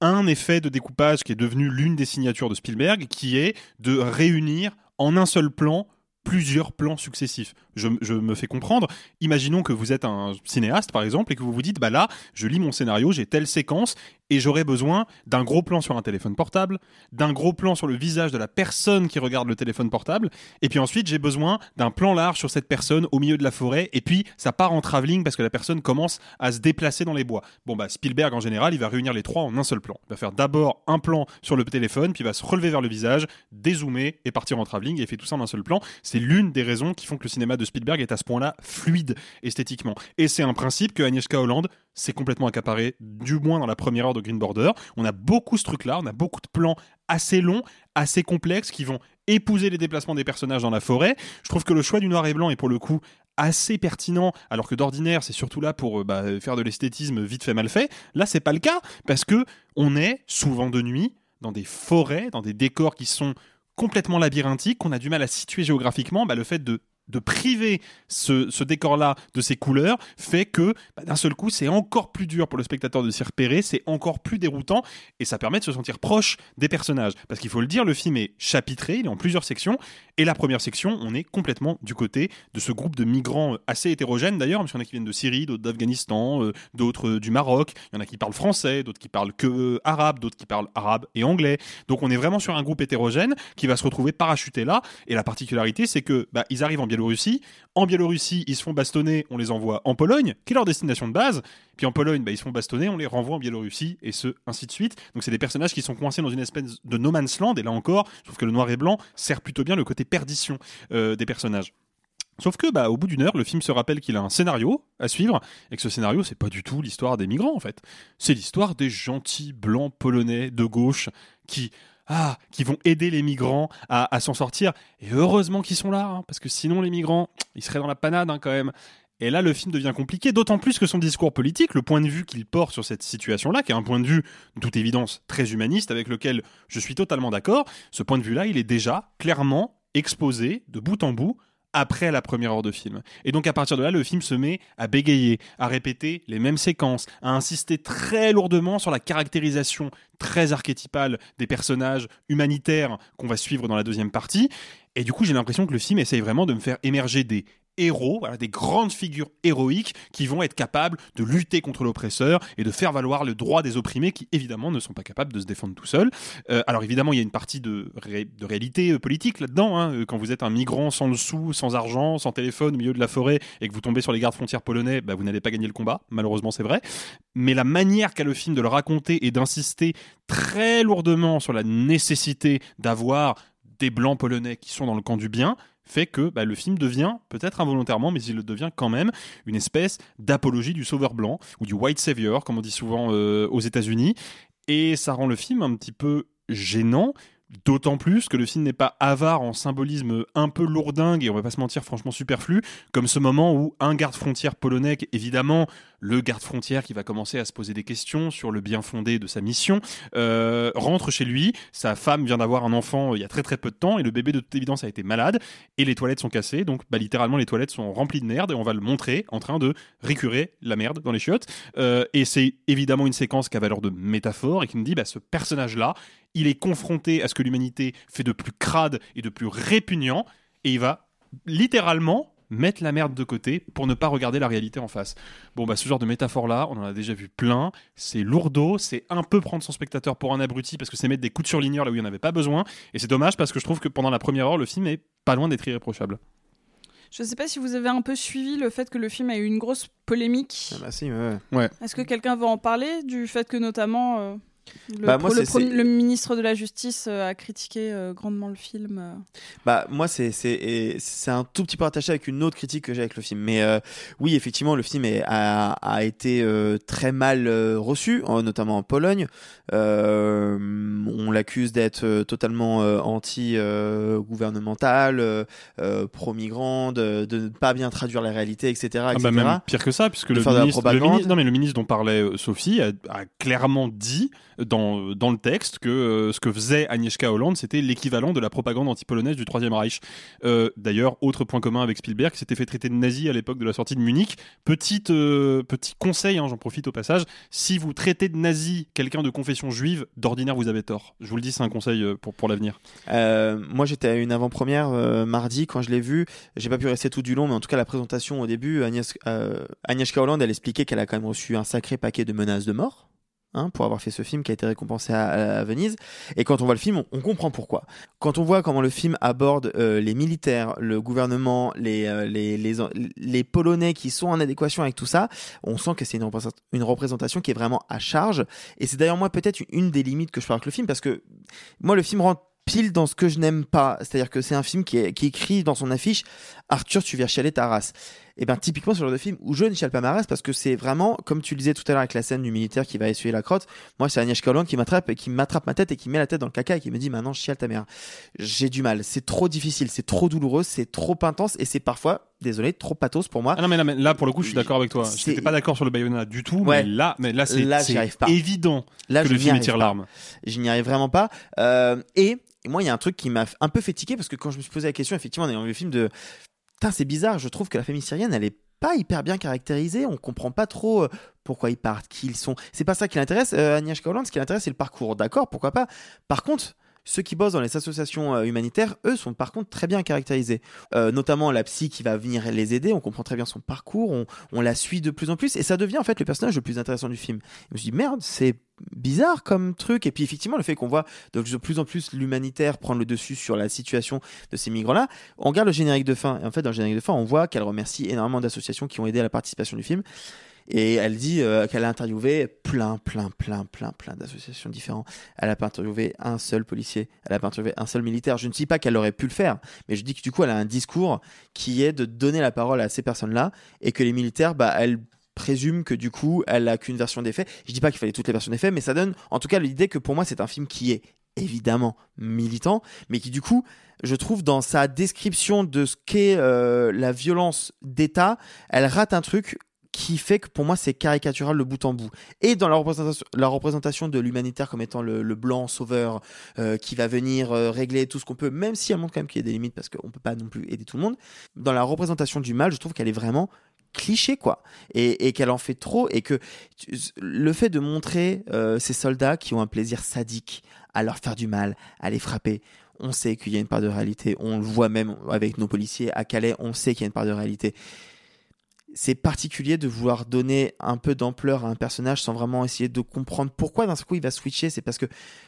un effet de découpage qui est devenu l'une des signatures de Spielberg, qui est de réunir en un seul plan plusieurs plans successifs. Je, me fais comprendre. Imaginons que vous êtes un cinéaste, par exemple, et que vous vous dites, bah là, je lis mon scénario, j'ai telle séquence, et j'aurais besoin d'un gros plan sur un téléphone portable, d'un gros plan sur le visage de la personne qui regarde le téléphone portable, et puis ensuite j'ai besoin d'un plan large sur cette personne au milieu de la forêt, et puis ça part en travelling parce que la personne commence à se déplacer dans les bois. Bon bah Spielberg en général, il va réunir les trois en un seul plan. Il va faire d'abord un plan sur le téléphone, puis il va se relever vers le visage, dézoomer et partir en travelling, et il fait tout ça en un seul plan. C'est l'une des raisons qui font que le cinéma de Spielberg est à ce point-là fluide esthétiquement. Et c'est un principe que Agnieszka Holland s'est complètement accaparé, du moins dans la première heure de Green Border. On a beaucoup ce truc-là, on a beaucoup de plans assez longs, assez complexes, qui vont épouser les déplacements des personnages dans la forêt. Je trouve que le choix du noir et blanc est pour le coup assez pertinent, alors que d'ordinaire c'est surtout là pour euh, bah, faire de l'esthétisme vite fait mal fait. Là c'est pas le cas parce que on est souvent de nuit dans des forêts, dans des décors qui sont complètement labyrinthiques, qu'on a du mal à situer géographiquement. Bah, le fait de de priver ce, décor-là de ses couleurs fait que bah, d'un seul coup c'est encore plus dur pour le spectateur de s'y repérer, c'est encore plus déroutant et ça permet de se sentir proche des personnages. Parce qu'il faut le dire, le film est chapitré, il est en plusieurs sections et la première section, on est complètement du côté de ce groupe de migrants assez hétérogènes d'ailleurs, parce qu'il y en a qui viennent de Syrie, d'autres d'Afghanistan, euh, d'autres euh, du Maroc, il y en a qui parlent français, d'autres qui parlent que euh, arabe, d'autres qui parlent arabe et anglais. Donc on est vraiment sur un groupe hétérogène qui va se retrouver parachuté là et la particularité c'est que bah, ils arrivent en En Biélorussie, ils se font bastonner, on les envoie en Pologne, qui est leur destination de base. Puis en Pologne, bah, ils se font bastonner, on les renvoie en Biélorussie, et ce, ainsi de suite. Donc c'est des personnages qui sont coincés dans une espèce de no man's land. Et là encore, trouve que le noir et blanc sert plutôt bien le côté perdition euh, des personnages. Sauf que, bah, au bout d'une heure, le film se rappelle qu'il a un scénario à suivre, et que ce scénario, c'est pas du tout l'histoire des migrants, en fait. C'est l'histoire des gentils blancs polonais de gauche qui, ah, qui vont aider les migrants à, s'en sortir. Et heureusement qu'ils sont là, hein, parce que sinon les migrants, ils seraient dans la panade hein, quand même. Et là, le film devient compliqué, d'autant plus que son discours politique, le point de vue qu'il porte sur cette situation-là, qui est un point de vue, de toute évidence, très humaniste, avec lequel je suis totalement d'accord, ce point de vue-là, il est déjà clairement exposé de bout en bout après la première heure de film. Et donc à partir de là, le film se met à bégayer, à répéter les mêmes séquences, à insister très lourdement sur la caractérisation très archétypale des personnages humanitaires qu'on va suivre dans la deuxième partie. Et du coup, j'ai l'impression que le film essaye vraiment de me faire émerger des héros, des grandes figures héroïques qui vont être capables de lutter contre l'oppresseur et de faire valoir le droit des opprimés qui évidemment ne sont pas capables de se défendre tout seuls. Euh, alors évidemment il y a une partie de, de réalité euh, politique là-dedans. Hein. Euh, quand vous êtes un migrant sans le sou, sans argent, sans téléphone au milieu de la forêt et que vous tombez sur les gardes frontières polonais, bah, vous n'allez pas gagner le combat. Malheureusement c'est vrai. Mais la manière qu'a le film de le raconter et d'insister très lourdement sur la nécessité d'avoir des blancs polonais qui sont dans le camp du bien, fait que bah, le film devient, peut-être involontairement, mais il devient quand même, une espèce d'apologie du sauveur blanc, ou du white savior, comme on dit souvent euh, aux États-Unis. Et ça rend le film un petit peu gênant, D'autant plus que le film n'est pas avare en symbolisme un peu lourdingue et on va pas se mentir franchement superflu, comme ce moment où un garde-frontière polonais, évidemment le garde-frontière qui va commencer à se poser des questions sur le bien fondé de sa mission, euh, rentre chez lui, sa femme vient d'avoir un enfant euh, il y a très très peu de temps et le bébé de toute évidence a été malade et les toilettes sont cassées, donc bah, littéralement les toilettes sont remplies de merde et on va le montrer en train de récurer la merde dans les chiottes. Euh, et c'est évidemment une séquence qui a valeur de métaphore et qui nous dit bah, ce personnage-là, il est confronté à ce que l'humanité fait de plus crade et de plus répugnant, et il va littéralement mettre la merde de côté pour ne pas regarder la réalité en face. Bon, bah, ce genre de métaphore-là, on en a déjà vu plein. C'est lourdeau, c'est un peu prendre son spectateur pour un abruti parce que c'est mettre des coups de surligneur là où il n'y en avait pas besoin. Et c'est dommage parce que je trouve que pendant la première heure, le film est pas loin d'être irréprochable. Je ne sais pas si vous avez un peu suivi le fait que le film a eu une grosse polémique. Ah bah si, ouais. ouais. Est-ce que quelqu'un veut en parler du fait que notamment euh, le, bah, moi, le, ministre de la Justice euh, a critiqué euh, grandement le film. euh. Bah moi c'est c'est c'est un tout petit peu attaché avec une autre critique que j'ai avec le film. Mais euh, oui effectivement le film est, a, a été euh, très mal euh, reçu, en- notamment en Pologne. Euh, on l'accuse d'être totalement euh, anti-gouvernemental, euh, euh, pro-migrant, de, de ne pas bien traduire la réalité, etc. Ah etc. bah même pire que ça, puisque le ministre, le propagande. ministre- non mais le ministre dont parlait Sophie a, a clairement dit dans, le texte que euh, ce que faisait Agnieszka Holland, c'était l'équivalent de la propagande anti-polonaise du Troisième Reich. Euh, D'ailleurs, autre point commun avec Spielberg, qui s'était fait traiter de nazi à l'époque de la sortie de Munich. Euh, petit conseil, hein, j'en profite au passage, si vous traitez de nazi quelqu'un de confession juive, d'ordinaire vous avez tort. Je vous le dis, c'est un conseil pour, l'avenir. Moi, j'étais à une avant-première mardi quand je l'ai vu. J'ai pas pu rester tout du long, mais en tout cas, la présentation au début, Agnieszka Holland, elle expliquait qu'elle a quand même reçu un sacré paquet de menaces de mort. Hein, pour avoir fait ce film qui a été récompensé à, Venise. Et quand on voit le film, on, comprend pourquoi. Quand on voit comment le film aborde euh, les militaires, le gouvernement, les, euh, les, Polonais qui sont en adéquation avec tout ça, on sent que c'est une, représent- une représentation qui est vraiment à charge. Et c'est d'ailleurs moi peut-être une des limites que je fais avec le film, parce que moi le film rentre pile dans ce que je n'aime pas. C'est-à-dire que c'est un film qui, qui écrit dans son affiche Arthur, tu viens chialer ta race. Et bien, typiquement, ce genre de film où je ne chiale pas ma race parce que c'est vraiment, comme tu le disais tout à l'heure avec la scène du militaire qui va essuyer la crotte, moi, c'est Agnieszka Holland qui m'attrape et qui m'attrape ma tête et qui met la tête dans le caca et qui me dit maintenant, chiale ta mère. J'ai du mal. C'est trop difficile, c'est trop douloureux, c'est trop intense et c'est parfois, désolé, trop pathos pour moi. Ah non, mais là, mais là, pour le coup, je suis d'accord avec toi. Je n'étais pas d'accord sur le Bayona du tout, mais là, mais là, c'est Là, j'y c'est arrive pas. évident Là, que je le film tire l'arme. Je n'y arrive vraiment pas. Euh, et moi, il y a un truc qui m'a un peu fait tiquer parce que quand je me suis posé la question, effectivement, en ayant vu le film de. C'est bizarre, je trouve que la famille syrienne, elle est pas hyper bien caractérisée. On comprend pas trop euh, pourquoi ils partent, qui ils sont. C'est pas ça qui l'intéresse. Euh, Holland, ce qui l'intéresse, c'est le parcours. D'accord, pourquoi pas. Par contre. Ceux qui bossent dans les associations euh, humanitaires, eux, sont par contre très bien caractérisés. Euh, notamment la psy qui va venir les aider, on comprend très bien son parcours, on, on la suit de plus en plus, et ça devient en fait le personnage le plus intéressant du film. Je me suis dit, merde, c'est bizarre comme truc. Et puis effectivement, le fait qu'on voit de plus en plus l'humanitaire prendre le dessus sur la situation de ces migrants-là, on regarde le générique de fin. Et en fait, dans le générique de fin, on voit qu'elle remercie énormément d'associations qui ont aidé à la participation du film. Et elle dit euh, qu'elle a interviewé plein, plein, plein, plein, plein d'associations différentes. Elle a pas interviewé un seul policier, elle a pas interviewé un seul militaire. Je ne dis pas qu'elle aurait pu le faire, mais je dis que du coup, elle a un discours qui est de donner la parole à ces personnes-là et que les militaires, bah, elles présument que du coup, elle a qu'une version des faits. Je dis pas qu'il fallait toutes les versions des faits, mais ça donne en tout cas l'idée que pour moi, c'est un film qui est évidemment militant, mais qui du coup, je trouve dans sa description de ce qu'est euh, la violence d'État, elle rate un truc qui fait que pour moi c'est caricatural de bout en bout. Et dans la représentation, la représentation de l'humanitaire comme étant le, blanc sauveur euh, qui va venir euh, régler tout ce qu'on peut, même si elle montre quand même qu'il y a des limites parce qu'on peut pas non plus aider tout le monde, dans la représentation du mal, je trouve qu'elle est vraiment cliché quoi et, qu'elle en fait trop et que le fait de montrer euh, ces soldats qui ont un plaisir sadique à leur faire du mal à les frapper on sait qu'il y a une part de réalité on le voit même avec nos policiers à Calais on sait qu'il y a une part de réalité c'est particulier de vouloir donner un peu d'ampleur à un personnage sans vraiment essayer de comprendre pourquoi d'un coup il va switcher. C'est parce que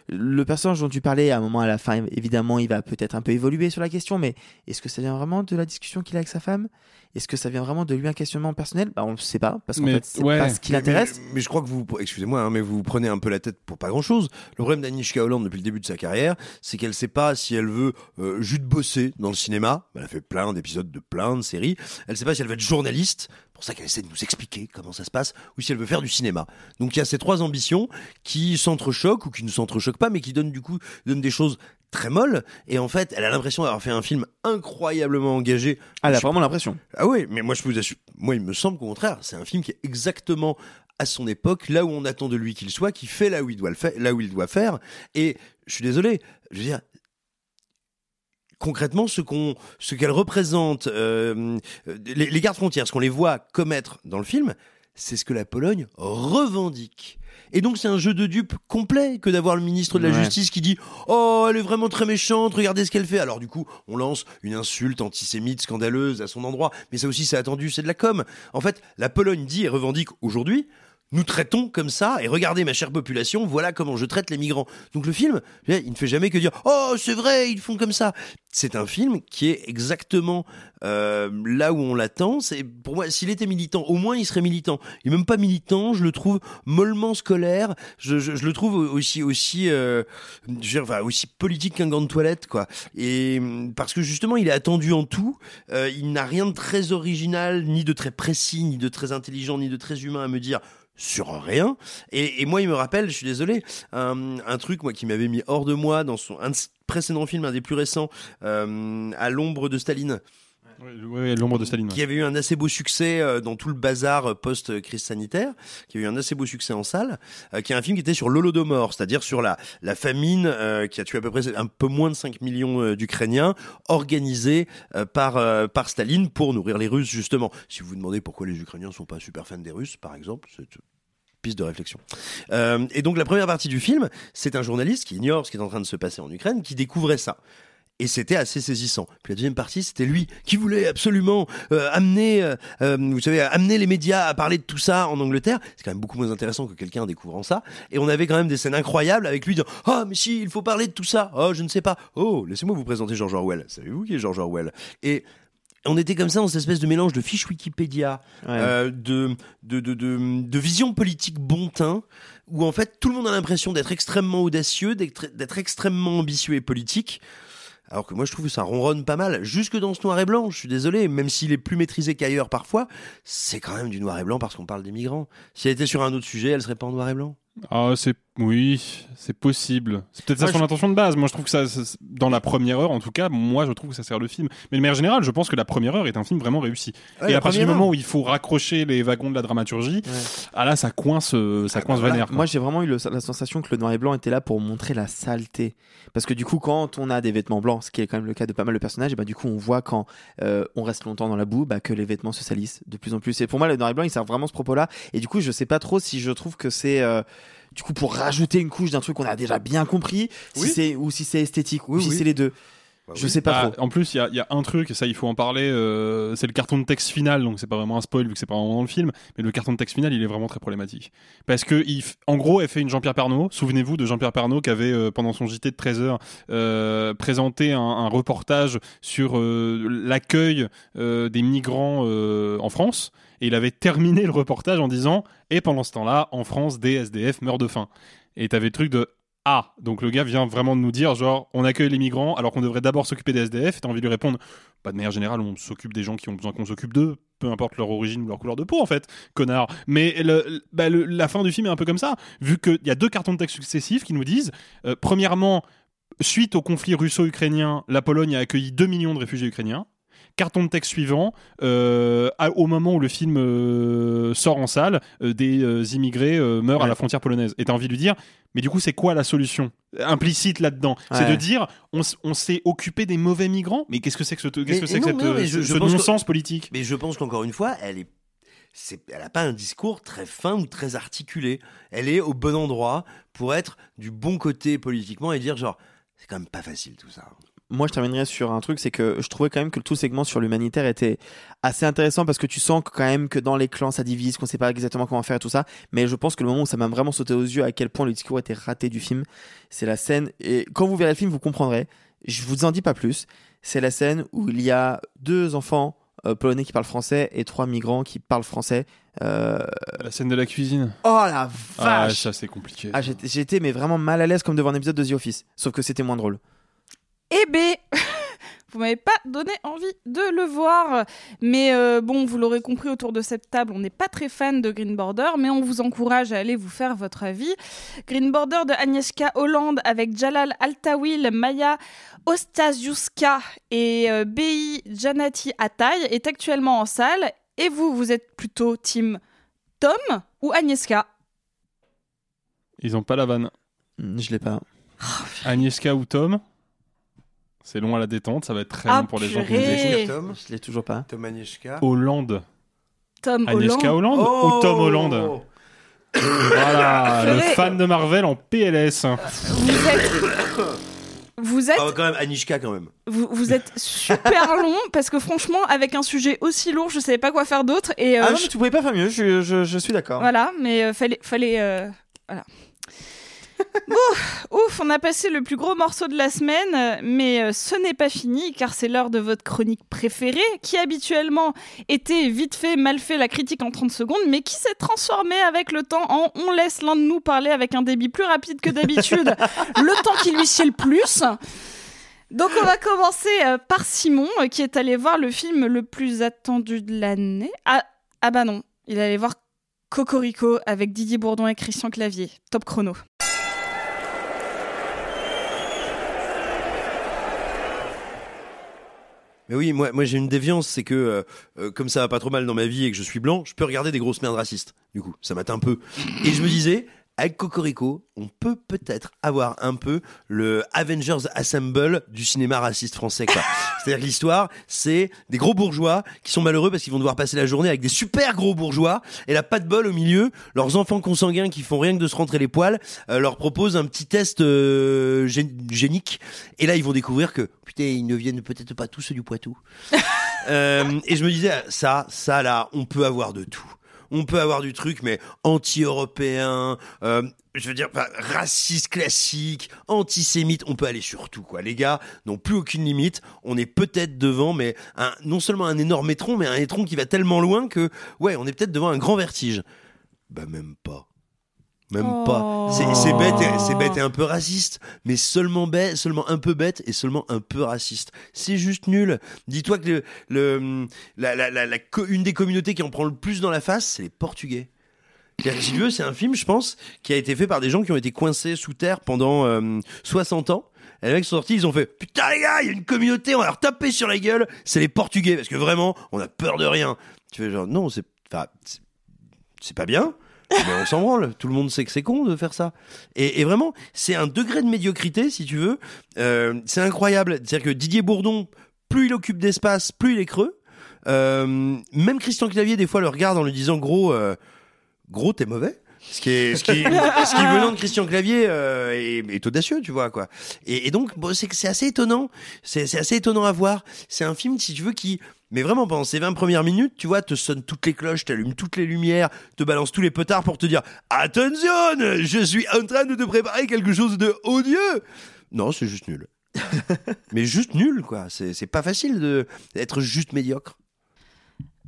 le personnage dont tu parlais, à un moment à la fin, évidemment, il va peut-être un peu évoluer sur la question, mais est-ce que ça vient vraiment de la discussion qu'il a avec sa femme? Est-ce que ça vient vraiment de lui un questionnement personnel? Bah, On ne sait pas, parce qu'en fait, c'est ouais. pas ce qui l'intéresse. Mais, mais je crois que vous, excusez-moi, hein, mais vous vous prenez un peu la tête pour pas grand-chose. Le problème d'Anishka Holland depuis le début de sa carrière, c'est qu'elle sait pas si elle veut euh, juste bosser dans le cinéma. Elle a fait plein d'épisodes de plein de séries. Elle sait pas si elle veut être journaliste. Pour ça qu'elle essaie de nous expliquer comment ça se passe, ou si elle veut faire du cinéma. Donc il y a ces trois ambitions qui s'entrechoquent ou qui ne s'entrechoquent pas, mais qui donnent du coup donnent des choses très molles. Et en fait, elle a l'impression d'avoir fait un film incroyablement engagé. Ah, elle a Je- vraiment l'impression. ah oui, mais moi je vous assure, moi il me semble qu'au contraire, c'est un film qui est exactement à son époque, là où on attend de lui qu'il soit, qui fait là où il doit le faire, là où il doit faire. Et je suis désolé, je veux dire. Concrètement, ce qu'on, ce qu'elle représente, euh, les, les gardes frontières, ce qu'on les voit commettre dans le film, c'est ce que la Pologne revendique. Et donc c'est un jeu de dupes complet que d'avoir le ministre de la Ouais. Justice qui dit Oh, elle est vraiment très méchante, regardez ce qu'elle fait. Alors du coup, on lance une insulte antisémite scandaleuse à son endroit. Mais ça aussi, c'est attendu, c'est de la com. En fait, la Pologne dit et revendique aujourd'hui nous traitons comme ça, et regardez ma chère population, voilà comment je traite les migrants. Donc le film, il ne fait jamais que dire Oh, c'est vrai, ils font comme ça. C'est un film qui est exactement euh, là où on l'attend. C'est pour moi, s'il était militant, au moins il serait militant. Il est même pas militant, je le trouve mollement scolaire. Je, je, je le trouve aussi aussi euh, dire, enfin, aussi politique qu'un gant de toilette, quoi. Et parce que justement, il est attendu en tout. Euh, il n'a rien de très original, ni de très précis, ni de très intelligent, ni de très humain à me dire sur rien. Et, moi, il me rappelle, je suis désolé, un, truc moi qui m'avait mis hors de moi dans son un précédents films, un des plus récents, euh, à l'ombre de Staline. Ouais, l'ombre de Staline. Qui avait eu un assez beau succès euh, dans tout le bazar euh, post-crise sanitaire, qui a eu un assez beau succès en salle, euh, qui est un film qui était sur l'Holodomor, c'est-à-dire sur la, la famine euh, qui a tué à peu près un peu moins de 5 millions euh, d'Ukrainiens, organisée euh, par, euh, par Staline pour nourrir les Russes, justement. Si vous vous demandez pourquoi les Ukrainiens sont pas super fans des Russes, par exemple, c'est piste de réflexion. Euh, et donc la première partie du film, c'est un journaliste qui ignore ce qui est en train de se passer en Ukraine, qui découvrait ça. Et c'était assez saisissant. Puis la deuxième partie, c'était lui qui voulait absolument euh, amener, euh, euh, vous savez, amener les médias à parler de tout ça en Angleterre. C'est quand même beaucoup moins intéressant que quelqu'un découvrant ça. Et on avait quand même des scènes incroyables avec lui disant Ah, mais si, il faut parler de tout ça. Oh, je ne sais pas. Oh, laissez-moi vous présenter George Orwell. Savez-vous qui est George Orwell? Et on était comme ça dans cette espèce de mélange de fiches Wikipédia, Ouais. euh, de, de, de, de, vision politique bon teint, où en fait tout le monde a l'impression d'être extrêmement audacieux, d'être extrêmement ambitieux et politique. Alors que moi je trouve que ça ronronne pas mal, jusque dans ce noir et blanc, je suis désolé, même s'il est plus maîtrisé qu'ailleurs parfois, c'est quand même du noir et blanc parce qu'on parle des migrants. Si elle était sur un autre sujet, elle serait pas en noir et blanc. Ah, c'est oui, c'est possible. C'est peut-être ça son je- intention de base. Moi, je trouve que ça, ça- dans la première heure, en tout cas, moi, je trouve que ça sert le film. Mais de manière générale, je pense que la première heure est un film vraiment réussi. Ouais, Et à partir du moment heure. où il faut raccrocher les wagons de la dramaturgie, ah là, ça coince, euh, ça coince vénère. quoi. Moi, j'ai vraiment eu le- la sensation que le noir et blanc était là pour montrer la saleté. Parce que du coup, quand on a des vêtements blancs, ce qui est quand même le cas de pas mal de personnages, et bah, du coup, on voit quand euh, on reste longtemps dans la boue, bah, que les vêtements se salissent de plus en plus. Et pour moi, le noir et blanc, il sert vraiment ce propos-là. Et du coup, je sais pas trop si je trouve que c'est. euh, du coup, pour rajouter une couche d'un truc qu'on a déjà bien compris, si c'est ou si c'est esthétique, ou si oui. c'est les deux. Je sais pas Ah, trop. En plus, il y a, il y a un truc, et ça il faut en parler, euh, c'est le carton de texte final, donc c'est pas vraiment un spoil vu que c'est pas vraiment dans le film, mais le carton de texte final il est vraiment très problématique. Parce que, il f- en gros, elle fait une Jean-Pierre Pernaut, souvenez-vous de Jean-Pierre Pernaut qui avait, euh, pendant son JT de 13h, euh, présenté un, un reportage sur euh, l'accueil euh, des migrants euh, en France, et il avait terminé le reportage en disant Et pendant ce temps-là, en France, des SDF meurent de faim. Et t'avais le truc de ah, donc le gars vient vraiment de nous dire, genre, on accueille les migrants alors qu'on devrait d'abord s'occuper des SDF. Et t'as envie de lui répondre, bah, de manière générale, on s'occupe des gens qui ont besoin qu'on s'occupe d'eux, peu importe leur origine ou leur couleur de peau, en fait, connard. Mais bah, la fin du film est un peu comme ça, vu qu'il y a deux cartons de texte successifs qui nous disent, euh, premièrement, suite au conflit russo-ukrainien, la Pologne a accueilli 2 millions de réfugiés ukrainiens. Carton de texte suivant, euh, à- au moment où le film euh, sort en salle, euh, des immigrés meurent à la frontière polonaise. Et t'as envie de lui dire, mais du coup, c'est quoi la solution implicite là-dedans? C'est de dire, on, s'est occupé des mauvais migrants, mais qu'est-ce que c'est que ce, qu'est-ce que c'est ce, non-sens politique? Mais je pense qu'encore une fois, elle est, c'est, elle a pas un discours très fin ou très articulé. Elle est au bon endroit pour être du bon côté politiquement et dire genre, c'est quand même pas facile tout ça. Moi je terminerai sur un truc, c'est que je trouvais quand même que tout segment sur l'humanitaire était assez intéressant parce que tu sens quand même que dans les clans ça divise, qu'on sait pas exactement comment faire et tout ça. Mais je pense que le moment où ça m'a vraiment sauté aux yeux à quel point le discours était raté du film, c'est la scène. Et quand vous verrez le film, vous comprendrez. Je vous en dis pas plus. C'est la scène où il y a deux enfants euh, polonais qui parlent français et trois migrants qui parlent français. Euh, La scène de la cuisine. Oh la Ah, vache ça c'est compliqué. Ah, j'étais- J'étais mais vraiment mal à l'aise comme devant un épisode de The Office. Sauf que c'était moins drôle. Eh ben, vous m'avez pas donné envie de le voir. Mais euh, bon, vous l'aurez compris autour de cette table, on n'est pas très fan de Green Border, mais on vous encourage à aller vous faire votre avis. Green Border de Agnieszka Holland avec Jalal Altawil, Maya Ostasiuska et euh, Bei Janati Atay est actuellement en salle. Et vous, vous êtes plutôt team Tom ou Agnieszka? Ils ont pas la vanne. Je l'ai pas. Agnieszka ou Tom? C'est long à la détente, ça va être très Ah, long pour les gens qui nous écoutent. Tom, Je l'ai toujours pas. Tom Agnieszka. Hollande. Tom Agnieszka Holland Hollande ou Tom Holland Voilà, le fan de Marvel en PLS. Vous êtes... Vous êtes Ah, quand même, Anishka quand même. Vous, vous êtes super long parce que franchement, avec un sujet aussi lourd, je savais pas quoi faire d'autre. Et euh, Ah non, mais tu pouvais pas faire mieux, je, je, je suis d'accord. voilà, mais euh, fallait, fallait, euh, voilà. Ouf, on a passé le plus gros morceau de la semaine, mais euh, ce n'est pas fini car c'est l'heure de votre chronique préférée, qui habituellement était vite fait, mal fait, la critique en 30 secondes, mais qui s'est transformée avec le temps en on laisse l'un de nous parler avec un débit plus rapide que d'habitude, le temps qui lui sied le plus. Donc on va commencer euh, par Simon euh, qui est allé voir le film le plus attendu de l'année. Ah, ah bah non, il est allé voir Cocorico avec Didier Bourdon et Christian Clavier. Top chrono. Mais oui, moi, moi j'ai une déviance, c'est que euh, euh, comme ça va pas trop mal dans ma vie et que je suis blanc, je peux regarder des grosses merdes racistes. Du coup, ça m'atteint un peu. Et je me disais, avec Cocorico, on peut peut-être avoir un peu le Avengers Assemble du cinéma raciste français. C'est-à-dire que l'histoire, c'est des gros bourgeois qui sont malheureux parce qu'ils vont devoir passer la journée avec des super gros bourgeois. Et là, pas de bol au milieu, leurs enfants consanguins qui font rien que de se rentrer les poils euh, leur proposent un petit test euh, gé- génique. Et là, ils vont découvrir que putain, ils ne viennent peut-être pas tous du Poitou. Euh, et je me disais, ça, ça là, on peut avoir de tout. On peut avoir du truc, mais anti-européen, euh, je veux dire, raciste classique, antisémite, on peut aller sur tout, quoi. Les gars n'ont plus aucune limite. On est peut-être devant, mais un, non seulement un énorme étron, mais un étron qui va tellement loin que, ouais, on est peut-être devant un grand vertige. Bah, même pas. Même Oh. pas. C'est- C'est bête, et- c'est bête et un peu raciste, mais seulement bête, seulement un peu bête et seulement un peu raciste. C'est juste nul. Dis-toi que le, le- la, la- la- la co- une des communautés qui en prend le plus dans la face, c'est les Portugais. Si tu veux, c'est un film, je pense, qui a été fait par des gens qui ont été coincés sous terre pendant euh, 60 ans. Et les mecs sont sortis, ils ont fait Putain, les gars, il y a une communauté, on va leur taper sur la gueule. C'est les Portugais, parce que vraiment, on a peur de rien. Tu fais genre, non, c'est enfin, c'est- c'est pas bien. On s'en branle. Tout le monde sait que c'est con de faire ça. Et, et vraiment, c'est un degré de médiocrité, si tu veux. Euh, c'est incroyable. C'est-à-dire que Didier Bourdon, plus il occupe d'espace, plus il est creux. Euh, même Christian Clavier, des fois, le regarde en lui disant Gros, euh, gros, t'es mauvais. Ce qui, est, ce, qui, ce qui venant de Christian Clavier euh, est, est audacieux, tu vois quoi. Et, et donc bon, c'est assez étonnant, c'est c'est assez étonnant à voir. C'est un film, si tu veux, qui, mais vraiment pendant ces 20 premières minutes, tu vois, te sonne toutes les cloches, t'allume toutes les lumières, te balance tous les petards pour te dire attention, je suis en train de te préparer quelque chose de odieux. Non, c'est juste nul. mais juste nul quoi. C'est c'est pas facile de d'être juste médiocre.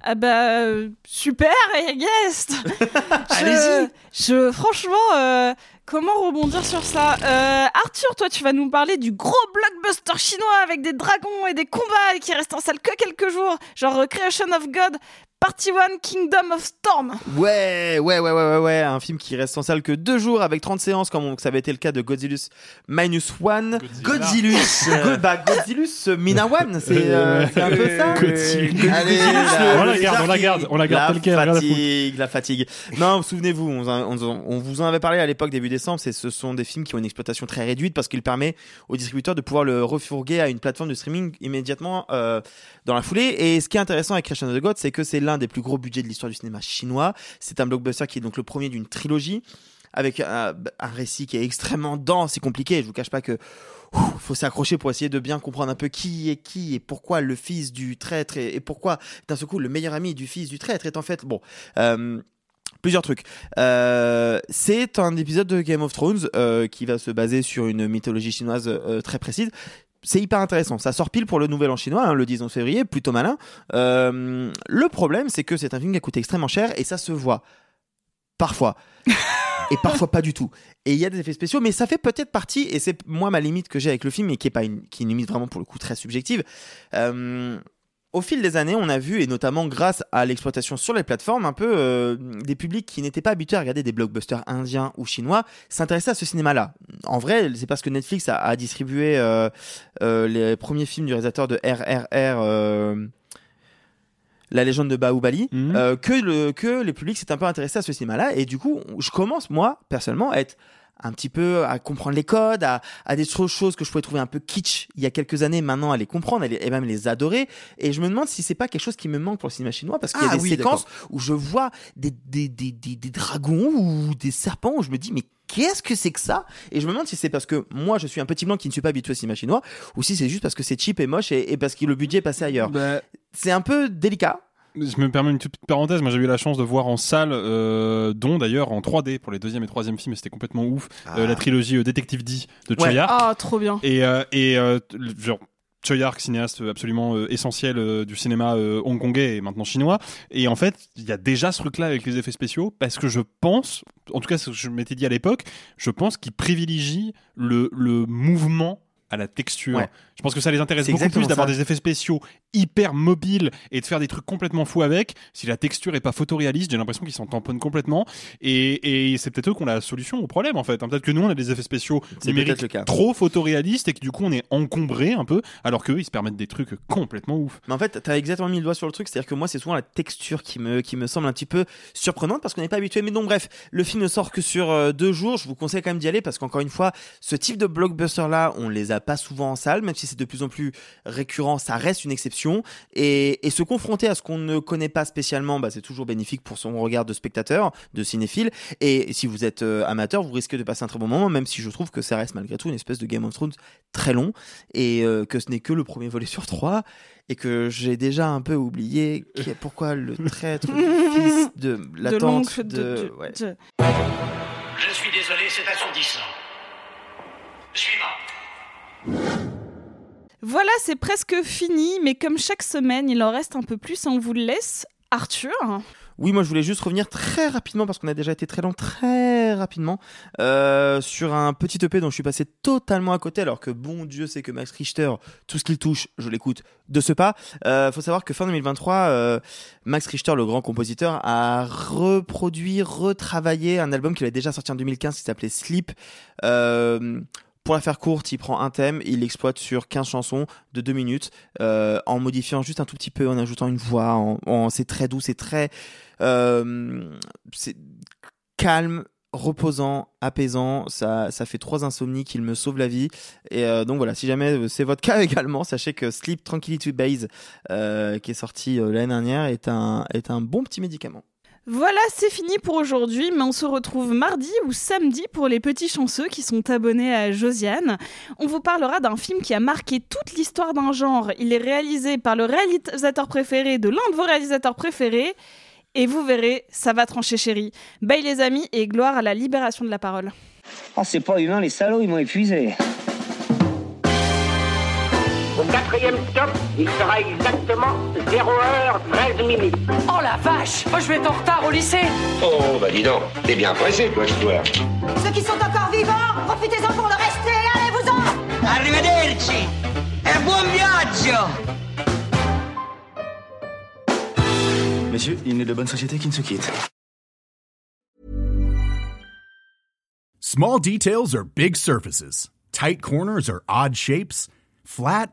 Ah bah super et guest. Allez-y. Je franchement euh, comment rebondir sur ça Euh, Arthur, toi tu vas nous parler du gros blockbuster chinois avec des dragons et des combats et qui reste en salle que quelques jours, genre Creation of God, Party One, Kingdom of Storm. Ouais, ouais, ouais, ouais, ouais, ouais, un film qui reste en salle que deux jours avec 30 séances, comme on- ça avait été le cas de Godzillus Minus One. Godzillus. Go- bah, Godzillus euh, Mina One, c'est euh, c'est un peu ça. Godzillus. Allez, On la garde, on la garde, on la garde telle foutre. fatigue, la fatigue. Non, souvenez-vous, on, on- on vous en avait parlé à l'époque début décembre. C'est ce sont des films qui ont une exploitation très réduite parce qu'ils permettent aux distributeurs de pouvoir le refourguer à une plateforme de streaming immédiatement euh, dans la foulée. Et ce qui est intéressant avec of the God, c'est que c'est l'un des plus gros budgets de l'histoire du cinéma chinois. C'est un blockbuster qui est donc le premier d'une trilogie avec un, récit qui est extrêmement dense et compliqué. Je vous cache pas que ouf, faut s'accrocher pour essayer de bien comprendre un peu qui est qui et pourquoi le fils du traître et, pourquoi d'un seul coup le meilleur ami du fils du traître est en fait bon. euh, Plusieurs trucs. Euh, c'est un épisode de Game of Thrones euh, qui va se baser sur une mythologie chinoise très précise. C'est hyper intéressant. Ça sort pile pour le nouvel an chinois, hein, le 10 février, plutôt malin. Euh, le problème, c'est que c'est un film qui a coûté extrêmement cher et ça se voit parfois. et parfois pas du tout. Et il y a des effets spéciaux, mais ça fait peut-être partie, et c'est moi ma limite que j'ai avec le film, et qui est pas une, qui est une limite vraiment pour le coup très subjective. Euh, au fil des années, on a vu, et notamment grâce à l'exploitation sur les plateformes, un peu euh, des publics qui n'étaient pas habitués à regarder des blockbusters indiens ou chinois s'intéresser à ce cinéma-là. En vrai, c'est parce que Netflix a, a distribué euh, euh, les premiers films du réalisateur de RRR. la légende de Baoubali, euh, que, le, que les publics s'est un peu intéressés à ce cinéma-là. Et du coup, je commence, moi, personnellement, à être un petit peu à comprendre les codes, à, à des choses que je pouvais trouver un peu kitsch il y a quelques années, maintenant à les comprendre et, les- et même les adorer. Et je me demande si c'est pas quelque chose qui me manque pour le cinéma chinois, parce qu'il y a Ah des oui, séquences où je vois des, des, des, des, des dragons ou des serpents où je me dis, mais qu'est-ce que c'est que ça? Et je me demande si c'est parce que moi je suis un petit blanc qui ne suis pas habitué au cinéma chinois, ou si c'est juste parce que c'est cheap et moche et, et parce que le budget est passé ailleurs. C'est un peu délicat. Je me permets une toute petite parenthèse. Moi, j'ai eu la chance de voir en salle, euh, dont d'ailleurs en 3D pour les deuxième et troisième films, et c'était complètement ouf, euh, la trilogie euh, Détective D de Ouais. Ah, trop bien. Et, euh, et euh, genre, Choyark, cinéaste absolument euh, essentiel euh, du cinéma euh, hongkongais et maintenant chinois. Et en fait, il y a déjà ce truc-là avec les effets spéciaux parce que je pense, en tout cas, ce que je m'étais dit à l'époque, je pense qu'ils privilégient le, le mouvement à la texture. Ouais. Je pense que ça les intéresse beaucoup plus d'avoir des effets spéciaux hyper mobiles et de faire des trucs complètement fous avec. Si la texture est pas photoréaliste, j'ai l'impression qu'ils s'en tamponnent complètement. Et, et c'est peut-être eux qui ont la solution au problème en fait. hein. Peut-être que nous on a des effets spéciaux numériques le cas. trop photoréalistes et que du coup on est encombré un peu, alors qu'eux ils se permettent des trucs complètement ouf. Mais en fait, t'as exactement mis le doigt sur le truc, c'est-à-dire que moi, c'est souvent la texture qui me, qui me semble un petit peu surprenante parce qu'on n'est pas habitué. Mais donc, bref, le film ne sort que sur euh, deux jours. Je vous conseille quand même d'y aller parce qu'encore une fois, ce type de blockbuster-là, on les a pas souvent en salle, même si c'est de plus en plus récurrent, ça reste une exception. Et, et se confronter à ce qu'on ne connaît pas spécialement, bah, c'est toujours bénéfique pour son regard de spectateur, de cinéphile. Et si vous êtes euh, amateur, vous risquez de passer un très bon moment, même si je trouve que ça reste malgré tout une espèce de Game of Thrones très long et euh, que ce n'est que le premier volet sur trois et que j'ai déjà un peu oublié qui- pourquoi le traître du fils de la De tante l'oncle de- de, de- ouais. de- Je suis désolé, c'est assourdissant. Voilà, c'est presque fini, mais comme chaque semaine, il en reste un peu plus, on vous le laisse. Arthur Oui, moi je voulais juste revenir très rapidement parce qu'on a déjà été très long, très rapidement euh, sur un petit EP dont je suis passé totalement à côté alors que bon Dieu sait que Max Richter, tout ce qu'il touche, je l'écoute de ce pas. Euh, faut savoir que fin 2023, euh, Max Richter, le grand compositeur, a reproduit, retravaillé un album qu'il avait déjà sorti en 2015 qui s'appelait Sleep. Euh, pour la faire courte, il prend un thème, il l'exploite sur 15 chansons de 2 minutes, euh, en modifiant juste un tout petit peu, en ajoutant une voix, c'est très doux, c'est très euh, calme, reposant, apaisant. Ça, ça fait trois insomnies qu'il me sauve la vie. Et euh, donc voilà, si jamais c'est votre cas également, sachez que Sleep Tranquility Base, qui est sorti l'année dernière, est un, est un bon petit médicament. Voilà, c'est fini pour aujourd'hui, mais on se retrouve mardi ou samedi pour les petits chanceux qui sont abonnés à Josiane. On vous parlera d'un film qui a marqué toute l'histoire d'un genre. Il est réalisé par le réalisateur préféré de l'un de vos réalisateurs préférés. Et vous verrez, ça va trancher chérie. Bye les amis et gloire à la libération de la parole. Oh, c'est pas humain, les salauds, ils m'ont épuisé. Au quatrième stop, il sera exactement 0h13 minutes. Oh la vache Moi je vais être en retard au lycée Oh, bah dis donc, t'es bien pressé, toi, toi. Ceux qui sont encore vivants, profitez-en pour le rester, allez-vous-en Arrivederci e buon viaggio Messieurs, il n'est de bonne société qui ne se quitte. Small details are big surfaces. Tight corners are odd shapes. Flat,